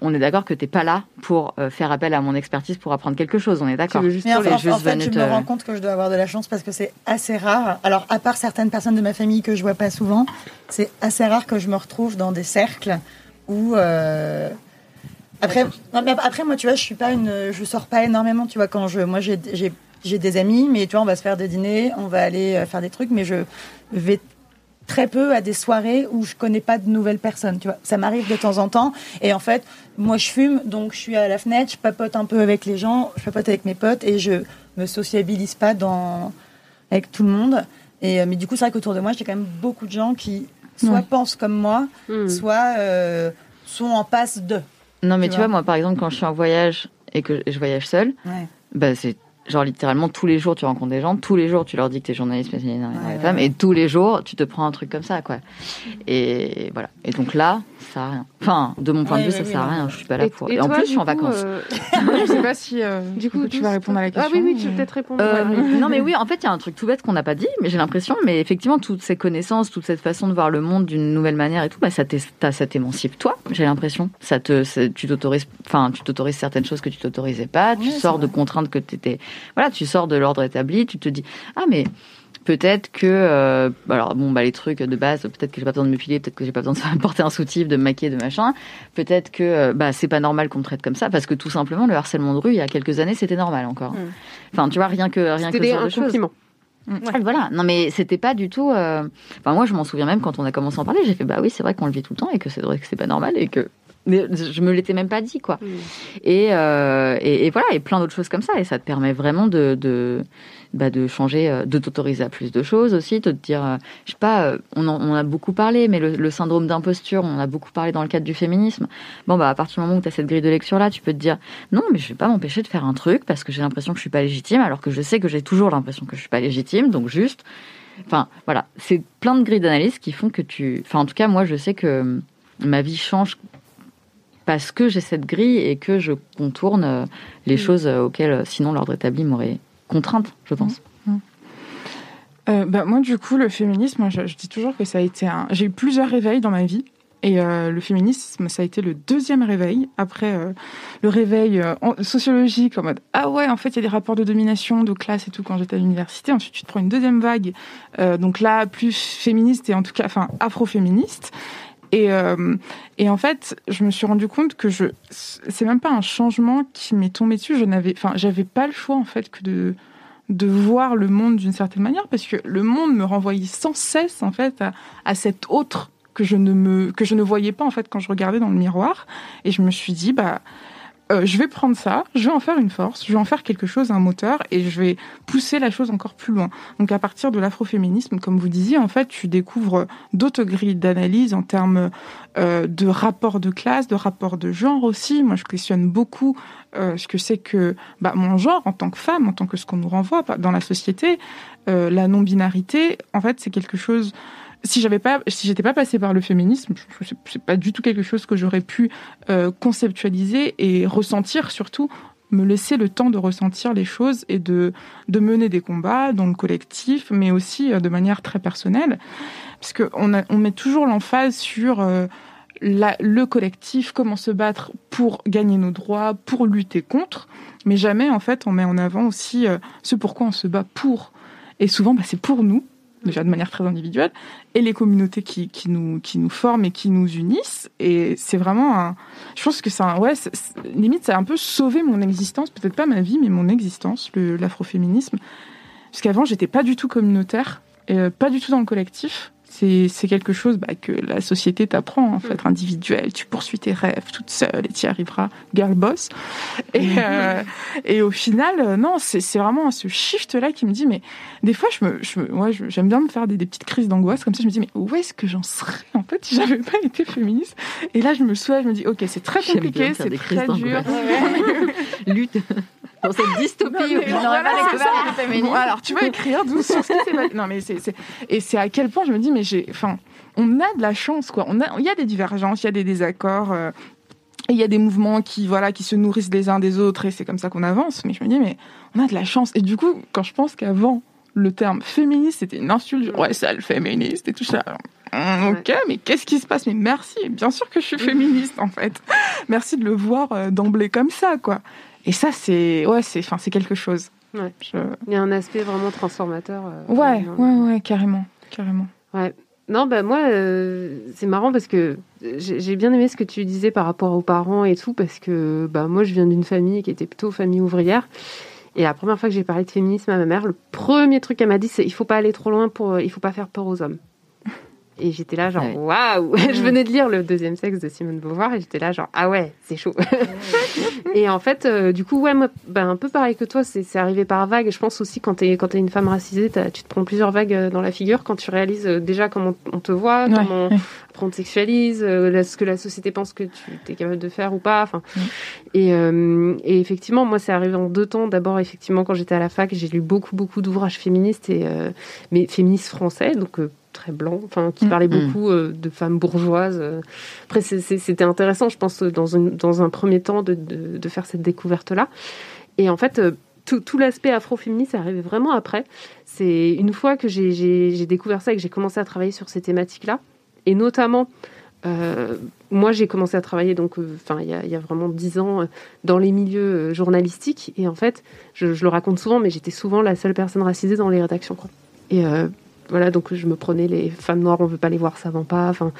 on est d'accord que tu n'es pas là pour euh, faire appel à mon expertise pour apprendre quelque chose. On est d'accord. Mais en, en, fait, je me rends compte que je dois avoir de la chance parce que c'est assez rare. Alors, à part certaines personnes de ma famille que je vois pas souvent, c'est assez rare que je me retrouve dans des cercles où. Euh, après, après, moi, tu vois, je suis pas une, je sors pas énormément. Tu vois, quand je, moi, j'ai, j'ai des amis, mais tu vois, on va se faire des dîners, on va aller euh, faire des trucs, mais je vais très peu à des soirées où je connais pas de nouvelles personnes. Tu vois, ça m'arrive de temps en temps. Et en fait, moi, je fume, donc je suis à la fenêtre, je papote un peu avec les gens, je papote avec mes potes et je me sociabilise pas dans avec tout le monde. Et euh, mais du coup, c'est vrai qu'autour de moi, j'ai quand même beaucoup de gens qui soit pensent comme moi, hmm. soit euh, sont en passe de. Non, mais tu, vois, moi, par exemple, quand je suis en voyage et que je voyage seule, bah, c'est genre littéralement tous les jours tu rencontres des gens, tous les jours tu leur dis que tu es journaliste spécialisé dans les femmes, et tous les jours tu te prends un truc comme ça, quoi. Et voilà. Et donc là, ça a rien. Enfin, de mon point de vue, ça sert à rien. Je suis pas là pour. Et, en plus, je suis en vacances. Euh... je sais pas si euh, du coup tu vas répondre à la question. Ah oui, oui, tu peux peut-être répondre. Euh, non, mais oui, en fait, il y a un truc tout bête qu'on n'a pas dit, mais j'ai l'impression, mais effectivement, toutes ces connaissances, toute cette façon de voir le monde d'une nouvelle manière et tout, bah, ça t'émancipe toi. J'ai l'impression. Ça te, tu t'autorises, enfin, tu t'autorises certaines choses que tu t'autorisais pas. Tu sors de contraintes que tu étais. Voilà, tu sors de l'ordre établi. Tu te dis, ah mais peut-être que euh, alors bon bah les trucs de base peut-être que j'ai pas besoin de me filer peut-être que j'ai pas besoin de porter un soutif de me maquiller de machin peut-être que euh, bah c'est pas normal qu'on me traite comme ça parce que tout simplement le harcèlement de rue il y a quelques années c'était normal encore mm. enfin tu vois rien que rien que un compliment mm. Voilà, non mais c'était pas du tout. Euh, enfin moi je m'en souviens même quand on a commencé à en parler, j'ai fait bah oui c'est vrai qu'on le vit tout le temps et que c'est vrai que c'est pas normal et que mais je me l'étais même pas dit quoi. Mm. Et, et, et, voilà et plein d'autres choses comme ça et ça te permet vraiment de, de bah, de changer, euh, de t'autoriser à plus de choses aussi, de te dire, euh, je sais pas, euh, on en, on a beaucoup parlé, mais le, syndrome d'imposture, on a beaucoup parlé dans le cadre du féminisme. Bon, bah, à partir du moment où tu as cette grille de lecture là, tu peux te dire, non, mais je vais pas m'empêcher de faire un truc parce que j'ai l'impression que je suis pas légitime, alors que je sais que j'ai toujours l'impression que je suis pas légitime, donc juste, enfin, voilà, c'est plein de grilles d'analyse qui font que tu, enfin, en tout cas, moi, je sais que ma vie change parce que j'ai cette grille et que je contourne les mm. choses auxquelles sinon l'ordre établi m'aurait contrainte, je pense. Mmh. Mmh. Euh, bah, moi, du coup, le féminisme, je, dis toujours que ça a été un. J'ai eu plusieurs réveils dans ma vie. Et euh, le féminisme, ça a été le deuxième réveil, après euh, le réveil sociologique, en mode Ah ouais, en fait, il y a des rapports de domination, de classe et tout quand j'étais à l'université. Ensuite, tu te prends une deuxième vague, donc là, plus féministe et en tout cas, enfin, afro-féministe. Et, et en fait, je me suis rendu compte que je, c'est même pas un changement qui m'est tombé dessus. Je n'avais, enfin, j'avais pas le choix en fait que de de voir le monde d'une certaine manière parce que le monde me renvoyait sans cesse en fait à, à cet autre que je ne me que je ne voyais pas en fait quand je regardais dans le miroir et je me suis dit bah euh, je vais prendre ça, je vais en faire une force, je vais en faire quelque chose, un moteur, et je vais pousser la chose encore plus loin. Donc à partir de l'afroféminisme, comme vous disiez, en fait, tu découvres d'autres grilles d'analyse en termes euh, de rapport de classe, de rapport de genre aussi. Moi, je questionne beaucoup euh, ce que c'est que bah, mon genre en tant que femme, en tant que ce qu'on nous renvoie dans la société. la non-binarité, en fait, c'est quelque chose si j'avais pas, si j'étais pas passée par le féminisme, c'est pas du tout quelque chose que j'aurais pu euh, conceptualiser et ressentir surtout me laisser le temps de ressentir les choses et de, de mener des combats dans le collectif, mais aussi euh, de manière très personnelle. Parce qu'on on met toujours l'emphase sur euh, le collectif, comment se battre pour gagner nos droits, pour lutter contre, mais jamais en fait on met en avant aussi euh, ce pourquoi on se bat pour. Et souvent, bah, c'est pour nous, déjà de manière très individuelle, et les communautés qui, nous, qui nous forment et qui nous unissent. Et c'est vraiment un. Je pense que un. Ouais, limite, ça a un peu sauvé mon existence, peut-être pas ma vie, mais mon existence, l'afroféminisme. Parce qu'avant, j'étais pas du tout communautaire, euh, pas du tout dans le collectif c'est quelque chose bah, que la société t'apprend en fait, mm. individuel. Tu poursuis tes rêves toute seule et tu y arriveras, girl boss. Et, mm. euh, et au final, euh, non, c'est vraiment ce shift là qui me dit, mais des fois, je me, je, moi, j'aime bien me faire des, petites crises d'angoisse comme ça. Je me dis, mais où est-ce que j'en serais en fait si j'avais pas été féministe? Et là, je me soulage, je me dis, ok, c'est très compliqué, c'est très dur. Lutte dans cette dystopie où il n'aurait pas découvert féministes. alors, tu vas écrire d'où sur ce qui s'est Non, mais c'est, et c'est à quel point je me dis, mais j'ai, enfin, on a de la chance, quoi. On a, il y a des divergences, il y a des désaccords. Euh, il y a des mouvements qui, voilà, qui se nourrissent les uns des autres et c'est comme ça qu'on avance. Mais je me dis, mais on a de la chance. Et du coup, quand je pense qu'avant, le terme féministe, c'était une insulte. Ouais, c'est le féministe et tout ça. Hum, ok, mais qu'est-ce qui se passe? Mais merci, bien sûr que je suis féministe en fait. Merci de le voir euh, d'emblée comme ça, quoi. Et ça, c'est ouais, c'est enfin, c'est quelque chose. Ouais. Il y a un aspect vraiment transformateur. Euh, ouais, ouais, ouais, carrément, carrément. Ouais. Non, bah moi, euh, c'est marrant parce que j'ai bien aimé ce que tu disais par rapport aux parents et tout, parce que bah moi, je viens d'une famille qui était plutôt famille ouvrière. Et la première fois que j'ai parlé de féminisme à ma mère, le premier truc qu'elle m'a dit, c'est il faut pas aller trop loin pour, il faut pas faire peur aux hommes. Et j'étais là, genre, waouh Je venais de lire Le deuxième sexe de Simone Beauvoir et j'étais là, genre, ah ouais, c'est chaud. et en fait, euh, du coup, ouais, moi, ben, un peu pareil que toi, c'est arrivé par vague. Je pense aussi, quand t'es une femme racisée, tu te prends plusieurs vagues euh, dans la figure quand tu réalises euh, déjà comment on te voit, comment on te sexualise, ce que la société pense que tu es capable de faire ou pas. Enfin, et, et, effectivement, moi, c'est arrivé en deux temps. D'abord, effectivement, quand j'étais à la fac, j'ai lu beaucoup, beaucoup d'ouvrages féministes, et, mais féministes français, donc très blanc, enfin qui mm. parlait mm. beaucoup euh, de femmes bourgeoises. Après, c'était intéressant, je pense, dans, dans un premier temps, de, de, faire cette découverte-là. Et en fait, euh, tout, tout l'aspect afro-féministe est arrivé vraiment après. C'est une fois que j'ai découvert ça et que j'ai commencé à travailler sur ces thématiques-là, et notamment. Euh, moi, j'ai commencé à travailler donc, enfin, il, y a vraiment dix ans dans les milieux journalistiques et en fait, je, je le raconte souvent, mais j'étais souvent la seule personne racisée dans les rédactions. Quoi. Et voilà, donc je me prenais les femmes noires, on veut pas les voir, ça va pas. Enfin,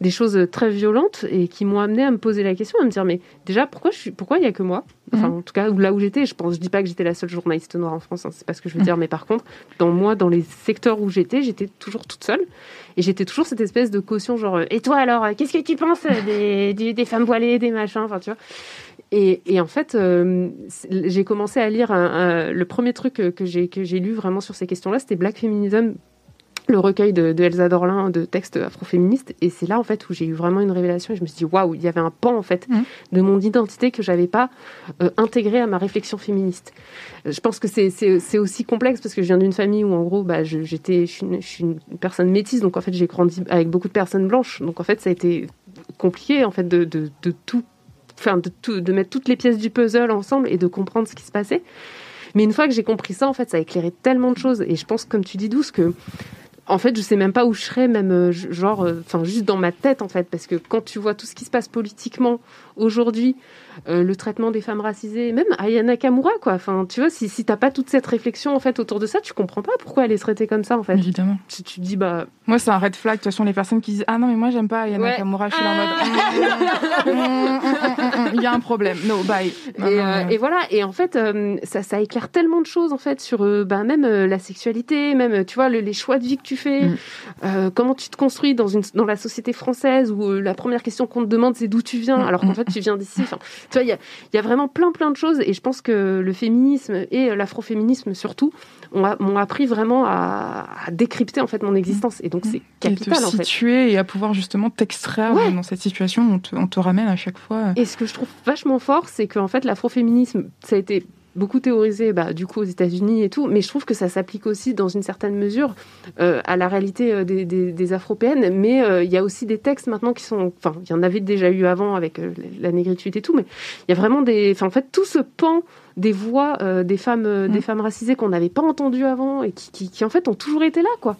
des choses très violentes et qui m'ont amené à me poser la question, à me dire, mais déjà, pourquoi je suis, pourquoi il y a que moi? Enfin, mhm. en tout cas, là où j'étais, je pense, je dis pas que j'étais la seule journaliste noire en France, hein, c'est pas ce que je veux dire, mais par contre, dans moi, dans les secteurs où j'étais, j'étais toujours toute seule et j'étais toujours cette espèce de caution, genre, et toi alors, qu'est-ce que tu penses des, des, femmes voilées, des machins, enfin, tu vois et, et, en fait, euh, j'ai commencé à lire le premier truc que j'ai que j'ai lu vraiment sur ces questions-là, c'était Black Feminism le recueil de, Elsa Dorlin de textes afroféministes et c'est là en fait où j'ai eu vraiment une révélation et je me suis dit waouh il y avait un pan en fait mmh. de mon identité que j'avais pas euh, intégré à ma réflexion féministe je pense que c'est aussi complexe parce que je viens d'une famille où en gros bah, j'étais je, suis une personne métisse donc en fait j'ai grandi avec beaucoup de personnes blanches donc en fait ça a été compliqué en fait de, de, de tout enfin de, tout, de mettre toutes les pièces du puzzle ensemble et de comprendre ce qui se passait mais une fois que j'ai compris ça, en fait, ça a éclairé tellement de choses. Et je pense, comme tu dis, Douce, que en fait, je sais même pas où je serais, même euh, genre, euh, enfin, juste dans ma tête, en fait, parce que quand tu vois tout ce qui se passe politiquement aujourd'hui, euh, le traitement des femmes racisées, même Ayana Kamura, quoi. Enfin, tu vois, si, si t'as pas toute cette réflexion en fait autour de ça, tu comprends pas pourquoi elle est traitée comme ça, en fait. Évidemment. Tu, tu dis, bah. Moi, c'est un red flag. De toute façon, les personnes qui disent, ah non, mais moi, j'aime pas Ayana Kamura, je suis en mode, ah. il y a un problème. No, bye. et, et, voilà. Et en fait, ça, ça éclaire tellement de choses, en fait, sur, bah, même la sexualité, même, tu vois, les choix de vie que tu fais, mm. comment tu te construis dans une, dans la société française où la première question qu'on te demande, c'est d'où tu viens, mm. alors qu'en fait, tu viens d'ici. Enfin, tu vois, il y a, vraiment plein, plein de choses. Et je pense que le féminisme et l'afroféminisme surtout m'ont appris vraiment à, décrypter en fait mon existence. Et donc, c'est capital et te situer et à pouvoir justement t'extraire dans cette situation. On on te ramène à chaque fois. Et ce que je trouve vachement fort, c'est qu'en fait, l'afroféminisme, ça a été beaucoup théorisé bah, du coup aux États-Unis et tout, mais je trouve que ça s'applique aussi dans une certaine mesure euh, à la réalité euh, des, des, afropéennes. Mais euh, il y a aussi des textes maintenant qui sont, enfin, il y en avait déjà eu avant avec la négritude et tout, mais il y a vraiment des, enfin, en fait, tout ce pan des voix euh, des femmes, euh, des Mm. femmes racisées qu'on n'avait pas entendues avant et qui, qui, qui, en fait ont toujours été là, quoi.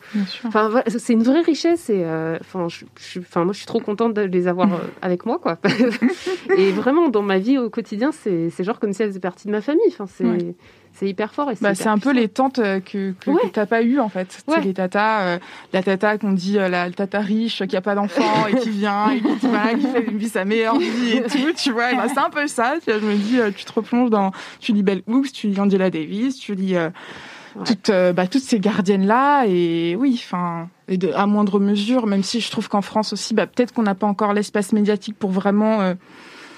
Enfin, voilà, c'est une vraie richesse et euh, enfin, je, enfin, moi, je suis trop contente de les avoir euh, avec moi, quoi. et vraiment, dans ma vie au quotidien, c'est c'est genre comme si elles faisaient partie de ma famille. Enfin, c'est Ouais. C'est hyper fort et Bah, hyper c'est un peu les tantes euh, que, que, Ouais. que t'as pas eu en fait. Ouais. les tatas, euh, la tata qu'on dit euh, la, tata riche qui a pas d'enfant et qui vient et qui, voilà, qui fait vit sa meilleure vie et tout, tu vois. Bah, c'est un peu ça. Tu vois, je me dis, euh, tu te replonges dans, tu lis Bell Hooks, tu lis Angela Davis, tu lis euh, Ouais. toutes, euh, bah, toutes ces gardiennes là et oui, enfin, et de, à moindre mesure, même si je trouve qu'en France aussi, bah, peut-être qu'on n'a pas encore l'espace médiatique pour vraiment euh,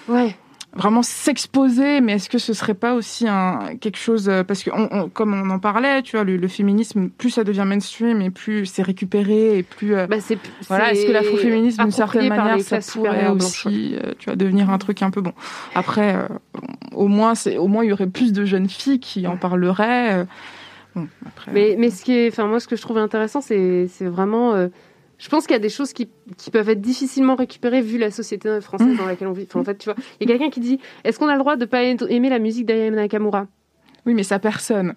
Ouais. Vraiment s'exposer, mais est-ce que ce serait pas aussi un quelque chose euh, parce que on, on- comme on en parlait, tu vois, le, le féminisme, plus ça devient mainstream et plus c'est récupéré et plus euh, Bah, c'est voilà, est-ce que l'afroféminisme d'une certaine manière ça pourrait aussi, euh, tu vois, devenir un truc un peu bon. Après, euh, au moins c'est au moins il y aurait plus de jeunes filles qui en parleraient. euh, bon, après, Mais, mais ce qui est, enfin moi, ce que je trouve intéressant, c'est, c'est vraiment. Je pense qu'il y a des choses qui, qui peuvent être difficilement récupérées vu la société française Mm. dans laquelle on vit. Enfin, en fait, tu vois, il y a quelqu'un qui dit Est-ce qu'on a le droit de pas aimer la musique d'Aya Nakamura oui, mais ça personne.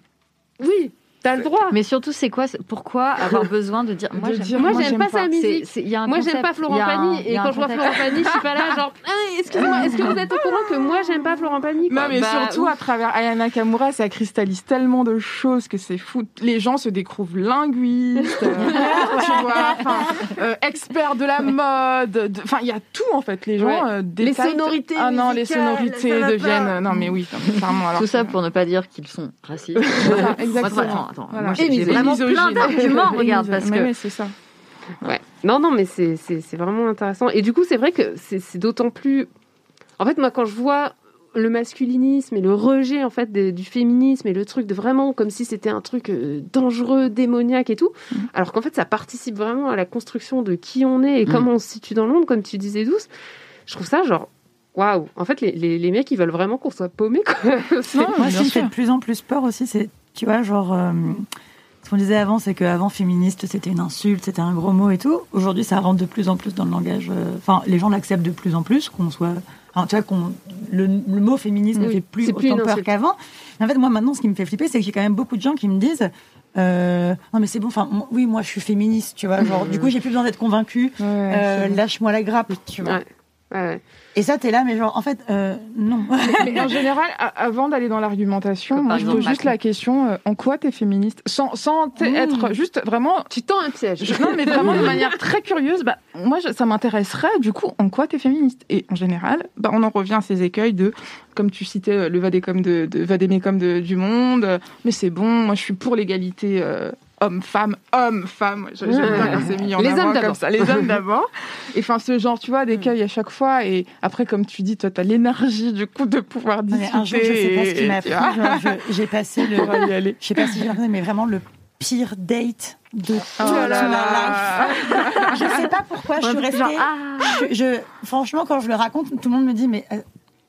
Oui, t'as le droit. Mais surtout, c'est quoi Pourquoi avoir besoin de dire Moi, j'aime pas, pas. sa musique. Moi, j'aime pas Florent Pagny. Et quand je vois. Florent Pagny, je suis pas là, genre, Ah, excusez-moi, est-ce que vous êtes au courant que moi, j'aime pas Florent Pagny quoi? Non, mais Bah, surtout à travers Ayana Nakamura, ça cristallise tellement de choses que c'est fou. Les gens se découvrent linguistes, euh, tu vois, euh, experts de la mode. de- Enfin, il y a tout en fait. Les gens Ouais. euh, Les sonorités Ah non, les sonorités deviennent. Non, mais oui, clairement. Tout ça pour ne pas dire qu'ils sont racistes. Exactement. Attends. Voilà. Moi, j'ai vraiment misogyne. plein d'arguments, regarde, parce que oui, c'est ça. Ouais. Non, non, mais c'est vraiment intéressant. Et du coup, c'est vrai que c'est d'autant plus. En fait, moi, quand je vois le masculinisme et le rejet en fait du féminisme et le truc de vraiment comme si c'était un truc euh, dangereux, démoniaque et tout, alors qu'en fait, ça participe vraiment à la construction de qui on est et comment on se situe dans le monde, comme tu disais, douce. Je trouve ça genre. Waouh! En fait, les, les, les mecs, ils veulent vraiment qu'on soit paumés, quoi. C'est- Non, Moi, ce qui me fait de plus en plus peur aussi, c'est, tu vois, genre, euh, ce qu'on disait avant, c'est qu'avant, féministe, c'était une insulte, c'était un gros mot et tout. Aujourd'hui, ça rentre de plus en plus dans le langage. euh, Enfin, les gens l'acceptent de plus en plus, qu'on soit. enfin, tu vois, qu'on, le, le mot féministe ne Oui, fait plus peur qu'avant. En fait, moi, maintenant, ce qui me fait flipper, c'est que j'ai quand même beaucoup de gens qui me disent. euh, non mais c'est bon, enfin oui moi je suis féministe, tu vois, genre du coup j'ai plus besoin d'être convaincue, Ouais, euh, lâche-moi la grappe, tu vois. Ouais, ouais. Et ça t'es là mais genre en fait euh, non. Mais en général, a- avant d'aller dans l'argumentation, moi je pose juste la question euh, en quoi t'es féministe? Sans, sans Mmh. être juste vraiment. Tu tends un piège. je- non, mais vraiment de manière très curieuse, bah, moi je- ça m'intéresserait du coup en quoi t'es féministe? Et en général, bah, on en revient à ces écueils de, comme tu citais, euh, le vadécom de, de vadémécom de, du monde, euh, mais c'est bon, moi je suis pour l'égalité. euh, Homme-femme, homme-femme, Je- j'aime bien quand c'est mis en Les avant hommes comme ça, les hommes d'abord. Et enfin, ce genre, tu vois, d'écueil à chaque fois. Et après, comme tu dis, toi, t'as l'énergie du coup de pouvoir discuter. mais un jour je sais pas ce qui m'a pris, j'ai passé le je sais pas si j'ai mais vraiment le pire date de toute Oh là ma là. life. Je sais pas pourquoi je suis restée. je, je- franchement, quand je le raconte, tout le monde me dit, mais.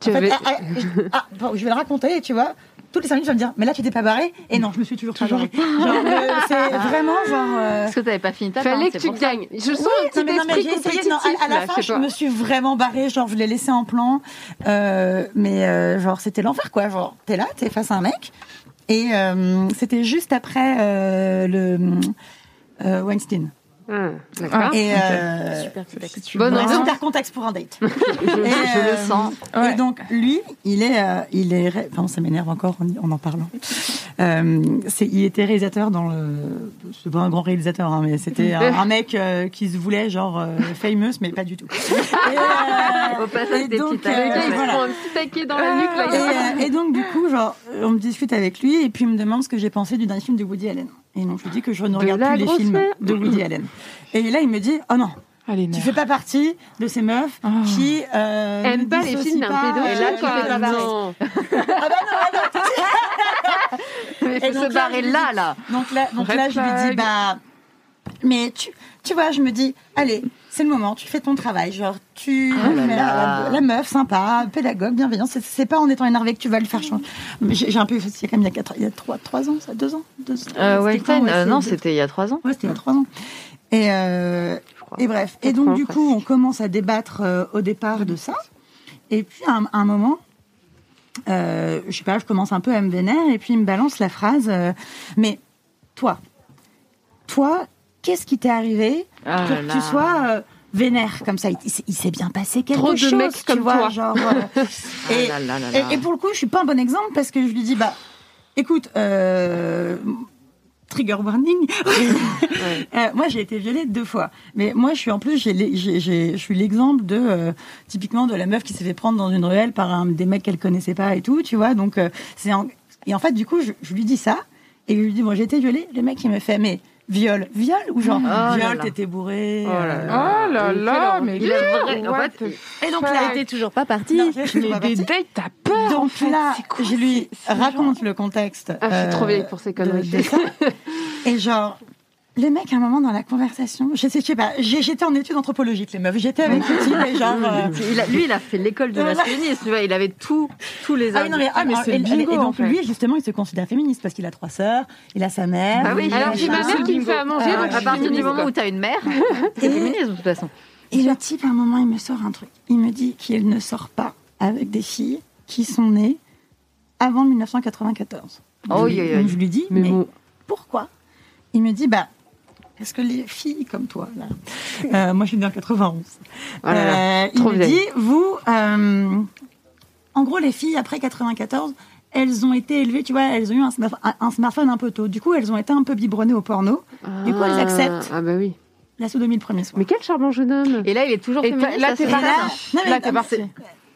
Tu en fait, avais- ah, ah, je, ah, bon, je vais le raconter, tu vois. Toutes les cinq minutes, je vais me dire, mais là, tu t'es pas barré Et non, je me suis toujours, pas barrée. Genre, euh, c'est vraiment genre. euh, Parce que t'avais pas fini ta Fallait que tu ça. gagnes. Je sens Oui, un petit non, mais, non, mais esprit j'ai essayé. Non, à, à la là, fin, je pas. me suis vraiment barrée. Genre, je l'ai laissé en plan. Euh, mais euh, genre, c'était l'enfer, quoi. Genre, t'es là, t'es face à un mec. Et euh, c'était juste après euh, le euh, Weinstein. Ah, d'accord. Et ok. euh, Super Si ouais, ambiance. super contexte pour un date. Je, Et, je le euh, sens. Ouais. Et donc lui, il est, euh, il est, ré- enfin ça m'énerve encore en, en en parlant. Euh, c'est, il était réalisateur dans le, c'est pas un grand réalisateur, hein, mais c'était un, un mec euh, qui se voulait genre euh, famous, mais pas du tout. Et, Au passage et des donc, euh, Le se voilà. petit taquet dans la nuque, là. Et, et donc du coup, genre, on me discute avec lui et puis il me demande ce que j'ai pensé du dernier film de Woody Allen. Et donc je lui dis que je ne De regarde plus les films mère. de Woody Allen. Et là il me dit, oh non, Allez, tu fais pas partie de ces meufs Oh. qui euh, Aime ne pas les films d'un pédo. Et là, tu fais pas Non. Ah bah non, ah non, Mais Et faut se là, barrer là, dis- là. Donc là, donc Red là je lui dis, bah, mais tu, tu vois, je me dis, allez, c'est le moment, tu fais ton travail, genre, tu, Oh là la, là. la- la meuf sympa, pédagogue, bienveillante, c'est- c'est pas en étant énervé que tu vas le faire changer. Mais J'ai j'ai un peu, c'est quand même il y a il y a trois, trois ans, ça, deux ans, deux, Euh, c'était quand, Weinstein, ouais, euh, non, c'était il y a trois ans. Ouais, c'était il y a trois ans. Et, euh, et bref. Et donc, du coup, on commence à débattre euh, au départ de ça. Et puis, à un, à un moment, euh, je sais pas, je commence un peu à me vénérer et puis il me balance la phrase. euh, mais toi, toi, qu'est-ce qui t'est arrivé Ah pour que tu sois euh, vénère comme ça? Il, il s'est- bien passé quelque Trop de chose, mecs tu comme vois, toi. genre. euh, Ah et, là là là et- et pour le coup, je suis pas un bon exemple parce que je lui dis bah, écoute. Euh, Trigger warning. Euh, moi, j'ai été violée deux fois. Mais moi, je suis en plus, je suis l'exemple de euh, typiquement de la meuf qui s'est fait prendre dans une ruelle par un, des mecs qu'elle connaissait pas et tout, tu vois. Donc, euh, c'est en- et en fait, du coup, je, je lui dis ça et je lui dis bon, j'ai été violée. Le mec, il me fait mais viol, viol ou genre là viol, t'étais bourré. Oh là euh, là. Oh là là, mais Il vrai- en fait, Et donc là, était toujours pas partie. non, je Mais des dates, t'as peur en Donc fait. là, quoi je lui raconte le contexte. Ah, je suis trop euh, vieille pour ces conneries. Et genre, le mec, à un moment dans la conversation, je sais, je sais pas, j'étais en études anthropologiques, les meufs. J'étais avec le type et genre. euh, Il a- lui, il a fait l'école du masculinisme, tu vois, il avait tout, tous les Ah non, mais, Ah, mais c'est et- bingo, et en donc fait. lui, justement, il se considère féministe parce qu'il a trois sœurs, il a sa mère. Bah oui, Alors j'ai ma mère qui me fait à manger, Ah, donc je À partir du féministe, moment quoi. où t'as une mère, c'est Et- féminisme de toute façon. Et le type, à un moment, il me sort un truc. Il me dit qu'il ne sort pas avec des filles qui sont nées avant 1994. Oh, oui, donc oui. je lui dis, Mais mais, bon. pourquoi? Il me dit, bah, parce que les filles comme toi, là, euh, moi je suis née en 91, Oh là là. euh, il me dit, vous, euh, en gros, les filles après 94, elles ont été élevées, tu vois, elles ont eu un, smart- un- un smartphone un peu tôt. Du coup, elles ont été un peu biberonnées au porno. Du coup, elles Ah, acceptent. Ah bah oui. La sodomie le premier soir. Mais quel charmant jeune homme. Et là, il est toujours Et féministe. là, t'es parti. non, mais- Là, t'es parti.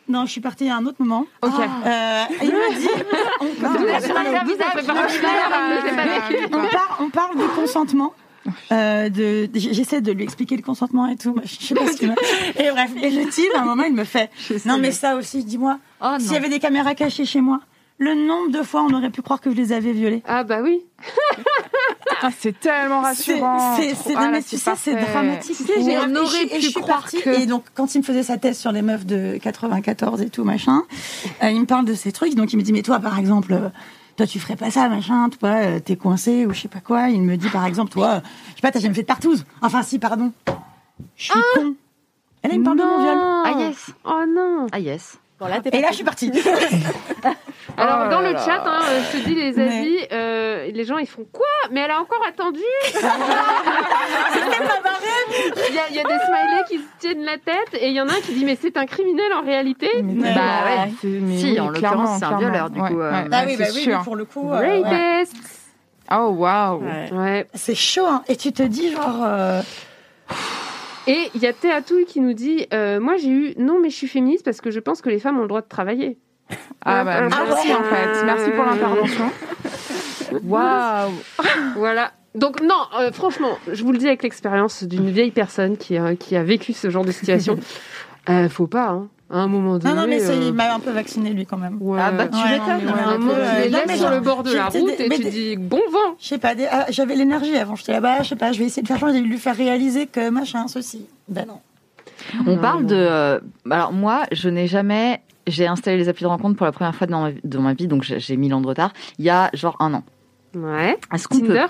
Non, je suis partie à un autre moment. Ok. Euh, il me dit, on parle du consentement. Euh, de, j'essaie de lui expliquer le consentement et tout. Je sais pas ce qu'il m'a. Et bref, et le type, à un moment, il me fait. Non, mais ça aussi, dis-moi. Oh S'il y avait des caméras cachées chez moi, le nombre de fois on aurait pu croire que je les avais violées. Ah bah oui. Ah, c'est tellement rassurant. C'est, c'est, Ah, tu sais, c'est dramatique. J'ai- Et on je- aurait et je pu suis croire partie, que- Et donc, quand il me faisait sa thèse sur les meufs de 94 et tout, machin, euh, il me parle de ces trucs. Donc, il me dit, mais toi, par exemple, euh, toi, tu ferais pas ça, machin, toi, euh, t'es coincé ou je sais pas quoi. Il me dit, par exemple, toi, euh, je sais pas, t'as jamais fait de partouze. Enfin, si, pardon. Je suis con. Et là, il me parle de mon viol. Ah yes. Oh non. Ah yes. Bon, là, t'es Et là, parti. je suis partie. Alors Oh dans là le là. chat, hein, euh, je te dis les Mais- avis, euh, les gens ils font quoi? Mais elle a encore attendu Il y, a- il y a des smileys qui se tiennent la tête et il y en a un qui dit mais c'est un criminel en réalité. Mais Bah ouais. Mais Si, oui, en l'occurrence, clairement, c'est un violeur, du Ouais, coup, euh, ouais, Ah oui, bah oui, pour le coup. euh, ouais. Oh, waouh. Ouais. Ouais. C'est chaud, hein. Et tu te dis, genre. euh, Et il y a Théatouille qui nous dit euh, moi j'ai eu non mais je suis féministe parce que je pense que les femmes ont le droit de travailler. Ah, bah, Ah, merci, ouais. en fait. Merci pour l'intervention. Waouh. Voilà. Donc non, euh, franchement, je vous le dis avec l'expérience d'une vieille personne qui a, qui a vécu ce genre de situation, euh, faut pas, hein, à un moment donné. Non, non, mais ça, euh, il m'a un peu vacciné, lui, quand même. ouais. Ah bah tu Ouais, non, m'étonnes. mais ouais, à un moment, tu euh, les sur le bord de la route des- et mais tu des- dis bon vent. Je sais pas, des- ah, j'avais l'énergie avant. J'étais là-bas, je sais pas, je vais essayer de faire changer, de lui faire réaliser que machin, ceci. Ben non. On parle de. euh, alors moi, je n'ai jamais. J'ai installé les applis de rencontre pour la première fois dans ma, dans ma vie, donc j'ai mille ans de retard. Il y a genre un an. Ouais. Est-ce qu'on peut Tinder.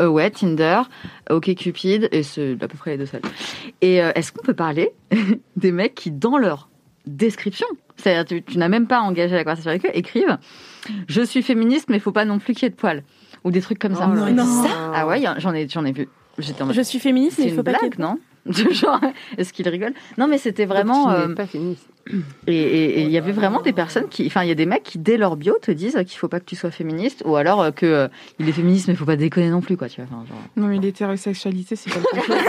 Euh, ouais, Tinder, OkCupid, et c'est à peu près les deux seuls. Et euh, est-ce qu'on peut parler des mecs qui, dans leur description, c'est-à-dire tu, tu n'as même pas engagé la conversation avec eux, écrivent « Je suis féministe, mais faut pas non plus qu'il y ait de poils ». Ou des trucs comme ça. Oh là Non, là. Ah ouais, j'en ai, j'en ai vu. En Je suis féministe, mais il faut pas qu'il y ait blague, non? Genre, est-ce qu'il rigole? Non, mais c'était vraiment... Euh, n'es pas féministe. et il y avait vraiment des personnes qui, enfin, il y a des mecs qui dès leur bio te disent qu'il faut pas que tu sois féministe, ou alors euh, que euh, il est féministe mais faut pas déconner non plus, quoi. Tu vois. Enfin, genre... Non, mais l'hétérosexualité, c'est quelque chose.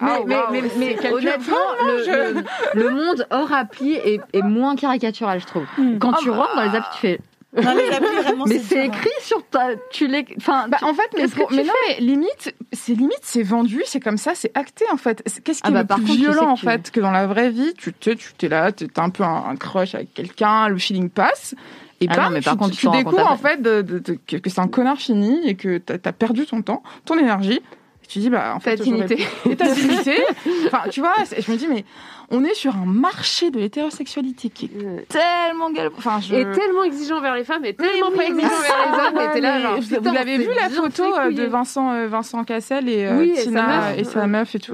Ah, mais, waouh, mais, mais, c'est mais quelque- honnêtement, le, le- le monde hors appli est, est moins caricatural, je trouve. Quand tu rentres dans les applis, tu fais. Non, les applis, vraiment, Mais c'est écrit sur ta. Tu les. Enfin, Bah, tu- en fait, mais, pour- mais non, mais limite, c'est limite, c'est vendu, c'est comme ça, c'est acté en fait. Qu'est-ce qui Ah est bah, le par plus contre, tu sais violent que en fait que dans la vraie vie, tu t'es, tu t'es là, t'as un peu un, un crush avec quelqu'un, le feeling passe. Et Ah bam, non, mais par tu, contre, tu tu t'en rends découvres en fait de- de- de- que, que c'est un connard fini et que t'as as perdu ton temps, ton énergie. Et Tu dis, bah, en fait, Ta dignité. Et ta dignité. Enfin, tu vois, je me dis, mais on est sur un marché de l'hétérosexualité qui est Ouais. tellement gal... Enfin, je... Et tellement exigeant vers les femmes et tellement Oui, pas oui, exigeant vers les hommes. Et là, genre, vous- putain, vous l'avez vu la photo euh, de. Vincent, euh, Vincent Cassel et euh, Oui, et sa Tina meuf. et sa meuf et tout.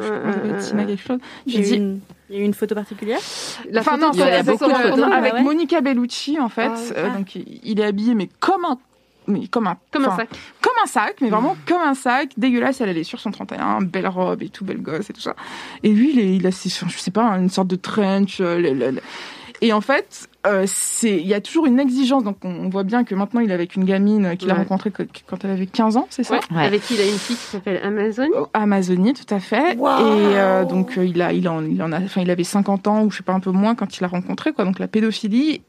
Tina quelque chose. Il y, J'ai a eu dit, une, il y a eu une photo particulière La enfin photo non, il y a beaucoup de photos. photo, avec Ah ouais. Monica Bellucci en fait. Ah ouais. Euh, Ah. donc il est habillé mais comme un comme un comme un sac. comme un sac, mais vraiment comme un sac, dégueulasse. Elle, elle est sur son 31, belle robe et tout, belle gosse et tout ça. Et lui, il, est, il a, ses, je sais pas, une sorte de trench. euh, le- le- le- Et en fait, euh, c'est, il y a toujours une exigence. Donc, on, on voit bien que maintenant, il est avec une gamine qu'il a rencontrée quand, elle avait 15 ans, c'est ça Ouais. Ouais. Avec qui il a une fille qui s'appelle Amazon. Au- Amazonie, tout à fait. Et euh, donc euh, il a, il en, il en a, enfin il avait 50 ans ou je sais pas un peu moins quand il l'a rencontré quoi. Donc la pédophilie,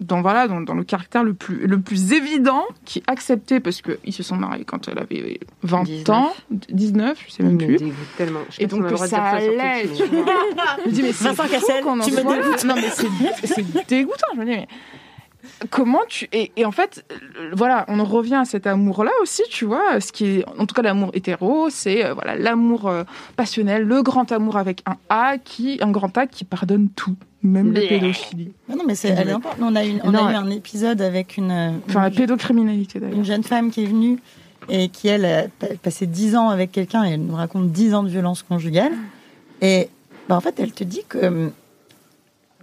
dans voilà, dans, dans le caractère le plus, le plus évident, qui accepté parce que ils se sont mariés quand elle avait 20 19. ans, 19, je sais même me plus. tellement. Je Et donc de ça allait. Je me dis mais c'est fou qu'on en soit là. Non mais c'est c'est dégoûtant. Je me dis mais comment tu et, et en fait euh, voilà on en revient à cet amour là aussi tu vois ce qui est en tout cas l'amour hétéro c'est euh, voilà l'amour euh, passionnel le grand amour avec un A qui un grand A qui pardonne tout même la pédophilie Ah non, mais c'est, elle est importante. On a, une, on Non, a eu un épisode avec une, euh, enfin la pédocriminalité d'ailleurs. une jeune femme qui est venue et qui, elle, a pa- passé 10 ans avec quelqu'un et elle nous raconte 10 ans de violence conjugale. Et bah, en fait, elle te dit que euh,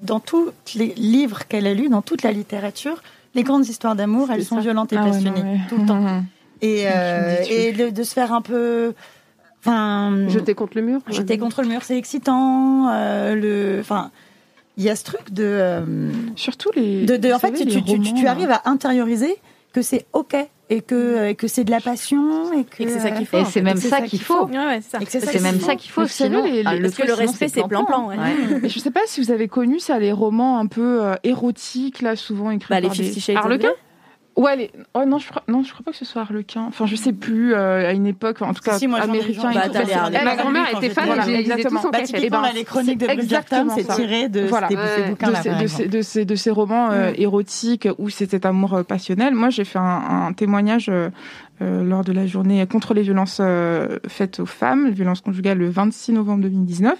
dans tous les livres qu'elle a lus, dans toute la littérature, les grandes histoires d'amour, elles sont violentes et Ah ouais, passionnées, non, ouais. tout le temps. Et, euh, et de, de se faire un peu... Enfin, Jeter contre le mur. J'étais contre le mur, c'est excitant. euh, le, enfin, il y a ce truc de, euh, surtout les de, en fait, savez, tu, arrives à intérioriser que c'est ok et que, euh, que c'est de la passion et que, Et que c'est ça qu'il faut. Et c'est même ça qu'il faut. Ouais, ouais, c'est ça. Et que c'est ça C'est qu'il même faut. ça qu'il faut. Sinon, les- ah, les- le Parce que truc, le sinon, respect, c'est plan-plan. ouais. Mais je sais pas si vous avez connu ça, les romans un peu euh, érotiques, là, souvent écrits Bah, les par des... Fifty Shades of Harlequin. Ouais, les... oh, non, je crois... non, je crois pas que ce soit Harlequin. Enfin, je sais plus, euh, à une époque, en tout cas, Si, si, moi, américain. et Bah. Ma grand-mère était fan voilà, et exactement. Bah, cachette. typiquement, Eh ben, les chroniques de exactement c'est tiré de Voilà. ces, Ouais. ces de bouquins-là. de, ces, de, ces, de ces romans euh, érotiques où c'était amour euh, passionnel. Moi, j'ai fait un, un témoignage euh, euh, lors de la journée contre les violences euh, faites aux femmes, les violences conjugales, le 26 novembre 2019,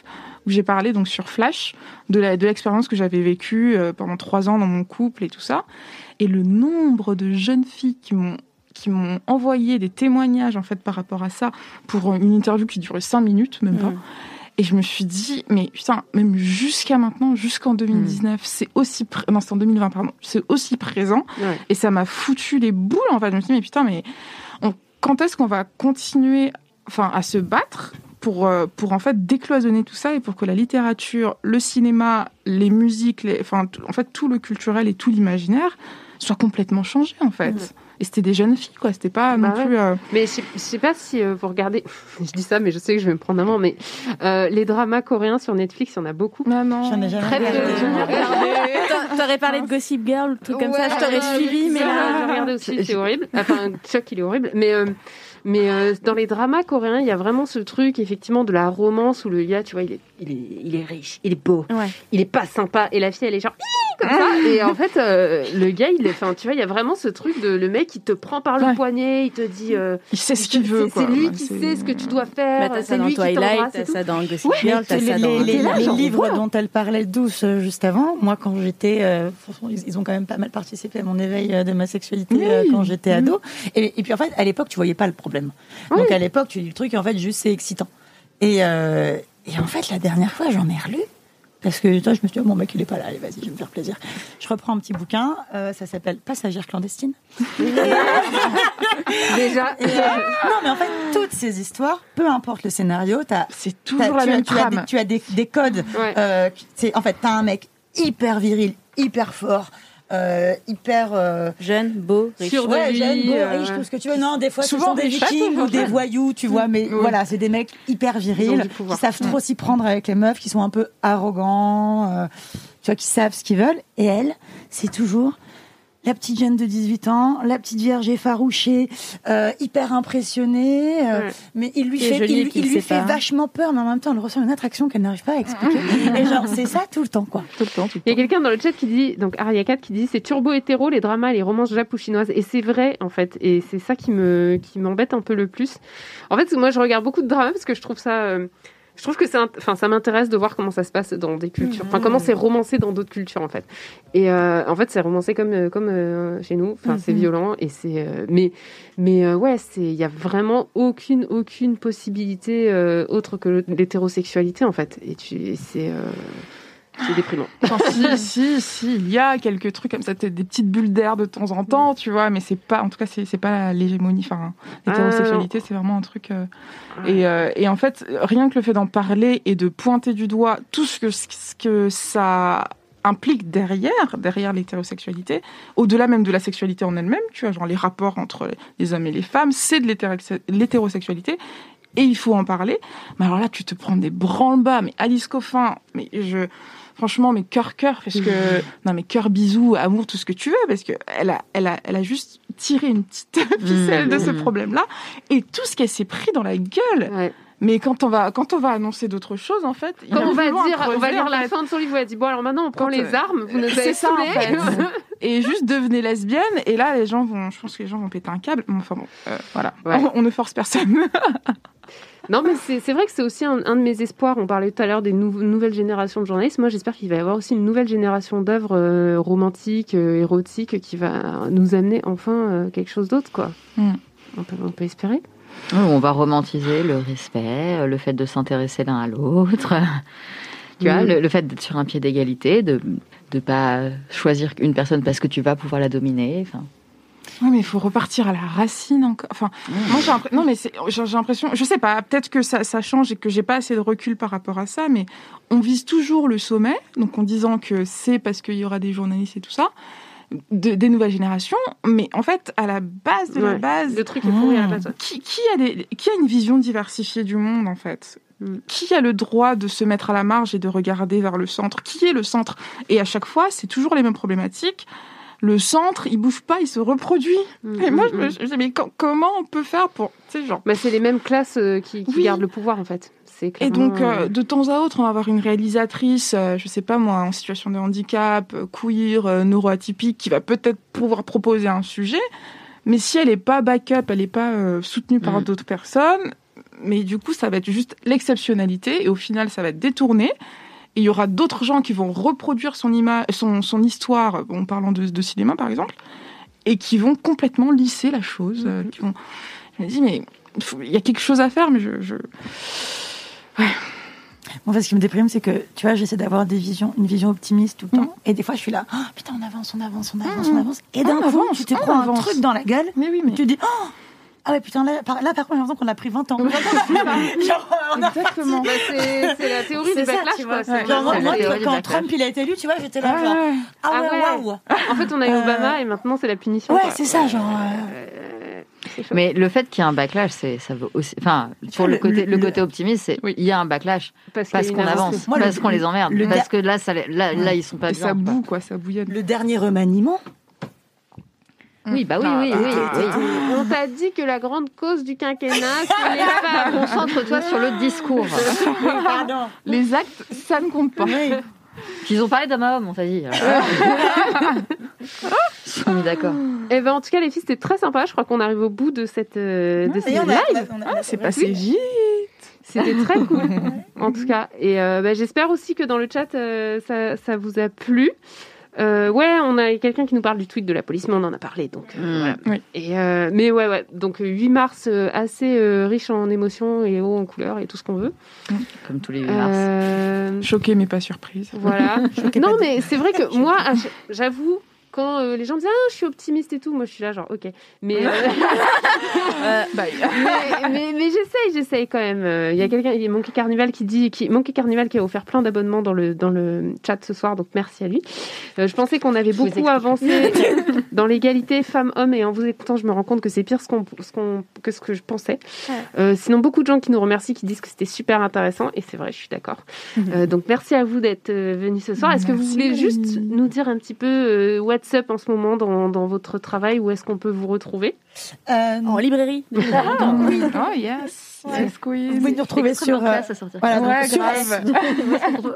où j'ai parlé donc sur Flash de la- de l'expérience que j'avais vécue euh, pendant trois ans dans mon couple et tout ça. Et le nombre de jeunes filles qui m'ont qui m'ont envoyé des témoignages en fait par rapport à ça pour une interview qui durait cinq minutes même pas Mm. et je me suis dit, mais putain, même jusqu'à maintenant, jusqu'en 2019, c'est aussi, pré- non, c'est en 2020, pardon, c'est aussi présent. Ouais. Et ça m'a foutu les boules, en fait. Je me suis dit, mais putain, mais on- quand est-ce qu'on va continuer, enfin, à se battre pour, euh, pour en fait décloisonner tout ça et pour que la littérature, le cinéma, les musiques, les, enfin, en fait, tout le culturel et tout l'imaginaire soit complètement changé, en fait. Mhm. Et c'était des jeunes filles, quoi. C'était pas Bah non ouais. plus. euh, Mais je sais, je sais pas si euh, vous regardez, je dis ça, mais je sais que je vais me prendre un moment, mais euh, les dramas coréens sur Netflix, il y en a beaucoup. Non, non. J'en ai jamais Très regardé. Regardé. T'a- T'aurais parlé de Gossip Girl, ou truc comme ça, je t'aurais suivi, mais là. j'ai regardé aussi, c'est horrible. Enfin, Chuck, il est horrible. Mais, euh, mais euh, dans les dramas coréens, il y a vraiment ce truc, effectivement, de la romance où le gars, tu vois, il est, il est, il est riche, il est beau, Ouais. il est pas sympa, et la fille, elle est genre comme ça. Et en fait, euh, le gars, il est, enfin, tu vois, il y a vraiment ce truc de le mec, il te prend par le Ouais. poignet, il te dit, euh, Il sait ce qu'il veut, c'est- lui qui sait ce que tu dois Bah, faire. t'as c'est ça dans lui qui Twilight, t'embrasse t'as tout. ça dans Gossip Ouais, Girl, t'as les, ça dans. les- les- livres dont elle parlait douce euh, juste avant, moi quand j'étais, euh, ils, ils ont quand même pas mal participé à mon éveil euh, de ma sexualité Oui. euh, quand j'étais Mhm. ado. Et, et puis en fait, à l'époque, tu voyais pas le problème. Oui. Donc à l'époque, tu dis le truc, et en fait, juste c'est excitant. Et, euh, et en fait, la dernière fois, j'en ai relu. Parce que toi, je me suis dit, oh, mon mec, il est pas là, allez, vas-y, je vais me faire plaisir. Je reprends un petit bouquin, euh, ça s'appelle Passagère clandestine. Déjà, Et, euh, non, mais en fait, toutes ces histoires, peu importe le scénario, t'as C'est toujours la tu, as, même tu as des, tu as des, des codes. Ouais. Euh, c'est en fait, t'as un mec hyper viril, hyper fort, euh, hyper euh, Jeune, beau, riche. Ouais, jeune, beau, euh, riche, tout ce que tu veux. Non, des fois, Souvent ce sont des vikings ou des voyous, tu vois. Mais Oui. voilà, c'est des mecs hyper virils qui savent trop s'y prendre avec les meufs, qui sont un peu arrogants, euh, tu vois, qui savent ce qu'ils veulent. Et elle, c'est toujours la petite jeune de 18 ans, la petite vierge effarouchée, euh, hyper impressionnée, euh, Ouais. mais il lui fait, il, lui fait pas. vachement peur, mais en même temps, elle ressent une attraction qu'elle n'arrive pas à expliquer. et genre, c'est ça tout le temps, quoi. Tout le temps, tout le Il y a quelqu'un dans le chat qui dit, donc Aria4 qui dit c'est turbo hétéro les dramas les romances japouchinoises et c'est vrai en fait et c'est ça qui me qui m'embête un peu le plus. En fait moi je regarde beaucoup de dramas parce que je trouve ça euh, je trouve que c'est enfin ça m'intéresse de voir comment ça se passe dans des cultures enfin comment c'est romancé dans d'autres cultures en fait. Et euh, en fait c'est romancé comme euh, comme euh, chez nous enfin c'est Mhm. violent et c'est euh, mais mais ouais c'est il y a vraiment aucune aucune possibilité autre que l'hétérosexualité en fait et tu c'est c'est déprimant. Enfin, si, si, si, il y a quelques trucs comme ça, des petites bulles d'air de temps en temps, tu vois, mais c'est pas, en tout cas, c'est pas l'hégémonie, enfin, l'hétérosexualité, c'est vraiment un truc. euh, et, euh, et en fait, rien que le fait d'en parler et de pointer du doigt tout ce que, ce que ça implique derrière, derrière l'hétérosexualité, au-delà même de la sexualité en elle-même, tu vois, genre les rapports entre les hommes et les femmes, c'est de l'hétérosex- l'hétérosexualité. Et il faut en parler. Mais alors là, tu te prends des branle-bas. Mais Alice Coffin, mais je, franchement, mais cœur cœur, parce que non, mais cœur bisous, amour, tout ce que tu veux, parce que elle a, elle a, elle a juste tiré une petite ficelle de ce Mmh. problème-là, et tout ce qu'elle s'est pris dans la gueule. Ouais. Mais quand on va, quand on va annoncer d'autres choses, en fait, il y a Quand on va dire, on va lire la fin de son livre, où elle dit bon alors maintenant on prend Quand, les euh, armes, vous nous avez ça, en fait. et juste devenez lesbienne, et là, les gens vont, je pense que les gens vont péter un câble. Enfin bon, euh, voilà, Ouais. on, on ne force personne. Non mais c'est vrai que c'est aussi un, un de mes espoirs. On parlait tout à l'heure des nou- nouvelles générations de journalistes. Moi j'espère qu'il va y avoir aussi une nouvelle génération d'œuvres euh, romantiques, euh, érotiques, qui va nous amener enfin euh, quelque chose d'autre quoi. Mm. On, peut, on peut espérer. Oui, On va romantiser le respect, euh, le fait de s'intéresser l'un à l'autre. Tu vois, le, le fait d'être sur un pied d'égalité, de ne pas choisir une personne parce que tu vas pouvoir la dominer. Enfin, Oui, mais il faut repartir à la racine encore. Enfin, moi j'ai l'impression, non mais c'est- j'ai l'impression, je sais pas, peut-être que ça, ça change et que j'ai pas assez de recul par rapport à ça, mais on vise toujours le sommet, donc en disant que c'est parce qu'il y aura des journalistes et tout ça, de- des nouvelles générations, mais en fait à la base de la base, Le truc est pourri à la base. ouais. qui, qui a des, qui a une vision diversifiée du monde en fait? Qui a le droit de se mettre à la marge et de regarder vers le centre? Qui est le centre? Et à chaque fois, c'est toujours les mêmes problématiques. Le centre, il bouge pas, il se reproduit. Mm, Et moi, je me dis, mais co- comment on peut faire pour, tu sais, genre. Bah, c'est les mêmes classes euh, qui, qui Oui. gardent le pouvoir en fait. C'est Et donc, euh, de temps à autre, on va avoir une réalisatrice, euh, je sais pas moi, en situation de handicap, euh, queer, euh, neuroatypique, qui va peut-être pouvoir proposer un sujet. Mais si elle est pas backup, elle est pas euh, soutenue par Mm. d'autres personnes, mais du coup, ça va être juste l'exceptionnalité et au final, ça va être détourné. Et il y aura d'autres gens qui vont reproduire son image, son, son histoire, en parlant de, de cinéma par exemple, et qui vont complètement lisser la chose. euh, qui vont... Je me dis, mais il y a quelque chose à faire, mais je. je... Bon, parce ce qui me déprime, c'est que, tu vois, j'essaie d'avoir des visions, une vision optimiste tout le temps. Et des fois, je suis là, oh, putain, on avance, on avance, on avance, on Mhm. avance. Et d'un coup, tu te prends un truc dans la gueule. Mais oui, mais. Tu te dis, oh ah ouais, putain, là, par, là, par contre, j'ai l'impression qu'on a pris 20 ans. Genre, on a Exactement. Bah, c'est c'est la théorie C'est du ça, backlash tu quoi. Ouais. Genre, moi, moi, quand backlash. Trump il a été élu, tu vois, j'étais là, Ah genre, ouais. ah Ah ouais, ouais. waouh. En fait, on a eu Euh, Obama et maintenant c'est la punition. Ouais, quoi. c'est ça, genre. euh, Euh, c'est chaud. mais le fait qu'il y ait un backlash, c'est ça veut aussi. Enfin, pour le, le- côté, le- le, côté optimiste, c'est Oui. il y a un backlash parce, qu'on avance, Moi, le- parce qu'on les emmerde, le- parce que là, ça, là, là, ils sont pas Et bien. ça quoi. boue, quoi, ça bouillonne. Le dernier remaniement. Oui, bah oui, Ah, oui, bah, oui, ah, oui. On t'a dit que la grande cause du quinquennat, c'est les femmes. Concentre-toi sur le discours. Pardon. Les actes, ça ne compte pas. Oui. Ils ont parlé d'homme à homme, on t'a dit. Ils sont mis d'accord. Eh ben, en tout cas, les filles, c'était très sympa. Je crois qu'on arrive au bout de cette, euh, de Et cette on a- live. on a- on a- C'est passé vite. C'était très cool, en tout cas. Et euh, bah, j'espère aussi que dans le chat, euh, ça, ça vous a plu. Euh, ouais, on a quelqu'un qui nous parle du tweet de la police, mais on en a parlé, donc euh, Mm. voilà. Oui. Et euh, mais ouais, ouais. Donc euh, 8 mars, euh, assez euh, riche en émotions et haut en couleurs et tout ce qu'on veut. Comme tous les 8 mars. Euh, Choquée, mais pas surprise. voilà. Choquée, non, mais c'est vrai que moi, j'avoue. Quand euh, les gens me disent ah je suis optimiste et tout, moi je suis là genre ok, mais euh, Bye. mais, mais, mais j'essaye, j'essaye quand même. Euh, Il y a quelqu'un, il y a Monkey Carnival qui dit, qui, Monkey Carnival qui a offert plein d'abonnements dans le, dans le chat ce soir, donc merci à lui. Euh, je pensais qu'on avait beaucoup avancé. dans l'égalité femmes-hommes. Et en vous écoutant, je me rends compte que c'est pire ce qu'on, ce qu'on, que ce que je pensais. Euh, sinon, beaucoup de gens qui nous remercient, qui disent que c'était super intéressant. Et c'est vrai, je suis d'accord. Euh, donc, merci à vous d'être euh, venus ce soir. Est-ce que vous voulez juste nous dire un petit peu euh, what's up en ce moment dans, dans votre travail Où est-ce qu'on peut vous retrouver Euh, En librairie. oui. Oh yes, yes Vous pouvez nous retrouver sur, euh, voilà, donc Ouais, sur- grave.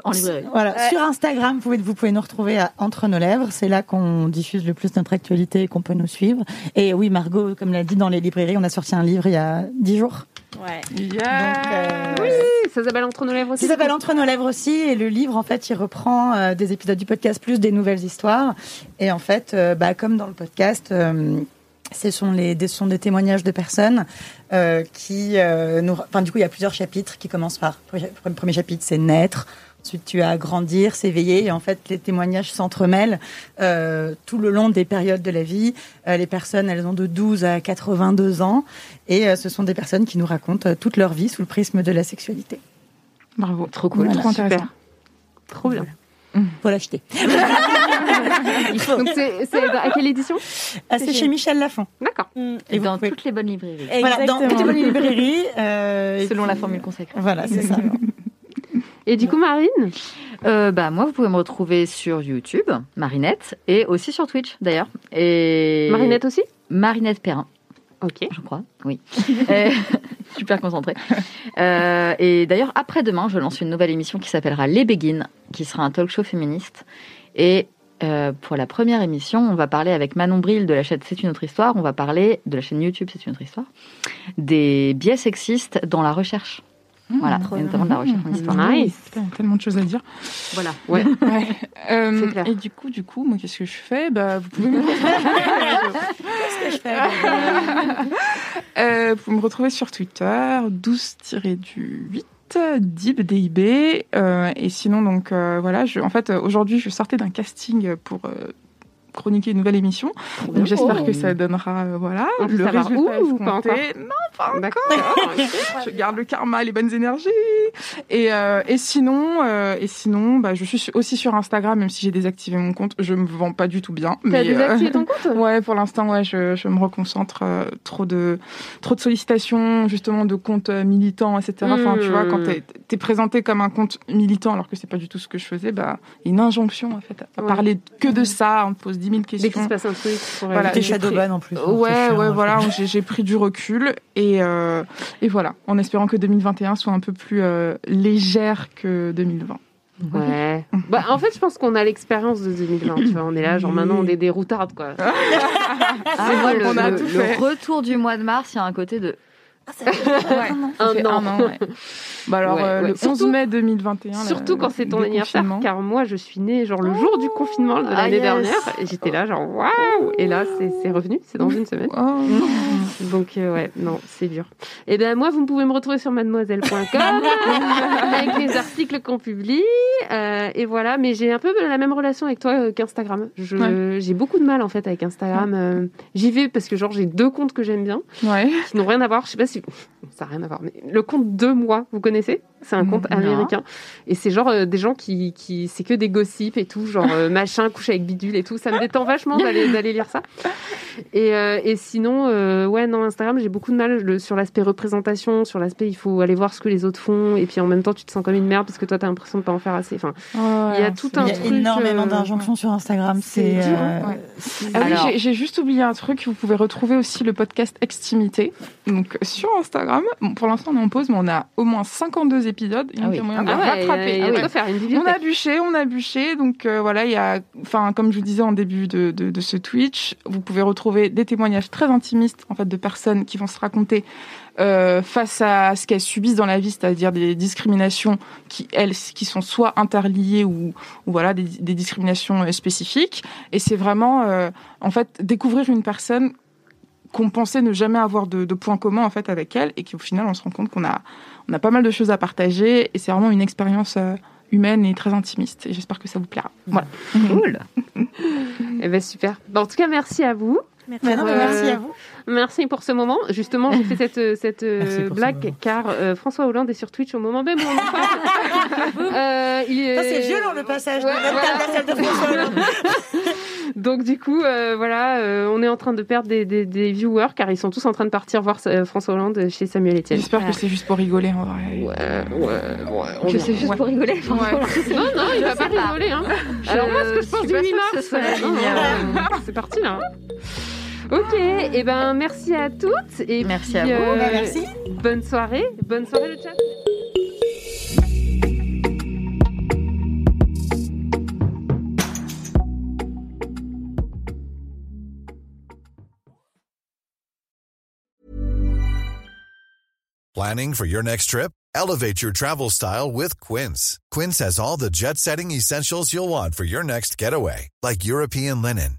en librairie. Voilà, sur Instagram, vous pouvez, vous pouvez nous retrouver à Entre nos lèvres. C'est là qu'on diffuse le plus notre actualité et qu'on peut nous suivre. Et oui, Margot, comme l'a dit dans les librairies, on a sorti un livre il y a dix jours. Ouais. Donc, euh, Oui, ça s'appelle Entre nos lèvres aussi. Ça s'appelle Entre nos lèvres aussi. Et le livre, en fait, il reprend euh, des épisodes du podcast plus des nouvelles histoires. Et en fait, euh, bah, comme dans le podcast, euh, ce sont, les, des, ce sont des témoignages de personnes euh, qui euh, nous. Enfin, du coup, il y a plusieurs chapitres qui commencent par. Le premier chapitre, c'est naître. Ensuite, tu as grandir, s'éveiller. Et en fait, les témoignages s'entremêlent euh, tout le long des périodes de la vie. Euh, les personnes, elles ont de 12 à 82 ans. Et euh, ce sont des personnes qui nous racontent euh, toute leur vie sous le prisme de la sexualité. Bravo. Trop cool, Trop super. intéressant. Trop bien. Faut l'acheter. Donc, c'est, à quelle édition? Ah, c'est chez Michel Lafon. D'accord. Et vous dans pouvez- toutes les bonnes librairies. Voilà, dans toutes les bonnes librairies. euh, et Selon puis- la formule consacrée. Voilà, c'est ça. Et du coup, Marine Euh, bah, moi, vous pouvez me retrouver sur YouTube, Marinette, et aussi sur Twitch, d'ailleurs. Et... Marinette aussi? Marinette Perrin, Ok. je crois, oui. Super concentrée. Euh, et d'ailleurs, après-demain, je lance une nouvelle émission qui s'appellera Les Béguines, qui sera un talk show féministe. Et euh, pour la première émission, on va parler avec Manon Bril de la chaîne C'est une autre histoire. On va parler de la chaîne YouTube C'est une autre histoire. Des biais sexistes dans la recherche. Voilà, trop et bien. notamment de la recherche en histoire. Nice. Putain, il y a tellement de choses à dire. Voilà. Ouais. Ouais. Euh, C'est clair. Et du coup, du coup, moi, qu'est-ce que je fais? Bah, vous pouvez me Qu'est-ce que je fais Euh, vous pouvez me retrouver sur Twitter, 12-8. Dib, DIB. Euh, et sinon, donc, euh, voilà, je, en fait, euh, aujourd'hui, je sortais d'un casting pour euh, chroniquer une nouvelle émission. Donc, j'espère que ça donnera, euh, voilà, On le résultat ou pas encore Non, pas encore. Je garde le karma, les bonnes énergies. Et, euh, et sinon, euh, et sinon, bah, je suis aussi sur Instagram, même si j'ai désactivé mon compte. Je me vends pas du tout bien. T'as euh, désactivé ton compte? Ouais, pour l'instant, ouais, je, je me reconcentre. trop de trop de sollicitations, justement, de comptes militants, etc. Enfin, tu vois, quand Hmm. t'es es présenté comme un compte militant, alors que c'est pas du tout ce que je faisais, bah, il y a une injonction en fait à Ouais. parler que de ça. On te pose 10 000 Dès qu'il questions. se passe un truc, pour Voilà, T'es j'ai shadowban en plus. hein, Ouais, ouais, hein, voilà, j'ai pris du recul et, euh, et voilà, en espérant que 2021 soit un peu plus euh, légère que 2020. Ouais. Bah, en fait, je pense qu'on a l'expérience de 2020. Tu vois, on est là, genre maintenant, on est des routardes, quoi. Ah, moi, le, On a le- tout le retour du mois de mars, il y a un côté de. Ouais, ça Un fait an. un an, ouais. Bah alors, Ouais, euh, ouais. le 11 Surtout- mai 2021. là, Surtout quand c'est ton anniversaire, confinement. car moi je suis née genre le jour du confinement de Ah, l'année yes. dernière, et j'étais là genre waouh, et là c'est revenu, c'est dans une semaine. Oh. Donc euh, ouais, non, c'est dur. Et ben moi, vous pouvez me retrouver sur mademoiselle.com avec les articles qu'on publie. euh, et voilà, mais j'ai un peu la même relation avec toi qu'Instagram. Je- J'ai beaucoup de mal en fait avec Instagram. J'y vais parce que genre j'ai deux comptes que j'aime bien, Ouais. qui n'ont rien à voir. Je sais pas ça n'a rien à voir, le compte de moi, vous connaissez? C'est un compte Non. américain. Et c'est genre euh, des gens qui, qui c'est que des gossips et tout, genre euh, machin, couche avec bidule et tout. Ça me détend vachement d'aller d'aller lire ça. Et, euh, et sinon, euh, ouais, non, Instagram, j'ai beaucoup de mal le- sur l'aspect représentation, sur l'aspect il faut aller voir ce que les autres font, et puis en même temps, tu te sens comme une merde parce que toi, t'as l'impression de pas en faire assez. Enfin, il y a tout un Il y a truc, énormément euh, d'injonctions sur Instagram. c'est C'est dur, ouais. c'est- Ah oui, Alors- j'ai- j'ai juste oublié un truc. Vous pouvez retrouver aussi le podcast Extimité. Donc sur Instagram. Bon, pour l'instant, on est en pause, mais on a au moins 52 épisodes. Il y a Ah oui. moyen de Ah ouais, Ah de ouais. faire une On a bûché, on a bûché. Donc euh, voilà, il y a, enfin, comme je vous disais en début de, de, de ce Twitch, vous pouvez retrouver des témoignages très intimistes en fait de personnes qui vont se raconter euh, face à ce qu'elles subissent dans la vie, c'est-à-dire des discriminations qui elles qui sont soit interliées ou, ou voilà des, des discriminations euh, spécifiques. Et c'est vraiment euh, en fait découvrir une personne qu'on pensait ne jamais avoir de, de points communs en fait avec elle et qu'au final on se rend compte qu'on a on a pas mal de choses à partager et c'est vraiment une expérience euh, humaine et très intimiste et j'espère que ça vous plaira. Voilà. Cool. Eh ben super. Bon, en tout cas, merci à vous. Merci. Mais Euh, merci à vous. Merci pour ce moment. Justement, j'ai fait cette, cette euh, Merci pour ce blague car euh, François Hollande est sur Twitch au moment même où on en parle. Euh, il c'est violent le passage Ouais, de notre voilà. table à celle de François Hollande. Donc du coup, euh, voilà, euh, on est en train de perdre des, des, des viewers car ils sont tous en train de partir voir euh, François Hollande chez Samuel Etienne. J'espère que c'est juste pour rigoler en vrai. Ouais, ouais, ouais. Que c'est juste Ouais. pour rigoler. Non, non, il va pas rigoler. Hein. Alors moi, ce que je pense du 8 mars, c'est parti là. Ok, et ben merci à toutes et Merci puis, à vous. euh, Bah, merci. Bonne soirée, bonne soirée le chat. Planning for your next trip? Elevate your travel style with Quince. Quince has all the jet setting essentials you'll want for your next getaway, like European linen,